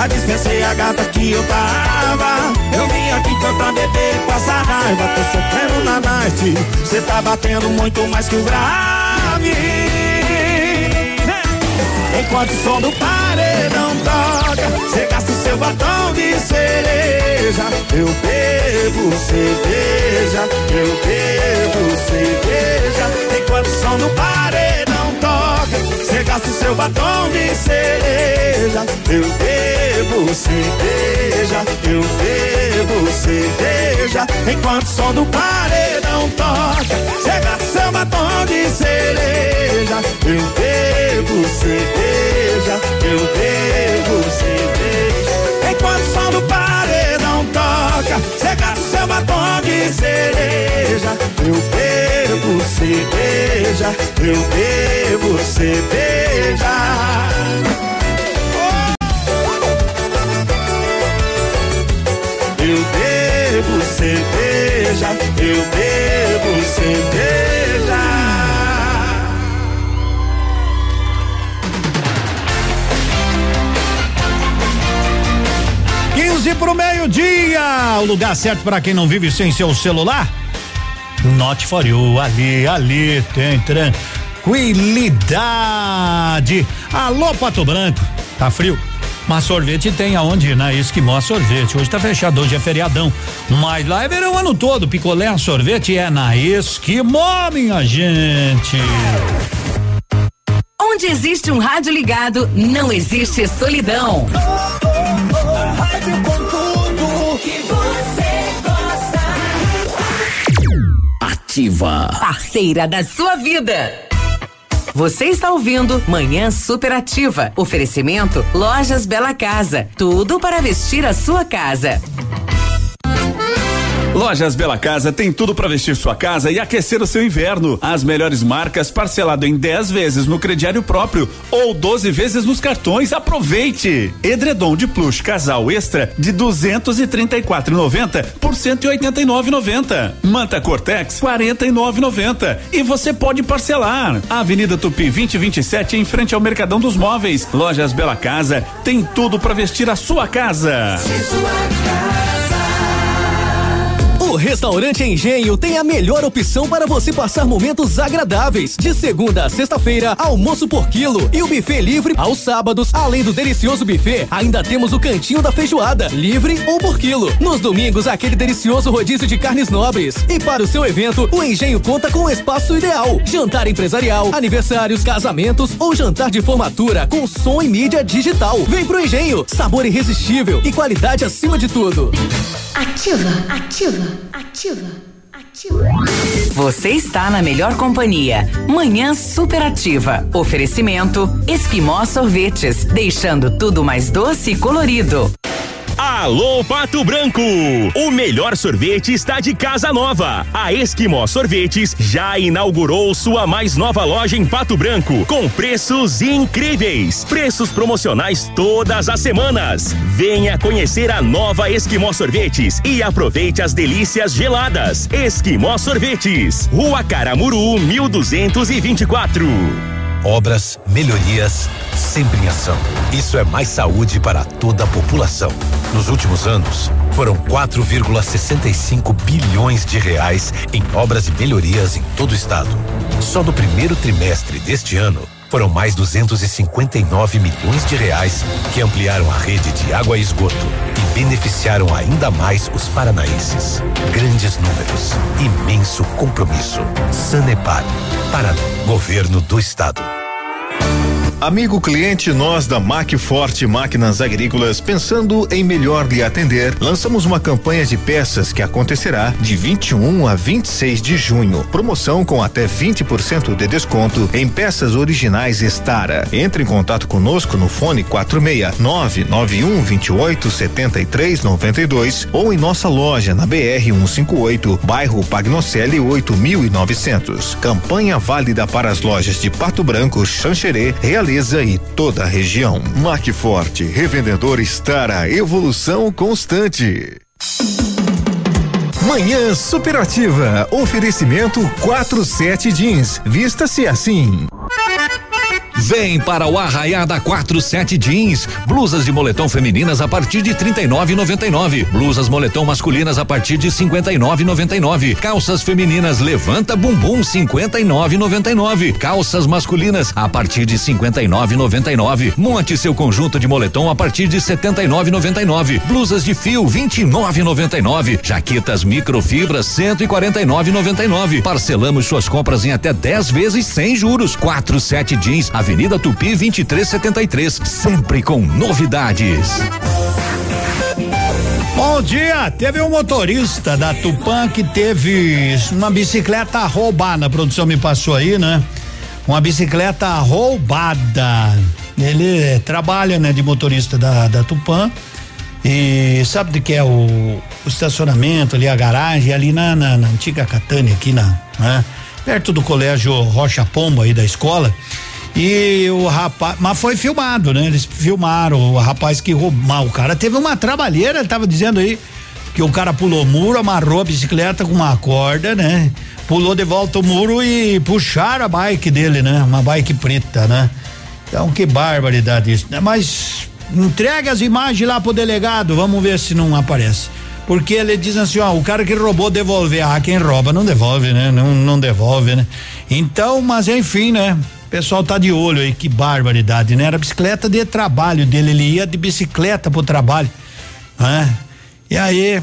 Já dispensei a gata que eu tava. Eu vim aqui foi pra beber e passar raiva. Tô sofrendo na night, cê tá batendo muito mais que o grave. Enquanto o som do paredão toca, cê gasta o seu batom de cereja. Eu bebo cerveja, eu bebo cerveja. Enquanto o som do paredão toca, cê gasta o seu batom de cereja. Eu bebo cerveja, eu bebo cerveja. Enquanto o som do paredão toca, o seu batom de cereja. Eu bebo cerveja, eu bebo cerveja. Enquanto o som do paredão toca, cê gasta o seu batom de cereja. Eu bebo cerveja, eu bebo cerveja. Eu bebo cerveja, eu bebo cerveja. 15 pro meio-dia. O lugar certo para quem não vive sem seu celular? Not for you. Ali, ali tem tranquilidade. Alô, Pato Branco. Tá frio? Mas sorvete tem aonde? Na Esquimó Sorvete. Hoje tá fechado, hoje é feriadão. Mas lá é verão o ano todo. Picolé, sorvete é na Esquimó, minha gente. Onde existe um rádio ligado, não existe solidão. Ativa. Parceira da sua vida. Você está ouvindo Manhã Superativa. Oferecimento Lojas Bela Casa. Tudo para vestir a sua casa. Lojas Bela Casa tem tudo para vestir sua casa e aquecer o seu inverno. As melhores marcas parcelado em 10 vezes no crediário próprio ou 12 vezes nos cartões. Aproveite! Edredom de plush casal extra de 234,90 por 189,90. Manta Cortex 49,90 e você pode parcelar. Avenida Tupi 2027 em frente ao Mercadão dos Móveis. Lojas Bela Casa tem tudo para vestir a sua casa. O Restaurante Engenho tem a melhor opção para você passar momentos agradáveis. De segunda a sexta-feira, almoço por quilo e o buffet livre aos sábados. Além do delicioso buffet, ainda temos o cantinho da feijoada, livre ou por quilo. Nos domingos, aquele delicioso rodízio de carnes nobres. E para o seu evento, o Engenho conta com o espaço ideal. Jantar empresarial, aniversários, casamentos ou jantar de formatura com som e mídia digital. Vem pro Engenho, sabor irresistível e qualidade acima de tudo. Ativa, ativa, ativa, ativa. Você está na melhor companhia. Manhã Superativa. Oferecimento Esquimó Sorvetes, deixando tudo mais doce e colorido. Alô Pato Branco! O melhor sorvete está de casa nova. A Esquimó Sorvetes já inaugurou sua mais nova loja em Pato Branco, com preços incríveis. Preços promocionais todas as semanas. Venha conhecer a nova Esquimó Sorvetes e aproveite as delícias geladas. Esquimó Sorvetes, Rua Caramuru, 1224. Obras, melhorias, sempre em ação. Isso é mais saúde para toda a população. Nos últimos anos, foram 4,65 bilhões de reais em obras e melhorias em todo o estado. Só no primeiro trimestre deste ano, foram mais 259 milhões de reais que ampliaram a rede de água e esgoto e beneficiaram ainda mais os paranaenses. Grandes números, imenso compromisso. Sanepar, para Governo do Estado. Amigo cliente, nós da Mac Forte Máquinas Agrícolas, pensando em melhor lhe atender, lançamos uma campanha de peças que acontecerá de 21 a 26 de junho. Promoção com até 20% de desconto em peças originais Estara. Entre em contato conosco no fone 46 991 28 73 92 ou em nossa loja na BR 158, bairro Pagnocelli 8900. Campanha válida para as lojas de Pato Branco, Xanxerê, Realiza e toda a região. Macforte, revendedor Estara, evolução constante. Manhã superativa. Oferecimento 47 jeans. Vista-se assim. Vem para o Arraiá da 47 Jeans. Blusas de moletom femininas a partir de 39,99. Blusas moletom masculinas a partir de 59,99. Calças femininas levanta bumbum 59,99. Calças masculinas a partir de 59,99. Monte seu conjunto de moletom a partir de 79,99. Blusas de fio 29,99. Jaquetas microfibras 149,99. Parcelamos suas compras em até 10 vezes sem juros. 47 Jeans, Avenida Tupi 2373, sempre com novidades. Bom dia, teve um motorista da Tupã que teve uma bicicleta roubada, a produção me passou aí, né? Uma bicicleta roubada. Ele trabalha, né, de motorista da, da Tupã e sabe de que é o, o estacionamento ali, a garagem, ali na, na, na antiga Catânia, aqui na, né? Perto do colégio Rocha Pombo aí da escola. E o rapaz, mas foi filmado, né? Eles filmaram o rapaz que roubou. O cara teve uma trabalheira, tava dizendo aí que o cara pulou o muro, amarrou a bicicleta com uma corda, né? Pulou de volta o muro e puxaram a bike dele, né? Uma bike preta, né? Então que barbaridade isso, né? Mas entrega as imagens lá pro delegado, vamos ver se não aparece. Porque ele diz assim, ó, o cara que roubou devolver. Ah, quem rouba não devolve, né? Não, não devolve, né? Então, mas enfim, né? Pessoal tá de olho aí, que barbaridade, né? Era bicicleta de trabalho dele, ele ia de bicicleta pro trabalho, né? E aí,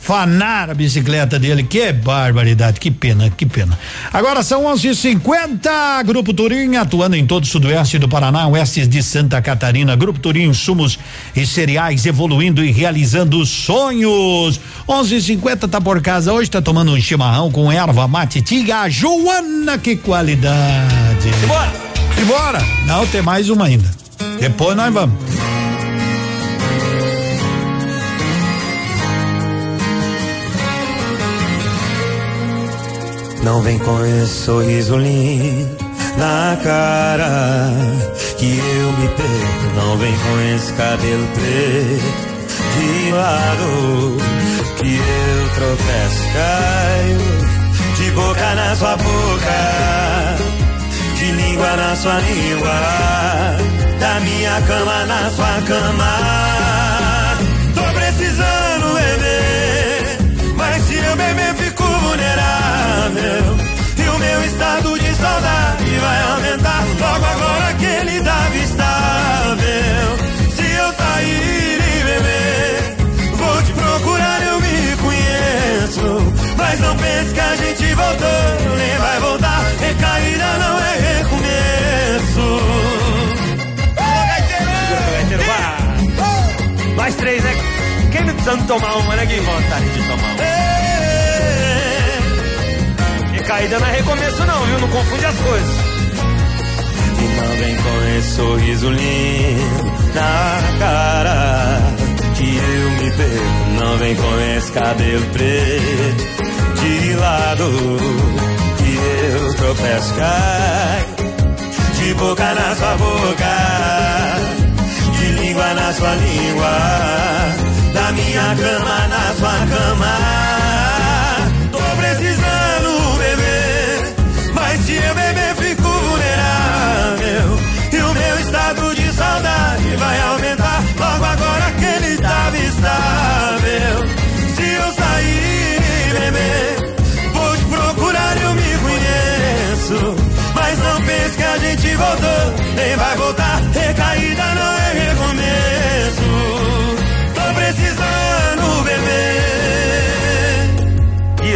Fanaram a bicicleta dele. Que barbaridade, que pena, que pena. Agora são 11:50. Grupo Turim atuando em todo o sudoeste do Paraná, oeste de Santa Catarina. Grupo Turim, insumos e cereais evoluindo e realizando sonhos. 11:50 tá por casa hoje, tá tomando um chimarrão com erva mate tiga. Joana, que qualidade. Simbora! Simbora! Não, tem mais uma ainda. Depois nós vamos. Não vem com esse sorriso lindo na cara que eu me perco. Não vem com esse cabelo preto de lado que eu tropeço, caio de boca na sua boca, língua na sua língua, da minha cama na sua cama. Tô precisando beber, mas se eu beber fico vulnerável. E o meu estado de saudade vai aumentar logo agora que ele tava estável. Se eu sair e beber, vou te procurar, eu me conheço. Mas não pense que a gente voltou, nem vai voltar. Recaída não é precisando tomar uma, né? Que vontade de tomar uma. E caída não é recomeço não, viu? Não confunde as coisas. E não vem com esse sorriso lindo na cara que eu me perco. Não vem com esse cabelo preto de lado que eu tropeço, cai de boca na sua boca, de língua na sua língua, da minha cama na sua cama. Tô precisando beber, mas se eu beber fico vulnerável. E o meu estado de saudade vai aumentar logo agora que ele tava estável. Se eu sair e beber, vou te procurar, eu me conheço. Mas não pense que a gente voltou, nem vai voltar. Recaída não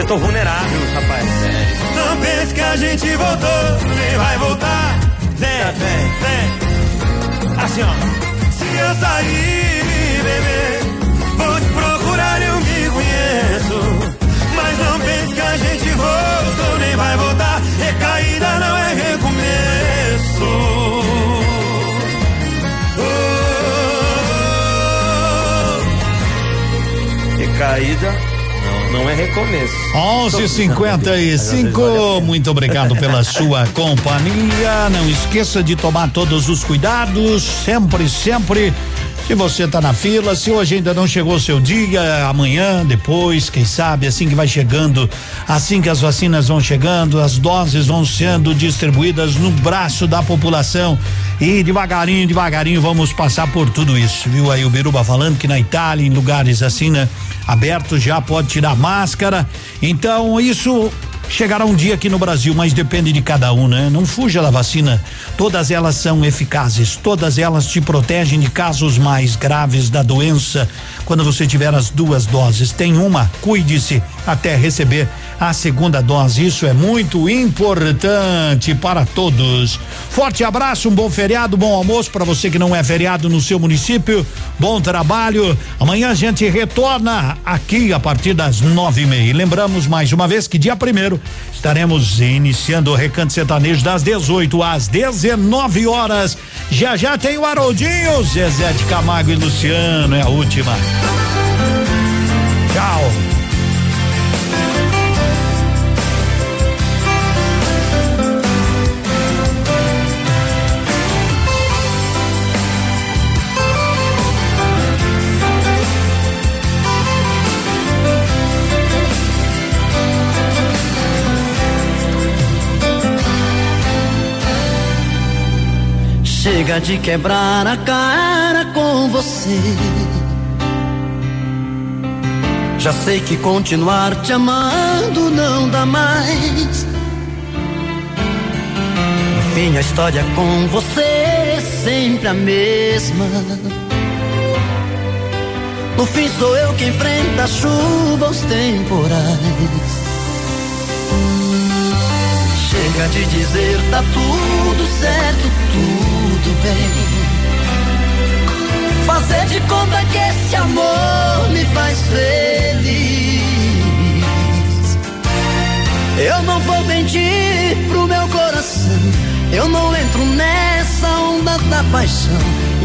eu tô vulnerável, rapaz. Não pense que a gente voltou, nem vai voltar. Vem, vem, vem. Assim, ó. Se eu sair e beber, vou te procurar, eu me conheço. Mas não pense que a gente voltou, nem vai voltar. Recaída não é recomeço. Recaída não, é recomeço. 11:55. Muito obrigado pela (laughs) sua companhia. Não esqueça de tomar todos os cuidados, sempre, sempre. Se você está na fila, se hoje ainda não chegou o seu dia, amanhã, depois, quem sabe, assim que vai chegando, assim que as vacinas vão chegando, as doses vão sendo distribuídas no braço da população e devagarinho, devagarinho vamos passar por tudo isso, viu? Aí o Biruba falando que na Itália, em lugares assim, né? Abertos já pode tirar máscara. Então, isso chegará um dia aqui no Brasil, mas depende de cada um, né? Não fuja da vacina. Todas elas são eficazes, todas elas te protegem de casos mais graves da doença. Quando você tiver as duas doses, tem uma, cuide-se até receber a segunda dose. Isso é muito importante para todos. Forte abraço, um bom feriado, bom almoço para você que não é feriado no seu município. Bom trabalho. Amanhã a gente retorna aqui a partir das nove e meia. E lembramos mais uma vez que dia primeiro estaremos iniciando o Recanto Sertanejo das 18 às 19 horas. Já já tem o Haroldinho, Zezé de Camargo e Luciano. É a última. Tchau. Chega de quebrar a cara com você. Já sei que continuar te amando não dá mais. Enfim, a história com você é sempre a mesma. No fim sou eu que enfrenta a chuva, os temporais. Chega de dizer tá tudo certo, tudo bem. Fazer de conta que esse amor me faz feliz. Eu não vou mentir pro meu coração. Eu não entro nessa onda da paixão.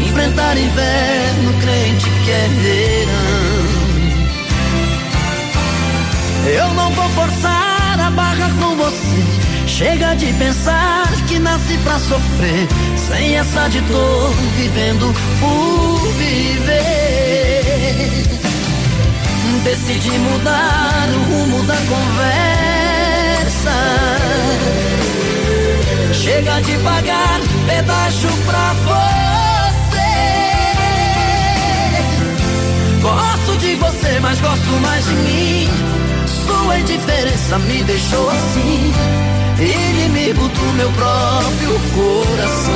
Enfrentar inverno, crente que é verão. Eu não vou forçar a barra com você. Chega de pensar que nasci pra sofrer, sem essa de dor, vivendo por viver. Decidi mudar o rumo da conversa. Chega de pagar pedaço pra você. Gosto de você, mas gosto mais de mim. Sua indiferença me deixou assim inimigo do meu próprio coração.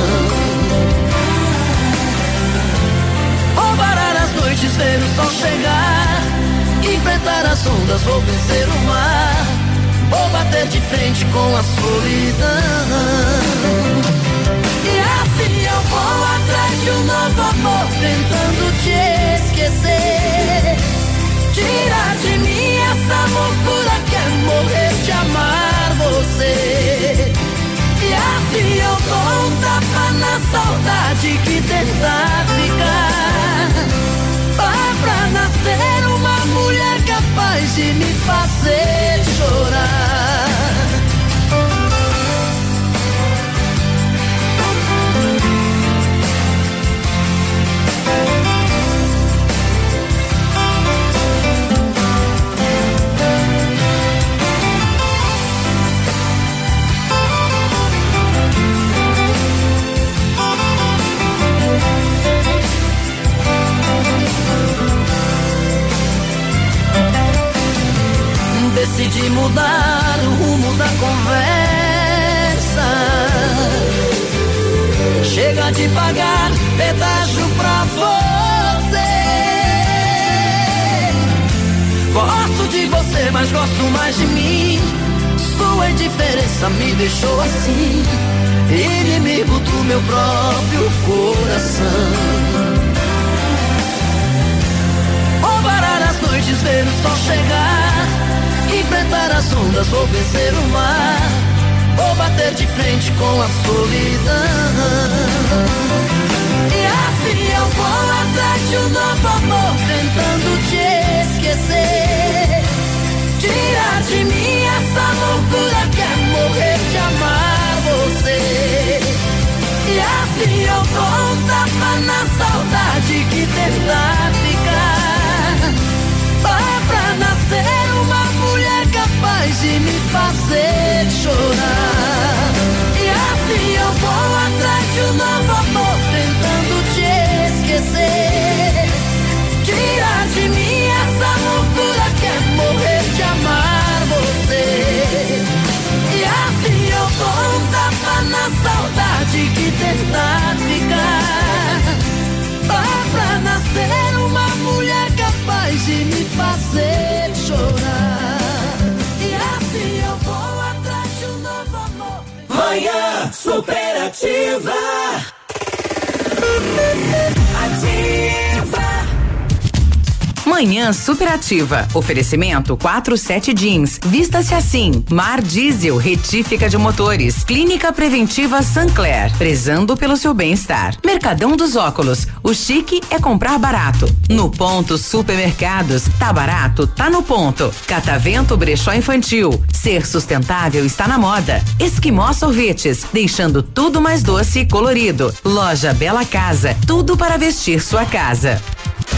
Vou parar as noites, ver o sol chegar, enfrentar as ondas, vou vencer o mar, vou bater de frente com a solidão. E assim eu vou atrás de um novo amor, tentando te esquecer. Tirar de mim essa loucura que é morrer de amar E assim eu dou um tapa na saudade que tenta ficar. Dá pra nascer uma mulher capaz de me fazer chorar. Decidi mudar o rumo da conversa. Chega de pagar pedágio pra você. Gosto de você, mas gosto mais de mim. Sua indiferença me deixou assim, inimigo do meu próprio coração. Vou parar as noites, ver o sol chegar enfrentar as ondas, vou vencer o mar. Vou bater de frente com a solidão. E assim eu vou atrás de um novo amor, tentando te esquecer. Tirar de mim essa loucura que é morrer de amar você. E assim eu vou um tapa na saudade que tenta ficar. Dá pra nascer capaz de me fazer chorar. E assim eu vou atrás de um novo amor, tentando te esquecer. Tirar de mim essa loucura que é morrer de amar você. E assim eu vou um tapa na saudade que tentar ficar. Dá pra nascer uma mulher capaz de me Manhã superativa. Ativa. Manhã superativa. Oferecimento 47 jeans. Vista-se assim. Mar Diesel, retífica de motores. Clínica Preventiva Sancler. Prezando pelo seu bem-estar. Mercadão dos Óculos. O chique é comprar barato. No ponto Supermercados. Tá barato? Tá no ponto. Catavento Brechó Infantil. Ser sustentável está na moda. Esquimó Sorvetes. Deixando tudo mais doce e colorido. Loja Bela Casa. Tudo para vestir sua casa.